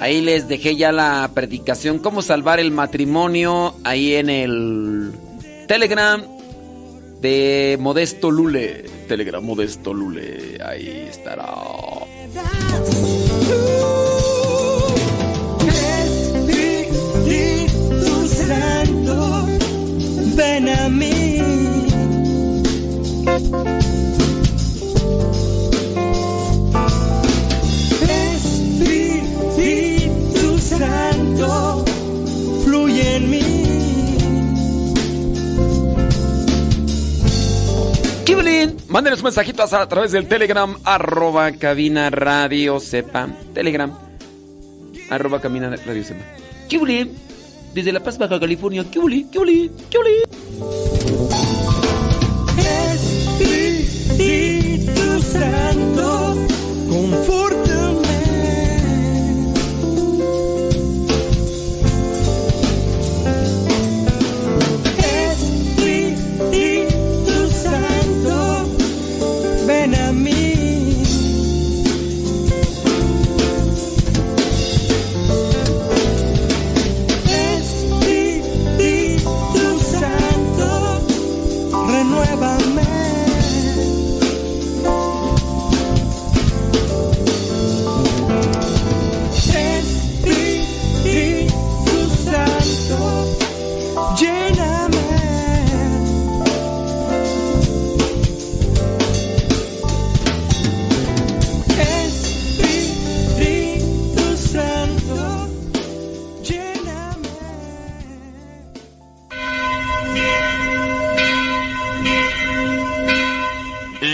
Ahí les dejé ya la predicación, cómo salvar el matrimonio, ahí en el Telegram de Modesto Lule. Telegram Modesto Lule, ahí estará. Ven a mí. Kibelin, mándenos un mensajito a través del Telegram, arroba cabina radio sepa. Telegram, arroba cabina radio sepa. Kibelin, desde La Paz, Baja California. Kibelin. Espíritu Santo,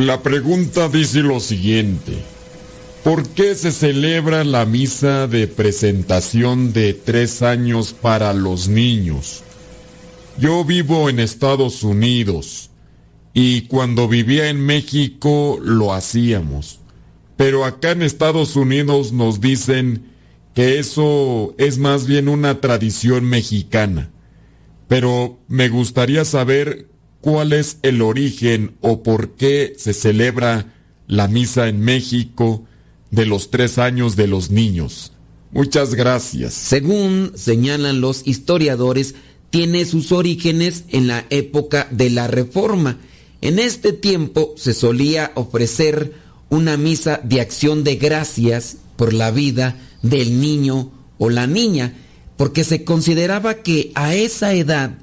La pregunta dice lo siguiente. ¿Por qué se celebra la misa de presentación de tres años para los niños? Yo vivo en Estados Unidos y cuando vivía en México lo hacíamos. Pero acá en Estados Unidos nos dicen que eso es más bien una tradición mexicana. Pero me gustaría saber cuál es el origen o por qué se celebra la misa en México de los tres años de los niños. Muchas gracias. Según señalan los historiadores, tiene sus orígenes en la época de la Reforma. En este tiempo se solía ofrecer una misa de acción de gracias por la vida del niño o la niña, porque se consideraba que a esa edad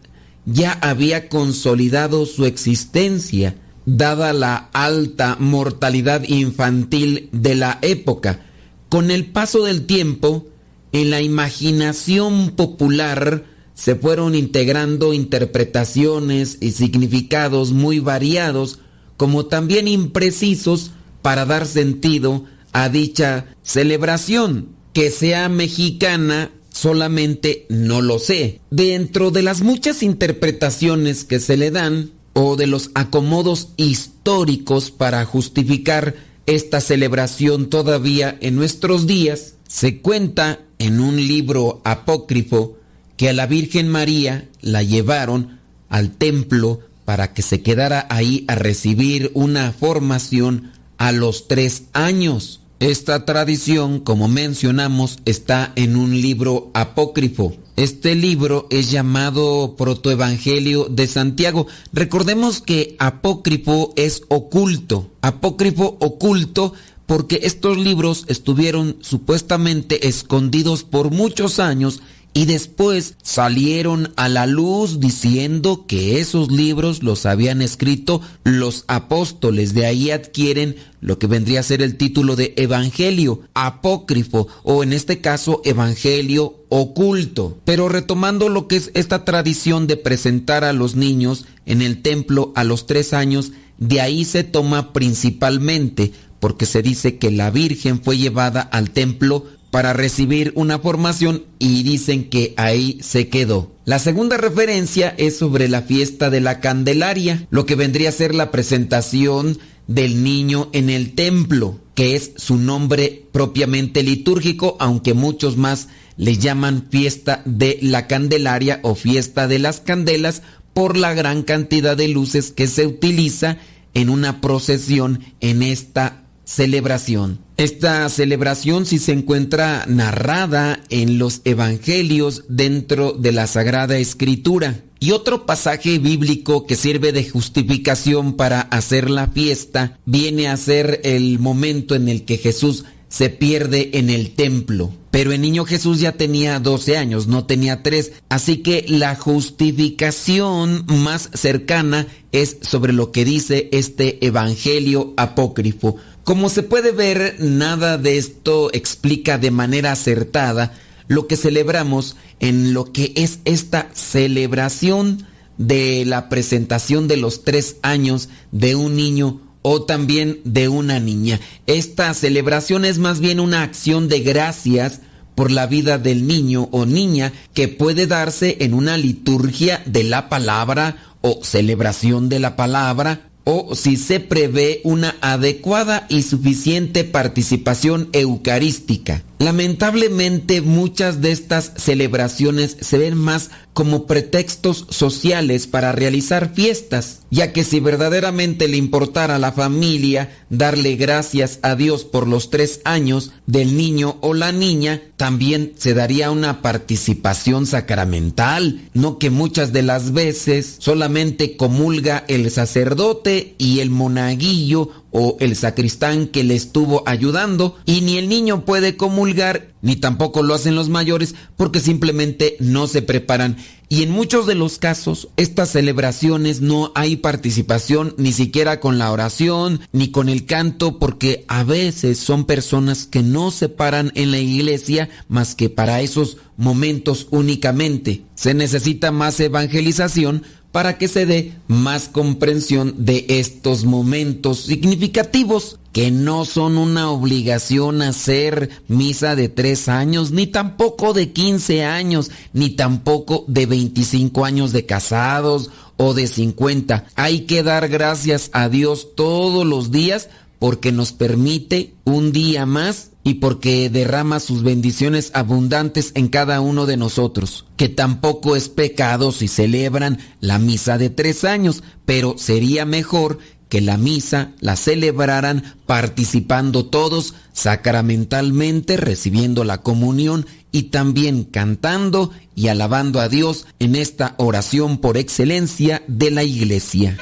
ya había consolidado su existencia, dada la alta mortalidad infantil de la época. Con el paso del tiempo, en la imaginación popular se fueron integrando interpretaciones y significados muy variados, como también imprecisos, para dar sentido a dicha celebración. Que sea mexicana solamente no lo sé. Dentro de las muchas interpretaciones que se le dan, o de los acomodos históricos para justificar esta celebración todavía en nuestros días, se cuenta en un libro apócrifo que a la Virgen María la llevaron al templo para que se quedara ahí a recibir una formación a los tres años. Esta tradición, como mencionamos, está en un libro apócrifo. Este libro es llamado Protoevangelio de Santiago. Recordemos que apócrifo es oculto. Apócrifo oculto porque estos libros estuvieron supuestamente escondidos por muchos años y después salieron a la luz diciendo que esos libros los habían escrito los apóstoles. De ahí adquieren lo que vendría a ser el título de Evangelio apócrifo o en este caso Evangelio oculto. Pero retomando lo que es esta tradición de presentar a los niños en el templo a los tres años, de ahí se toma principalmente porque se dice que la Virgen fue llevada al templo para recibir una formación y dicen que ahí se quedó. La segunda referencia es sobre la fiesta de la Candelaria, lo que vendría a ser la presentación del niño en el templo, que es su nombre propiamente litúrgico, aunque muchos más le llaman fiesta de la Candelaria o fiesta de las candelas por la gran cantidad de luces que se utiliza en una procesión en esta celebración. Esta celebración sí se encuentra narrada en los evangelios dentro de la Sagrada Escritura. Y otro pasaje bíblico que sirve de justificación para hacer la fiesta viene a ser el momento en el que Jesús se pierde en el templo. Pero el niño Jesús ya tenía 12 años, no tenía 3. Así que la justificación más cercana es sobre lo que dice este Evangelio apócrifo. Como se puede ver, nada de esto explica de manera acertada lo que celebramos en lo que es esta celebración de la presentación de los tres años de un niño o también de una niña. Esta celebración es más bien una acción de gracias por la vida del niño o niña que puede darse en una liturgia de la palabra o celebración de la palabra o si se prevé una adecuada y suficiente participación eucarística. Lamentablemente muchas de estas celebraciones se ven más como pretextos sociales para realizar fiestas, ya que si verdaderamente le importara a la familia darle gracias a Dios por los tres años del niño o la niña, también se daría una participación sacramental, no que muchas de las veces solamente comulga el sacerdote y el monaguillo o el sacristán que le estuvo ayudando y ni el niño puede comulgar ni tampoco lo hacen los mayores porque simplemente no se preparan. Y en muchos de los casos, estas celebraciones no hay participación ni siquiera con la oración ni con el canto porque a veces son personas que no se paran en la iglesia más que para esos momentos únicamente. Se necesita más evangelización para que se dé más comprensión de estos momentos significativos que no son una obligación hacer misa de tres años, ni tampoco de 15 años, ni tampoco de 25 años de casados o de 50. Hay que dar gracias a Dios todos los días porque nos permite un día más y porque derrama sus bendiciones abundantes en cada uno de nosotros, que tampoco es pecado si celebran la misa de tres años, pero sería mejor que la misa la celebraran participando todos sacramentalmente, recibiendo la comunión y también cantando y alabando a Dios en esta oración por excelencia de la iglesia.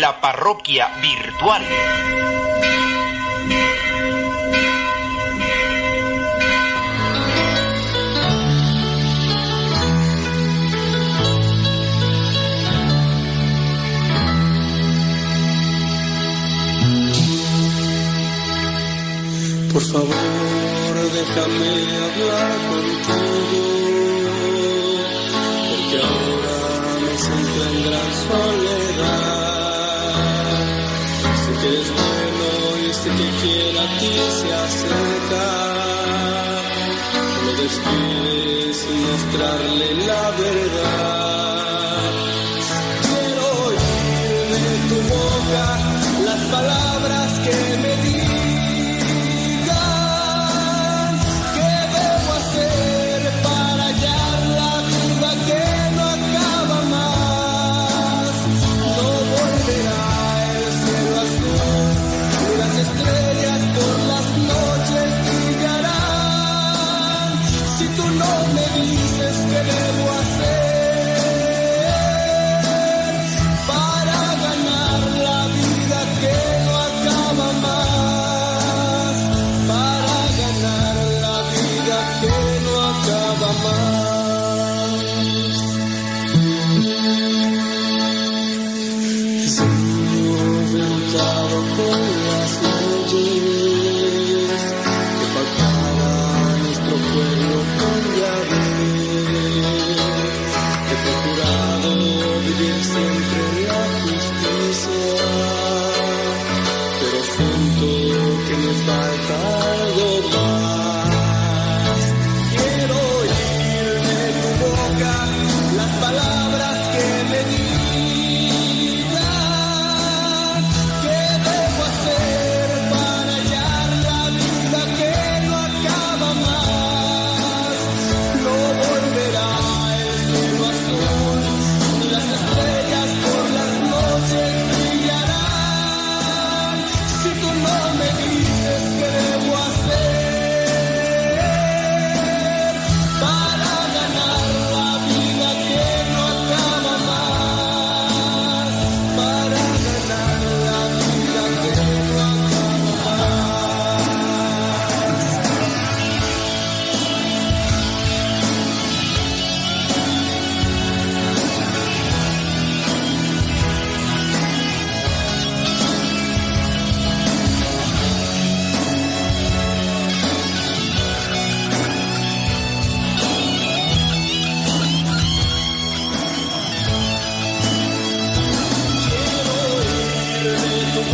la parroquia virtual. Por favor, déjame hablar contigo, porque ahora me siento en gran soledad. quien a ti se acerca. No desvíes mostrarle la verdad.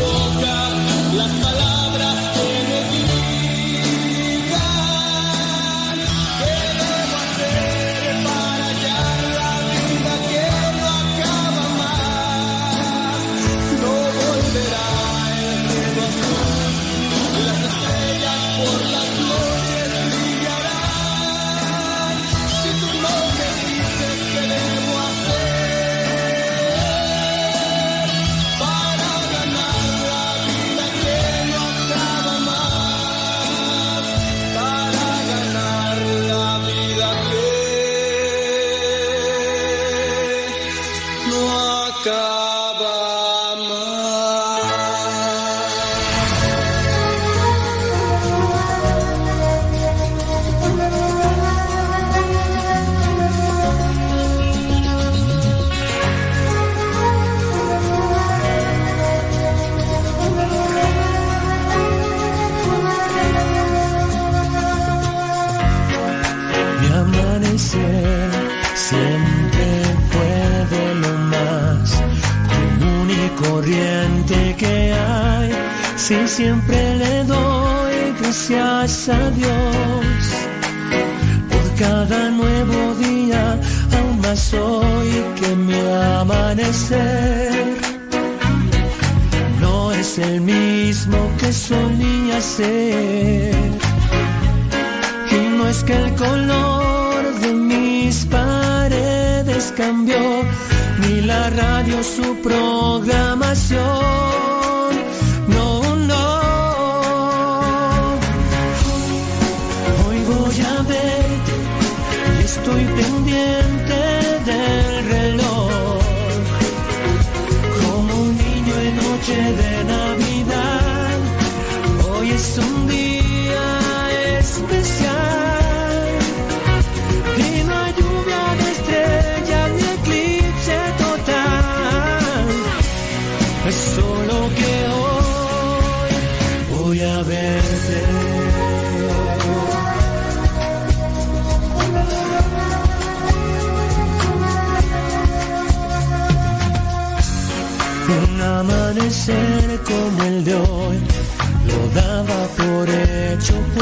我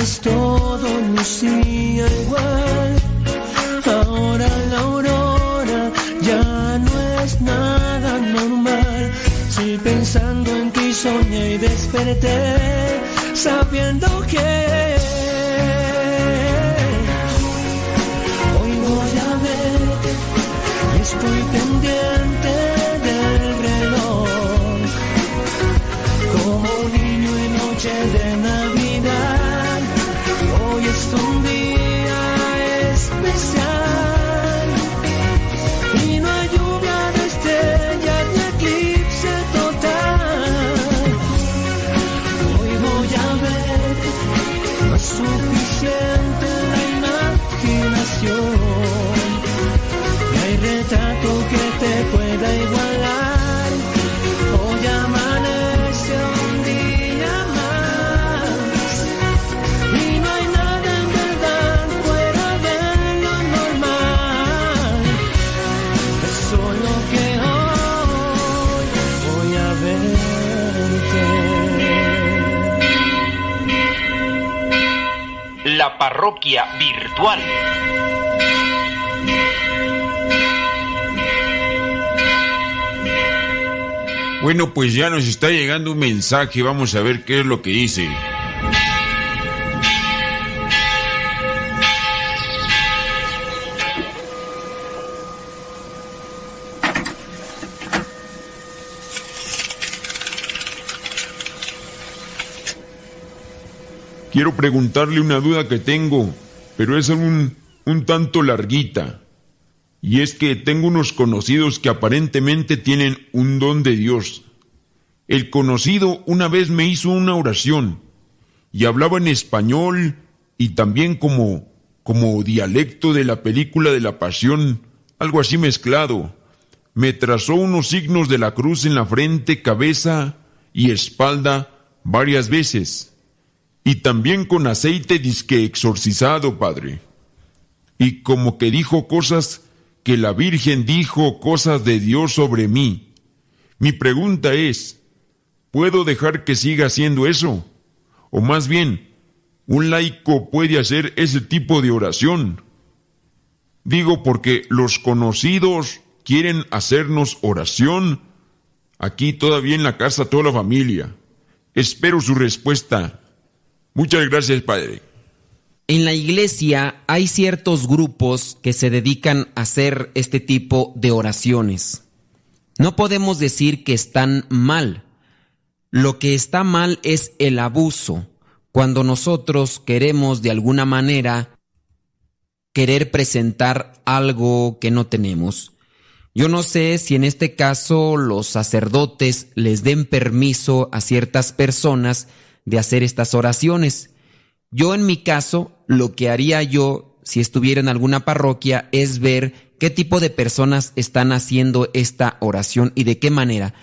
pues todo lucía igual. Ahora la aurora ya no es nada normal. Si pensando en ti soñé y desperté, sabiendo que hoy voy a verte y Que te pueda igualar. Hoy amanece un día más. Y no hay nada en verdad fuera de lo normal. Es solo que hoy voy a verte. La parroquia virtual. Bueno, pues ya nos está llegando un mensaje, vamos a ver qué es lo que dice. Quiero preguntarle una duda que tengo, pero es un, un tanto larguita. Y es que tengo unos conocidos que aparentemente tienen un don de Dios. El conocido una vez me hizo una oración y hablaba en español y también como como dialecto de la película de la Pasión, algo así mezclado. Me trazó unos signos de la cruz en la frente, cabeza y espalda varias veces. Y también con aceite disque exorcizado, padre. Y como que dijo cosas que la Virgen dijo cosas de Dios sobre mí. Mi pregunta es, ¿puedo dejar que siga haciendo eso? O más bien, ¿un laico puede hacer ese tipo de oración? Digo porque los conocidos quieren hacernos oración. Aquí todavía en la casa toda la familia. Espero su respuesta. Muchas gracias, Padre. En la iglesia hay ciertos grupos que se dedican a hacer este tipo de oraciones. No podemos decir que están mal. Lo que está mal es el abuso, cuando nosotros queremos de alguna manera querer presentar algo que no tenemos. Yo no sé si en este caso los sacerdotes les den permiso a ciertas personas de hacer estas oraciones. Yo en mi caso, lo que haría yo si estuviera en alguna parroquia es ver qué tipo de personas están haciendo esta oración y de qué manera.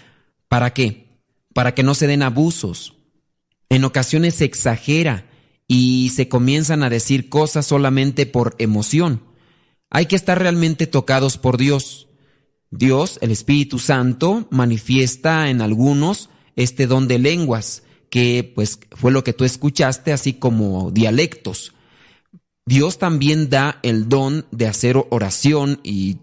¿Para qué? Para que no se den abusos. En ocasiones se exagera y se comienzan a decir cosas solamente por emoción. Hay que estar realmente tocados por Dios. Dios, el Espíritu Santo, manifiesta en algunos este don de lenguas, que pues fue lo que tú escuchaste, así como dialectos. Dios también da el don de hacer oración y,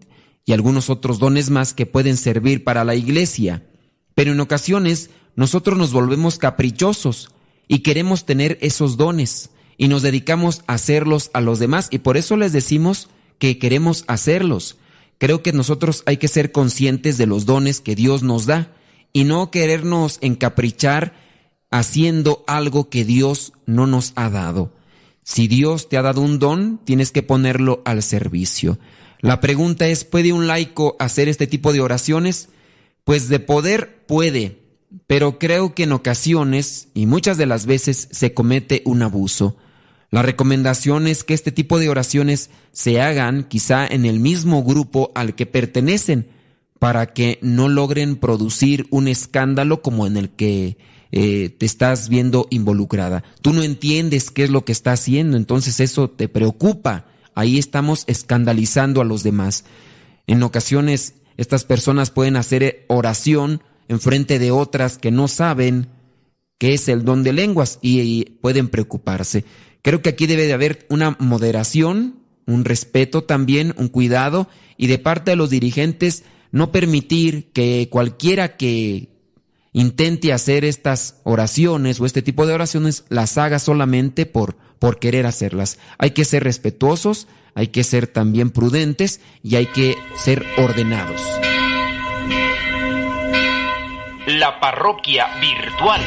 y algunos otros dones más que pueden servir para la iglesia. Pero en ocasiones nosotros nos volvemos caprichosos y queremos tener esos dones y nos dedicamos a hacerlos a los demás y por eso les decimos que queremos hacerlos. creo que nosotros hay que ser conscientes de los dones que Dios nos da y no querernos encaprichar haciendo algo que Dios no nos ha dado. Si Dios te ha dado un don, tienes que ponerlo al servicio. La pregunta es, ¿puede un laico hacer este tipo de oraciones? Pues de poder puede, pero creo que en ocasiones y muchas de las veces se comete un abuso. La recomendación es que este tipo de oraciones se hagan quizá en el mismo grupo al que pertenecen, para que no logren producir un escándalo como en el que eh, te estás viendo involucrada. Tú no entiendes qué es lo que está haciendo, entonces eso te preocupa. Ahí estamos escandalizando a los demás. En ocasiones estas personas pueden hacer oración en frente de otras que no saben qué es el don de lenguas y, y pueden preocuparse. Creo que aquí debe de haber una moderación, un respeto también, un cuidado y de parte de los dirigentes no permitir que cualquiera que intente hacer estas oraciones o este tipo de oraciones las haga solamente por, por querer hacerlas. Hay que ser respetuosos, hay que ser también prudentes y hay que ser ordenados. La parroquia virtual.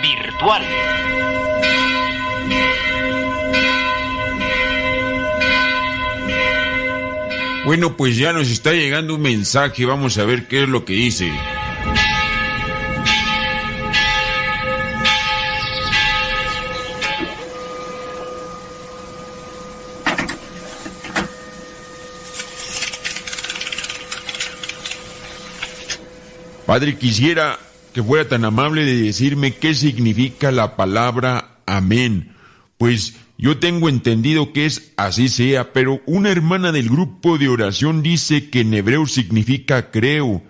Virtual. Bueno, pues ya nos está llegando un mensaje, vamos a ver qué es lo que dice. Padre, quisiera que fuera tan amable de decirme qué significa la palabra amén. Pues yo tengo entendido que es así sea, pero una hermana del grupo de oración dice que en hebreo significa creo.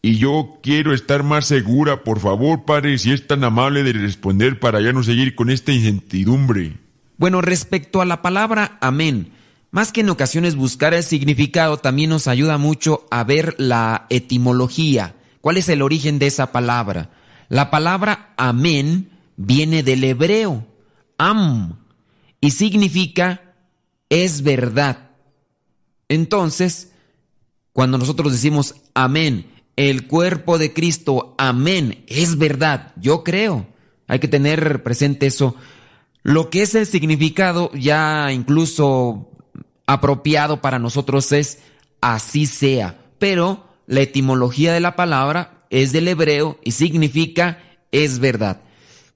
Y yo quiero estar más segura, por favor, padre, si es tan amable de responder para ya no seguir con esta incertidumbre. Bueno, respecto a la palabra amén, más que en ocasiones buscar el significado, también nos ayuda mucho a ver la etimología. ¿Cuál es el origen de esa palabra? La palabra amén viene del hebreo, am, y significa es verdad. Entonces, cuando nosotros decimos amén, el cuerpo de Cristo, amén, es verdad, yo creo. Hay que tener presente eso. Lo que es el significado ya incluso apropiado para nosotros es así sea, pero la etimología de la palabra es del hebreo y significa es verdad.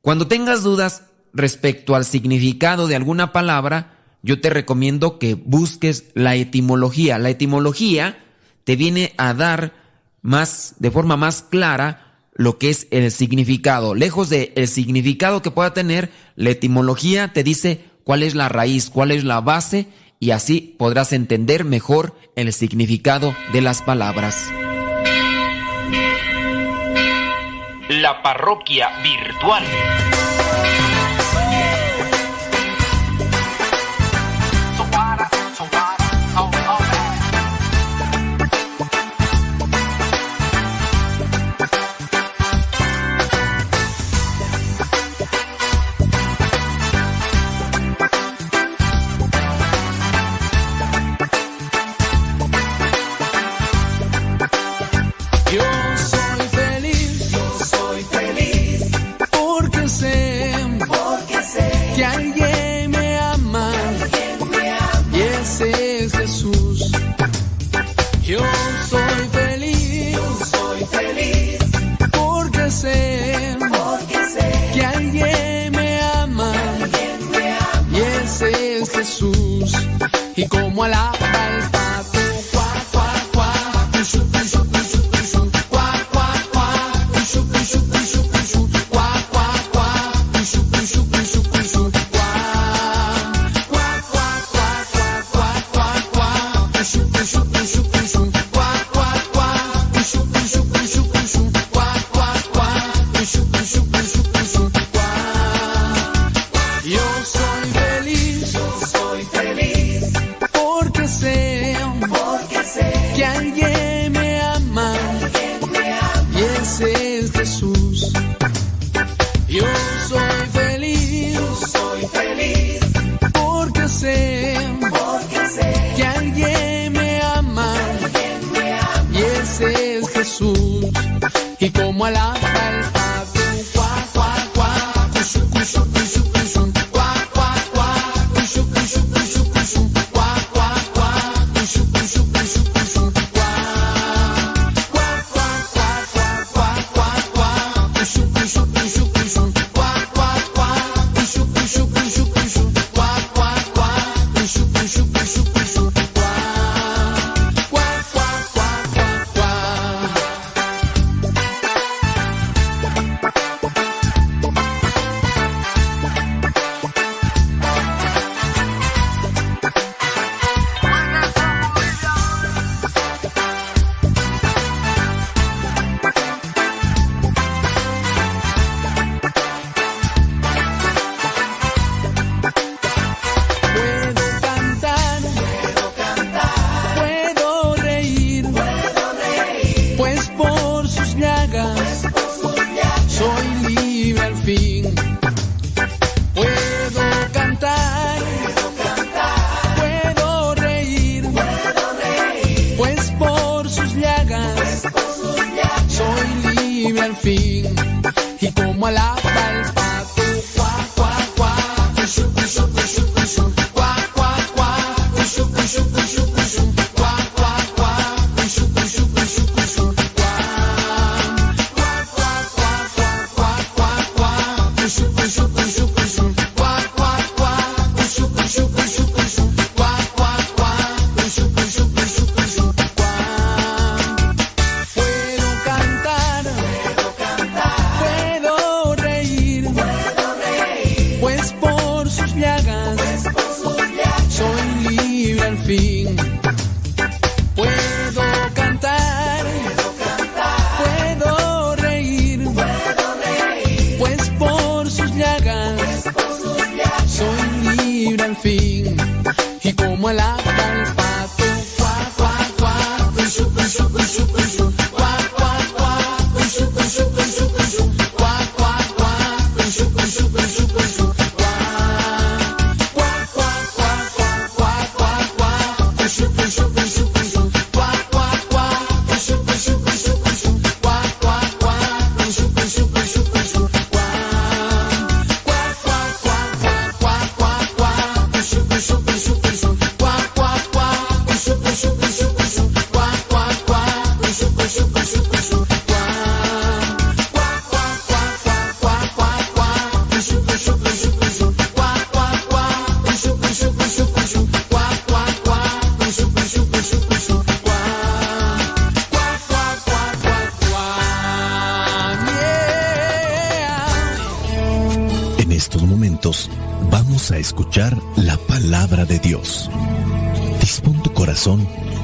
Cuando tengas dudas respecto al significado de alguna palabra, yo te recomiendo que busques la etimología. La etimología te viene a dar más, de forma más clara, lo que es el significado. Lejos del significado que pueda tener, la etimología te dice cuál es la raíz, cuál es la base y así podrás entender mejor el significado de las palabras. La parroquia virtual.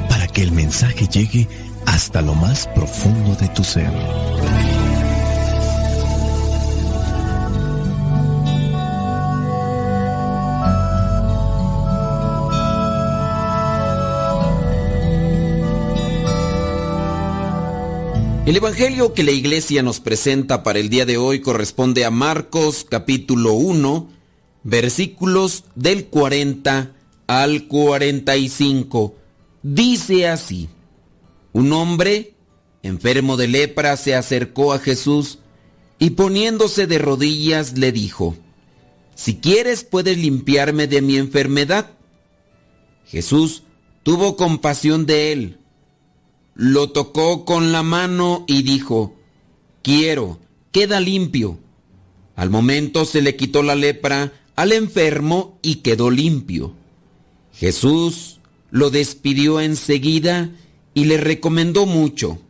Para que el mensaje llegue hasta lo más profundo de tu ser. El Evangelio que la iglesia nos presenta para el día de hoy corresponde a Marcos capítulo 1, versículos del 40 al 45. Dice así, un hombre enfermo de lepra se acercó a Jesús y poniéndose de rodillas le dijo, si quieres puedes limpiarme de mi enfermedad. Jesús tuvo compasión de él lo tocó con la mano y dijo, quiero, queda limpio. Al momento se le quitó la lepra al enfermo y quedó limpio. Jesús lo despidió enseguida y le recomendó mucho.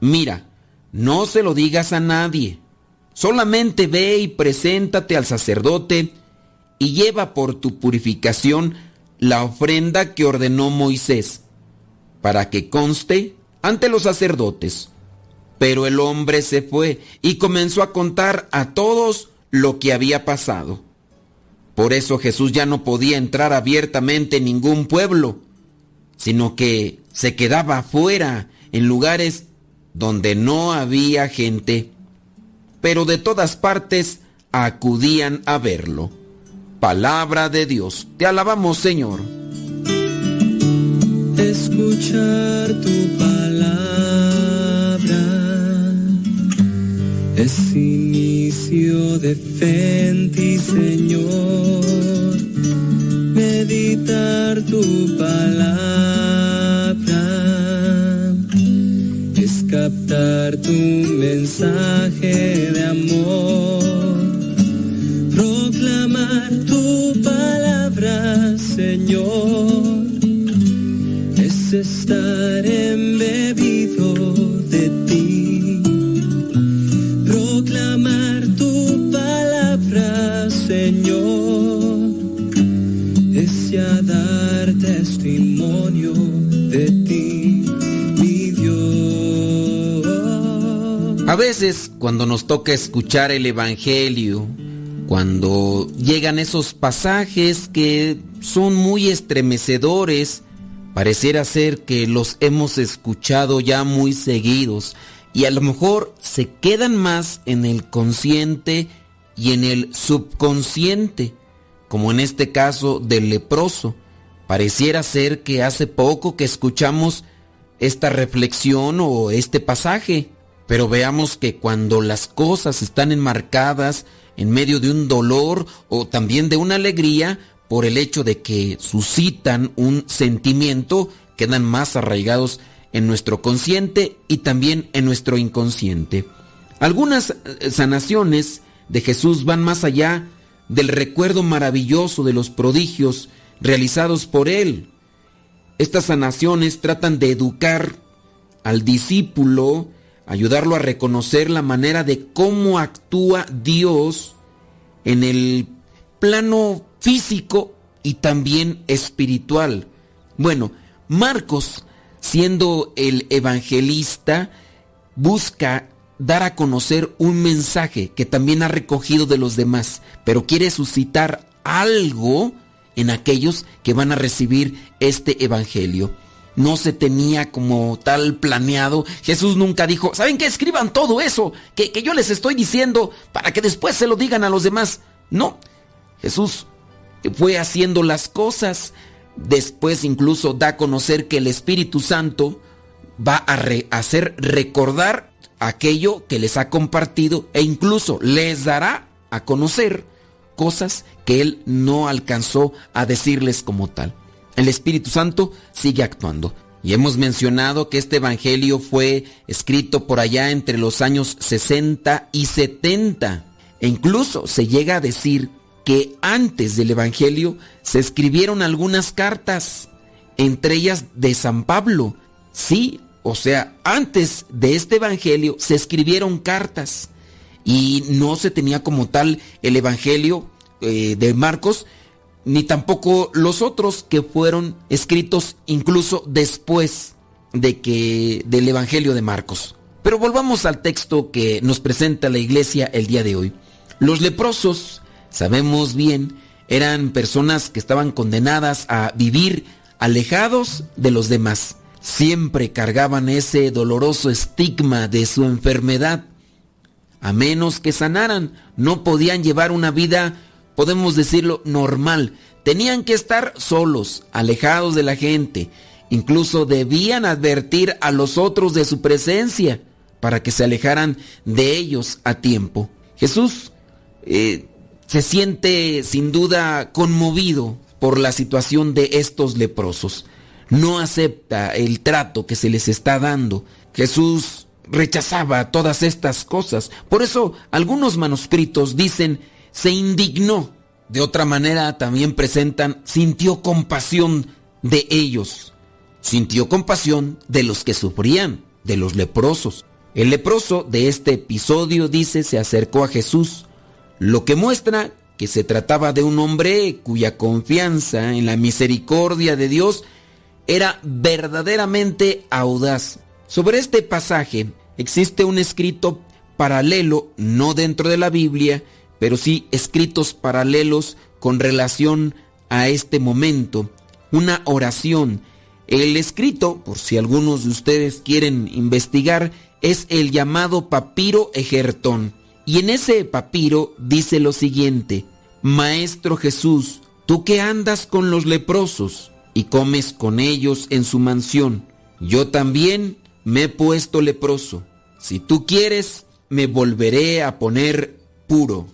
Mira, no se lo digas a nadie. Solamente ve y preséntate al sacerdote y lleva por tu purificación la ofrenda que ordenó Moisés para que conste ante los sacerdotes. Pero el hombre se fue y comenzó a contar a todos lo que había pasado. Por eso Jesús ya no podía entrar abiertamente en ningún pueblo, sino que se quedaba afuera en lugares donde no había gente, pero de todas partes acudían a verlo. Palabra de Dios, te alabamos Señor escuchar tu palabra es inicio de fe ti, Señor. Meditar tu palabra. Es captar tu mensaje de amor. Proclamar tu palabra, Señor. Estar embebido de ti, proclamar tu palabra, Señor, A veces cuando nos toca escuchar el Evangelio, cuando llegan esos pasajes que son muy estremecedores, Pareciera ser que los hemos escuchado ya muy seguidos y a lo mejor se quedan más en el consciente y en el subconsciente, como en este caso del leproso. Pareciera ser que hace poco que escuchamos esta reflexión o este pasaje, pero veamos que cuando las cosas están enmarcadas en medio de un dolor o también de una alegría, por el hecho de que suscitan un sentimiento, quedan más arraigados en nuestro consciente y también en nuestro inconsciente. Algunas eh, sanaciones de Jesús van más allá del recuerdo maravilloso de los prodigios realizados por Él. Estas sanaciones tratan de educar al discípulo, ayudarlo a reconocer la manera de cómo actúa Dios en el plano físico y también espiritual. Bueno, Marcos, siendo el evangelista, busca dar a conocer un mensaje que también ha recogido de los demás, pero quiere suscitar algo en aquellos que van a recibir este evangelio. No se tenía como tal planeado. Jesús nunca dijo, ¿saben qué? Escriban todo eso que, que yo les estoy diciendo para que después se lo digan a los demás. No, Jesús fue haciendo las cosas. Después incluso da a conocer que el Espíritu Santo va a hacer recordar aquello que les ha compartido e incluso les dará a conocer cosas que él no alcanzó a decirles como tal. El Espíritu Santo sigue actuando. Y hemos mencionado que este Evangelio fue escrito por allá entre los años 60 y 70. E incluso se llega a decir que antes del Evangelio se escribieron algunas cartas, entre ellas de San Pablo. Sí, o sea, antes de este Evangelio se escribieron cartas y no se tenía como tal el Evangelio eh, de Marcos, ni tampoco los otros que fueron escritos incluso después de que del Evangelio de Marcos. Pero volvamos al texto que nos presenta la iglesia el día de hoy. Los leprosos, sabemos bien, eran personas que estaban condenadas a vivir alejados de los demás. Siempre cargaban ese doloroso estigma de su enfermedad. A menos que sanaran, no podían llevar una vida, podemos decirlo, normal. Tenían que estar solos, alejados de la gente. Incluso debían advertir a los otros de su presencia para que se alejaran de ellos a tiempo. Jesús eh, se siente sin duda conmovido por la situación de estos leprosos. No acepta el trato que se les está dando. Jesús rechazaba todas estas cosas. Por eso algunos manuscritos dicen se indignó. De otra manera también presentan sintió compasión de ellos. Sintió compasión de los que sufrían, de los leprosos. El leproso de este episodio dice se acercó a Jesús, lo que muestra que se trataba de un hombre cuya confianza en la misericordia de Dios era verdaderamente audaz. Sobre este pasaje existe un escrito paralelo, no dentro de la Biblia, pero sí escritos paralelos con relación a este momento, una oración. El escrito, por si algunos de ustedes quieren investigar, es el llamado papiro ejertón. Y en ese papiro dice lo siguiente, Maestro Jesús, tú que andas con los leprosos y comes con ellos en su mansión, yo también me he puesto leproso. Si tú quieres, me volveré a poner puro.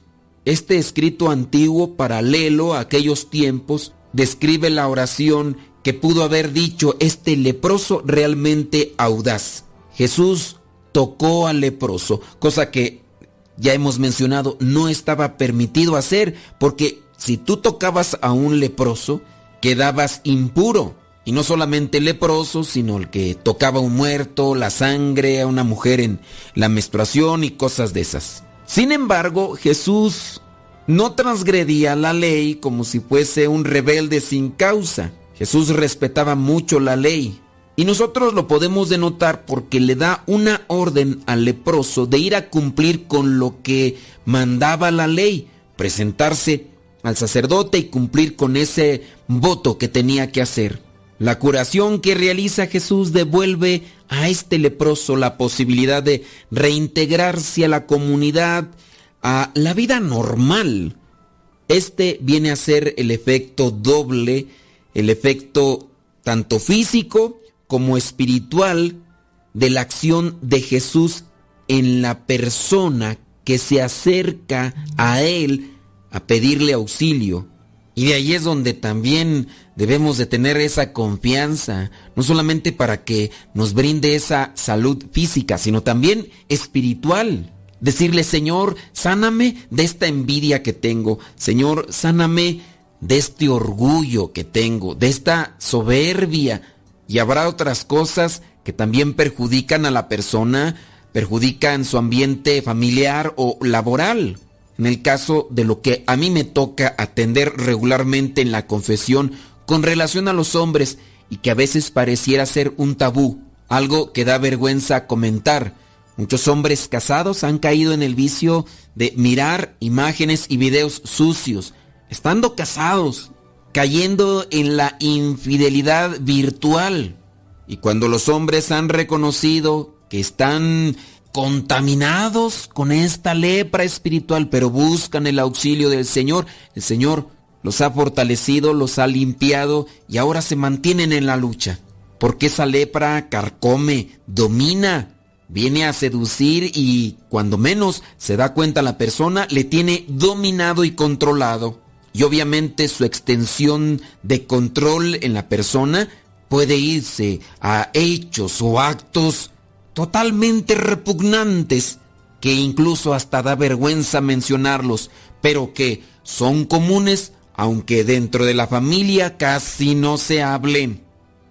Este escrito antiguo paralelo a aquellos tiempos describe la oración que pudo haber dicho este leproso realmente audaz. Jesús tocó al leproso, cosa que ya hemos mencionado no estaba permitido hacer, porque si tú tocabas a un leproso, quedabas impuro. Y no solamente leproso, sino el que tocaba a un muerto, la sangre, a una mujer en la menstruación y cosas de esas. Sin embargo, Jesús no transgredía la ley como si fuese un rebelde sin causa. Jesús respetaba mucho la ley. Y nosotros lo podemos denotar porque le da una orden al leproso de ir a cumplir con lo que mandaba la ley, presentarse al sacerdote y cumplir con ese voto que tenía que hacer. La curación que realiza Jesús devuelve a este leproso la posibilidad de reintegrarse a la comunidad, a la vida normal. Este viene a ser el efecto doble, el efecto tanto físico como espiritual de la acción de Jesús en la persona que se acerca a Él a pedirle auxilio. Y de ahí es donde también debemos de tener esa confianza, no solamente para que nos brinde esa salud física, sino también espiritual. Decirle, Señor, sáname de esta envidia que tengo. Señor, sáname de este orgullo que tengo, de esta soberbia. Y habrá otras cosas que también perjudican a la persona, perjudican su ambiente familiar o laboral. En el caso de lo que a mí me toca atender regularmente en la confesión con relación a los hombres y que a veces pareciera ser un tabú, algo que da vergüenza comentar. Muchos hombres casados han caído en el vicio de mirar imágenes y videos sucios, estando casados, cayendo en la infidelidad virtual. Y cuando los hombres han reconocido que están contaminados con esta lepra espiritual, pero buscan el auxilio del Señor, el Señor los ha fortalecido, los ha limpiado y ahora se mantienen en la lucha. Porque esa lepra carcome, domina, viene a seducir y cuando menos se da cuenta la persona, le tiene dominado y controlado. Y obviamente su extensión de control en la persona puede irse a hechos o actos totalmente repugnantes que incluso hasta da vergüenza mencionarlos, pero que son comunes aunque dentro de la familia casi no se hablen.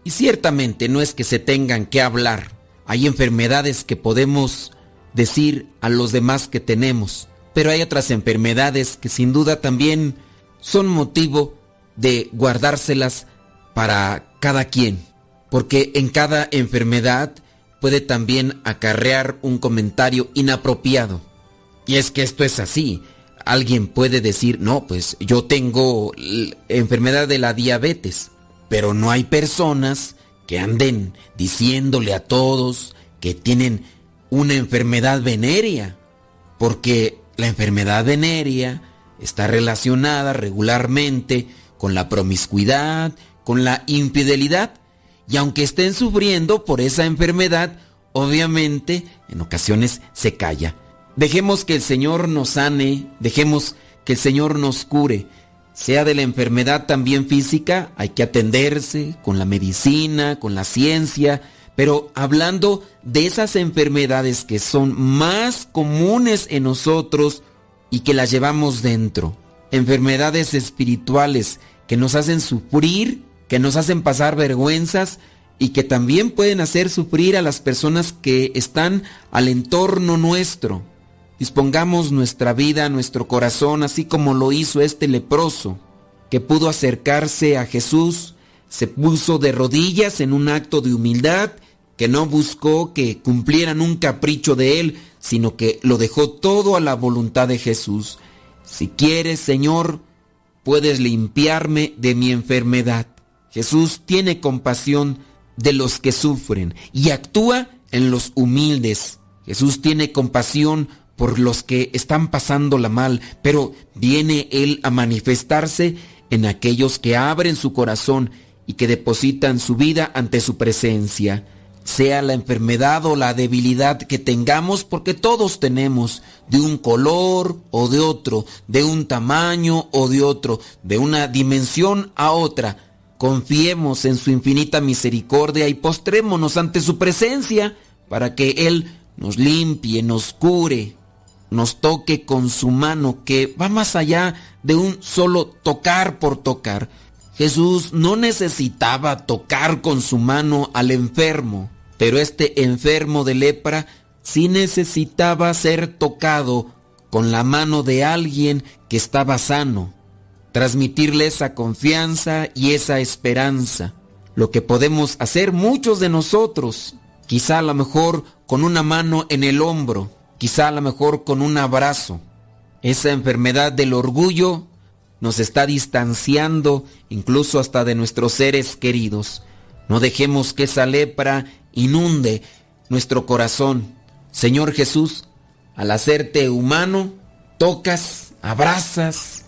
Y ciertamente no es que se tengan que hablar. Hay enfermedades que podemos decir a los demás que tenemos, pero hay otras enfermedades que sin duda también son motivo de guardárselas para cada quien, porque en cada enfermedad puede también acarrear un comentario inapropiado. Y es que esto es así. Alguien puede decir, no, pues yo tengo enfermedad de la diabetes, pero no hay personas que anden diciéndole a todos que tienen una enfermedad venérea, porque la enfermedad venérea está relacionada regularmente con la promiscuidad, con la infidelidad, y aunque estén sufriendo por esa enfermedad, obviamente en ocasiones se calla. Dejemos que el Señor nos sane, dejemos que el Señor nos cure. Sea de la enfermedad también física, hay que atenderse con la medicina, con la ciencia, pero hablando de esas enfermedades que son más comunes en nosotros y que las llevamos dentro, enfermedades espirituales que nos hacen sufrir, que nos hacen pasar vergüenzas y que también pueden hacer sufrir a las personas que están al entorno nuestro. Dispongamos nuestra vida, nuestro corazón, así como lo hizo este leproso, que pudo acercarse a Jesús, se puso de rodillas en un acto de humildad, que no buscó que cumplieran un capricho de él, sino que lo dejó todo a la voluntad de Jesús. Si quieres, Señor, puedes limpiarme de mi enfermedad. Jesús tiene compasión de los que sufren y actúa en los humildes. Jesús tiene compasión por los que están pasándola mal, pero viene Él a manifestarse en aquellos que abren su corazón y que depositan su vida ante su presencia. Sea la enfermedad o la debilidad que tengamos, porque todos tenemos de un color o de otro, de un tamaño o de otro, de una dimensión a otra. Confiemos en su infinita misericordia y postrémonos ante su presencia para que Él nos limpie, nos cure, nos toque con su mano que va más allá de un solo tocar por tocar. Jesús no necesitaba tocar con su mano al enfermo, pero este enfermo de lepra sí necesitaba ser tocado con la mano de alguien que estaba sano, transmitirle esa confianza y esa esperanza. Lo que podemos hacer muchos de nosotros, quizá a lo mejor con una mano en el hombro, quizá a lo mejor con un abrazo. Esa enfermedad del orgullo nos está distanciando incluso hasta de nuestros seres queridos. No dejemos que esa lepra inunde nuestro corazón. Señor Jesús, al hacerte humano, tocas, abrazas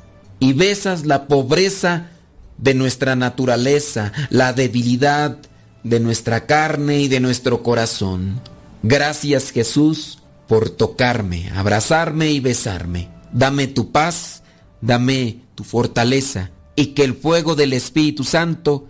y besas la pobreza de nuestra naturaleza, la debilidad de nuestra carne y de nuestro corazón. Gracias Jesús por tocarme, abrazarme y besarme. Dame tu paz, dame tu fortaleza y que el fuego del Espíritu Santo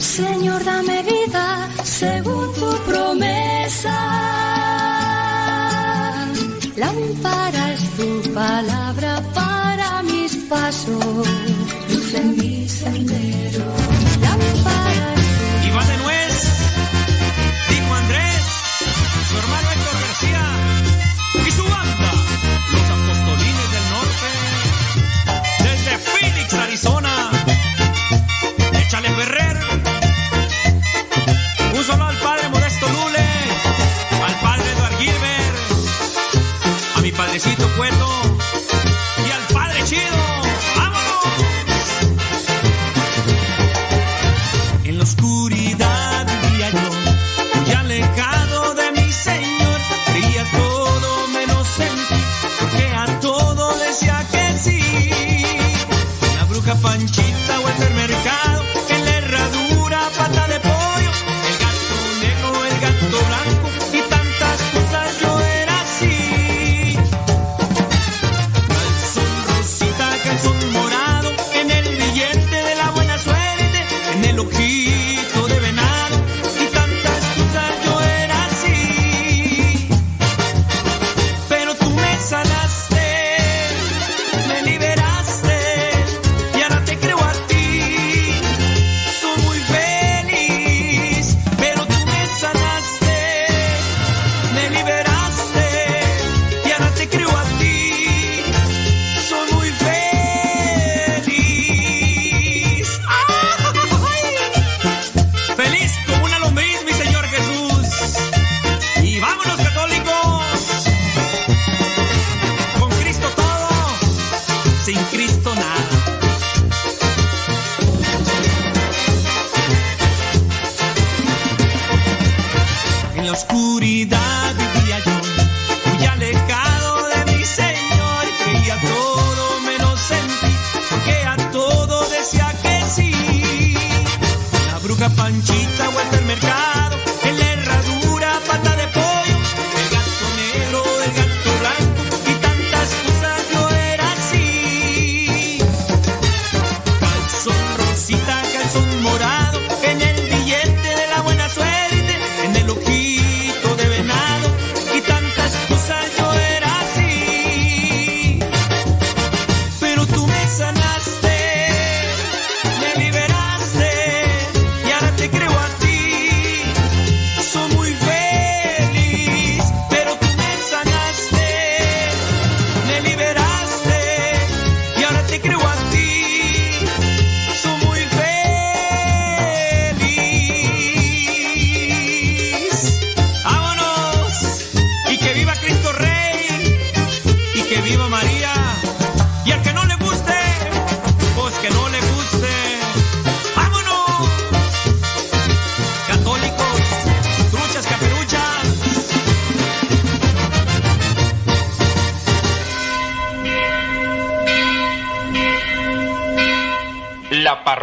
Señor, dame vida según tu promesa. Lámpara es tu palabra para mis pasos, luz en mi sendero. Padrecito Cueto y al Padre Chido. ¡Vámonos! En la oscuridad vivía yo, muy alejado de mi Señor. Veía todo menos en porque a todo decía que sí. La bruja Panchita o el.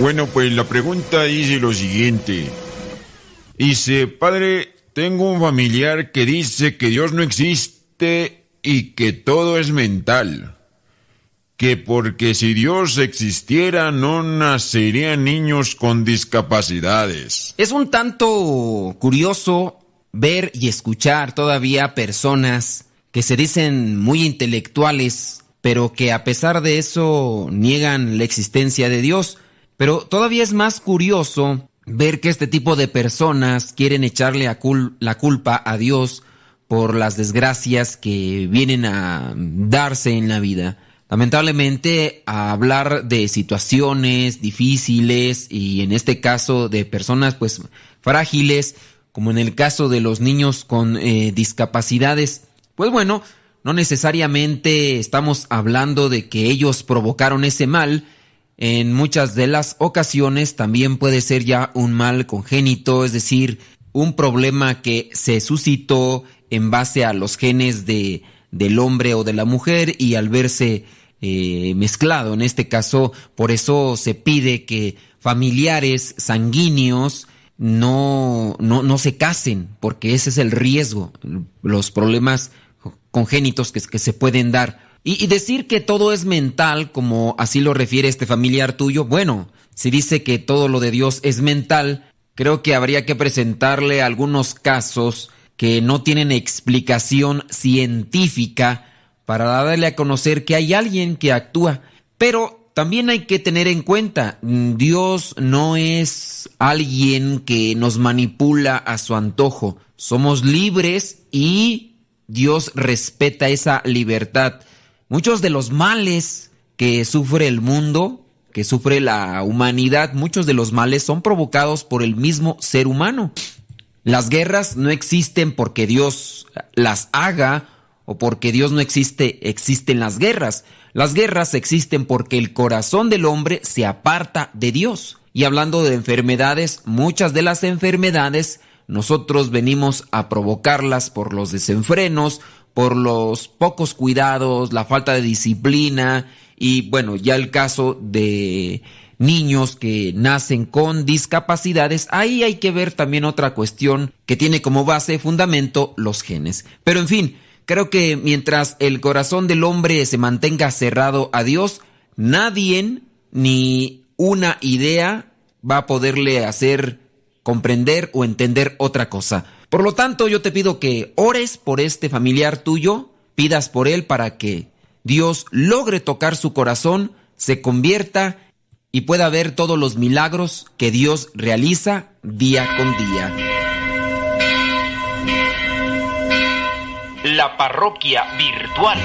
Bueno, pues la pregunta dice lo siguiente. Dice, padre, tengo un familiar que dice que Dios no existe y que todo es mental. Que porque si Dios existiera no nacerían niños con discapacidades. Es un tanto curioso ver y escuchar todavía personas que se dicen muy intelectuales, pero que a pesar de eso niegan la existencia de Dios. Pero todavía es más curioso ver que este tipo de personas quieren echarle a cul- la culpa a Dios por las desgracias que vienen a darse en la vida. Lamentablemente, a hablar de situaciones difíciles y en este caso de personas pues frágiles, como en el caso de los niños con eh, discapacidades, pues bueno, no necesariamente estamos hablando de que ellos provocaron ese mal, en muchas de las ocasiones también puede ser ya un mal congénito, es decir, un problema que se suscitó en base a los genes de, del hombre o de la mujer y al verse eh, mezclado. En este caso, por eso se pide que familiares sanguíneos no, no, no se casen, porque ese es el riesgo, los problemas congénitos que, que se pueden dar. Y, decir que todo es mental, como así lo refiere este familiar tuyo, bueno, si dice que todo lo de Dios es mental, creo que habría que presentarle algunos casos que no tienen explicación científica para darle a conocer que hay alguien que actúa. Pero también hay que tener en cuenta, Dios no es alguien que nos manipula a su antojo. Somos libres y Dios respeta esa libertad. Muchos de los males que sufre el mundo que sufre la humanidad, muchos de los males son provocados por el mismo ser humano. Las guerras no existen porque Dios las haga o porque Dios no existe, existen las guerras. Las guerras existen porque el corazón del hombre se aparta de Dios. Y hablando de enfermedades, muchas de las enfermedades nosotros venimos a provocarlas por los desenfrenos, por los pocos cuidados, la falta de disciplina y bueno, ya el caso de niños que nacen con discapacidades, ahí hay que ver también otra cuestión que tiene como base, fundamento, los genes. Pero en fin, creo que mientras el corazón del hombre se mantenga cerrado a Dios, nadie ni una idea va a poderle hacer comprender o entender otra cosa. Por lo tanto, yo te pido que ores por este familiar tuyo, pidas por él para que Dios logre tocar su corazón, se convierta y pueda ver todos los milagros que Dios realiza día con día. La parroquia virtual.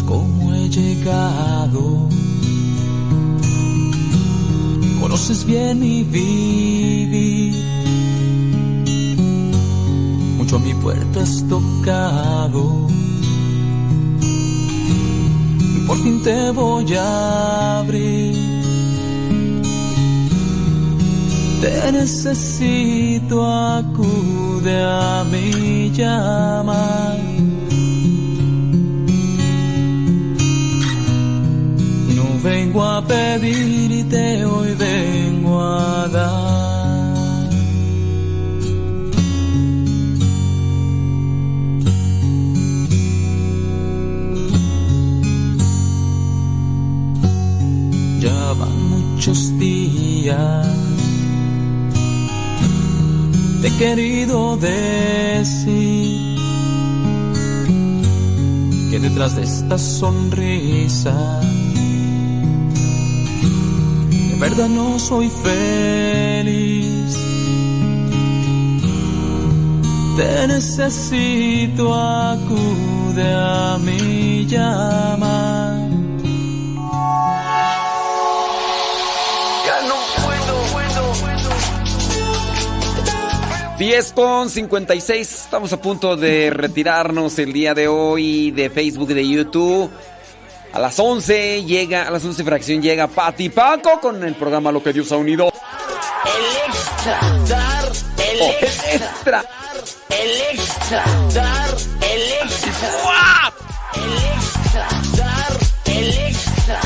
Sabes cómo he llegado. Conoces bien mi vivir. Mucho a mi puerta has tocado. Por fin te voy a abrir. Te necesito, acude a mi llamar. Vengo a pedirte, hoy vengo a dar. Ya muchos días. Te he querido decir que detrás de esta sonrisa verdad no soy feliz. Te necesito, acude a mi llamar. Ya no puedo, 10 con 56. Estamos a punto de retirarnos el día de hoy de Facebook y de YouTube. A las 11 llega, a las 11 fracción llega Pati Paco con el programa Lo que Dios ha unido. El extra, dar, el Oh, extra, extra. el extra, dar, el extra, el extra, dar, el extra,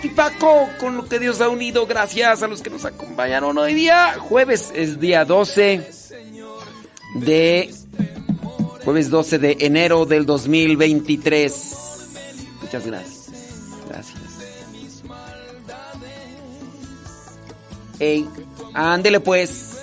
Pati Paco con lo que Dios ha unido. Gracias a los que nos acompañaron hoy día. Jueves es día 12 de. Jueves 12 de enero del 2023. Muchas gracias. Gracias. Ey, ándele pues.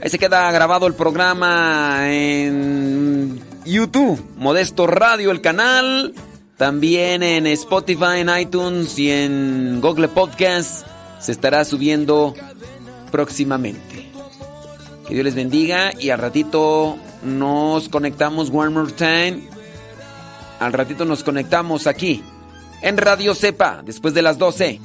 Ahí se queda grabado el programa en YouTube, Modesto Radio, el canal. También en Spotify, en iTunes y en Google Podcast. Se estará subiendo próximamente. Que Dios les bendiga y al ratito nos conectamos one more time. Al ratito nos conectamos aquí en Radio Cepa después de las 12.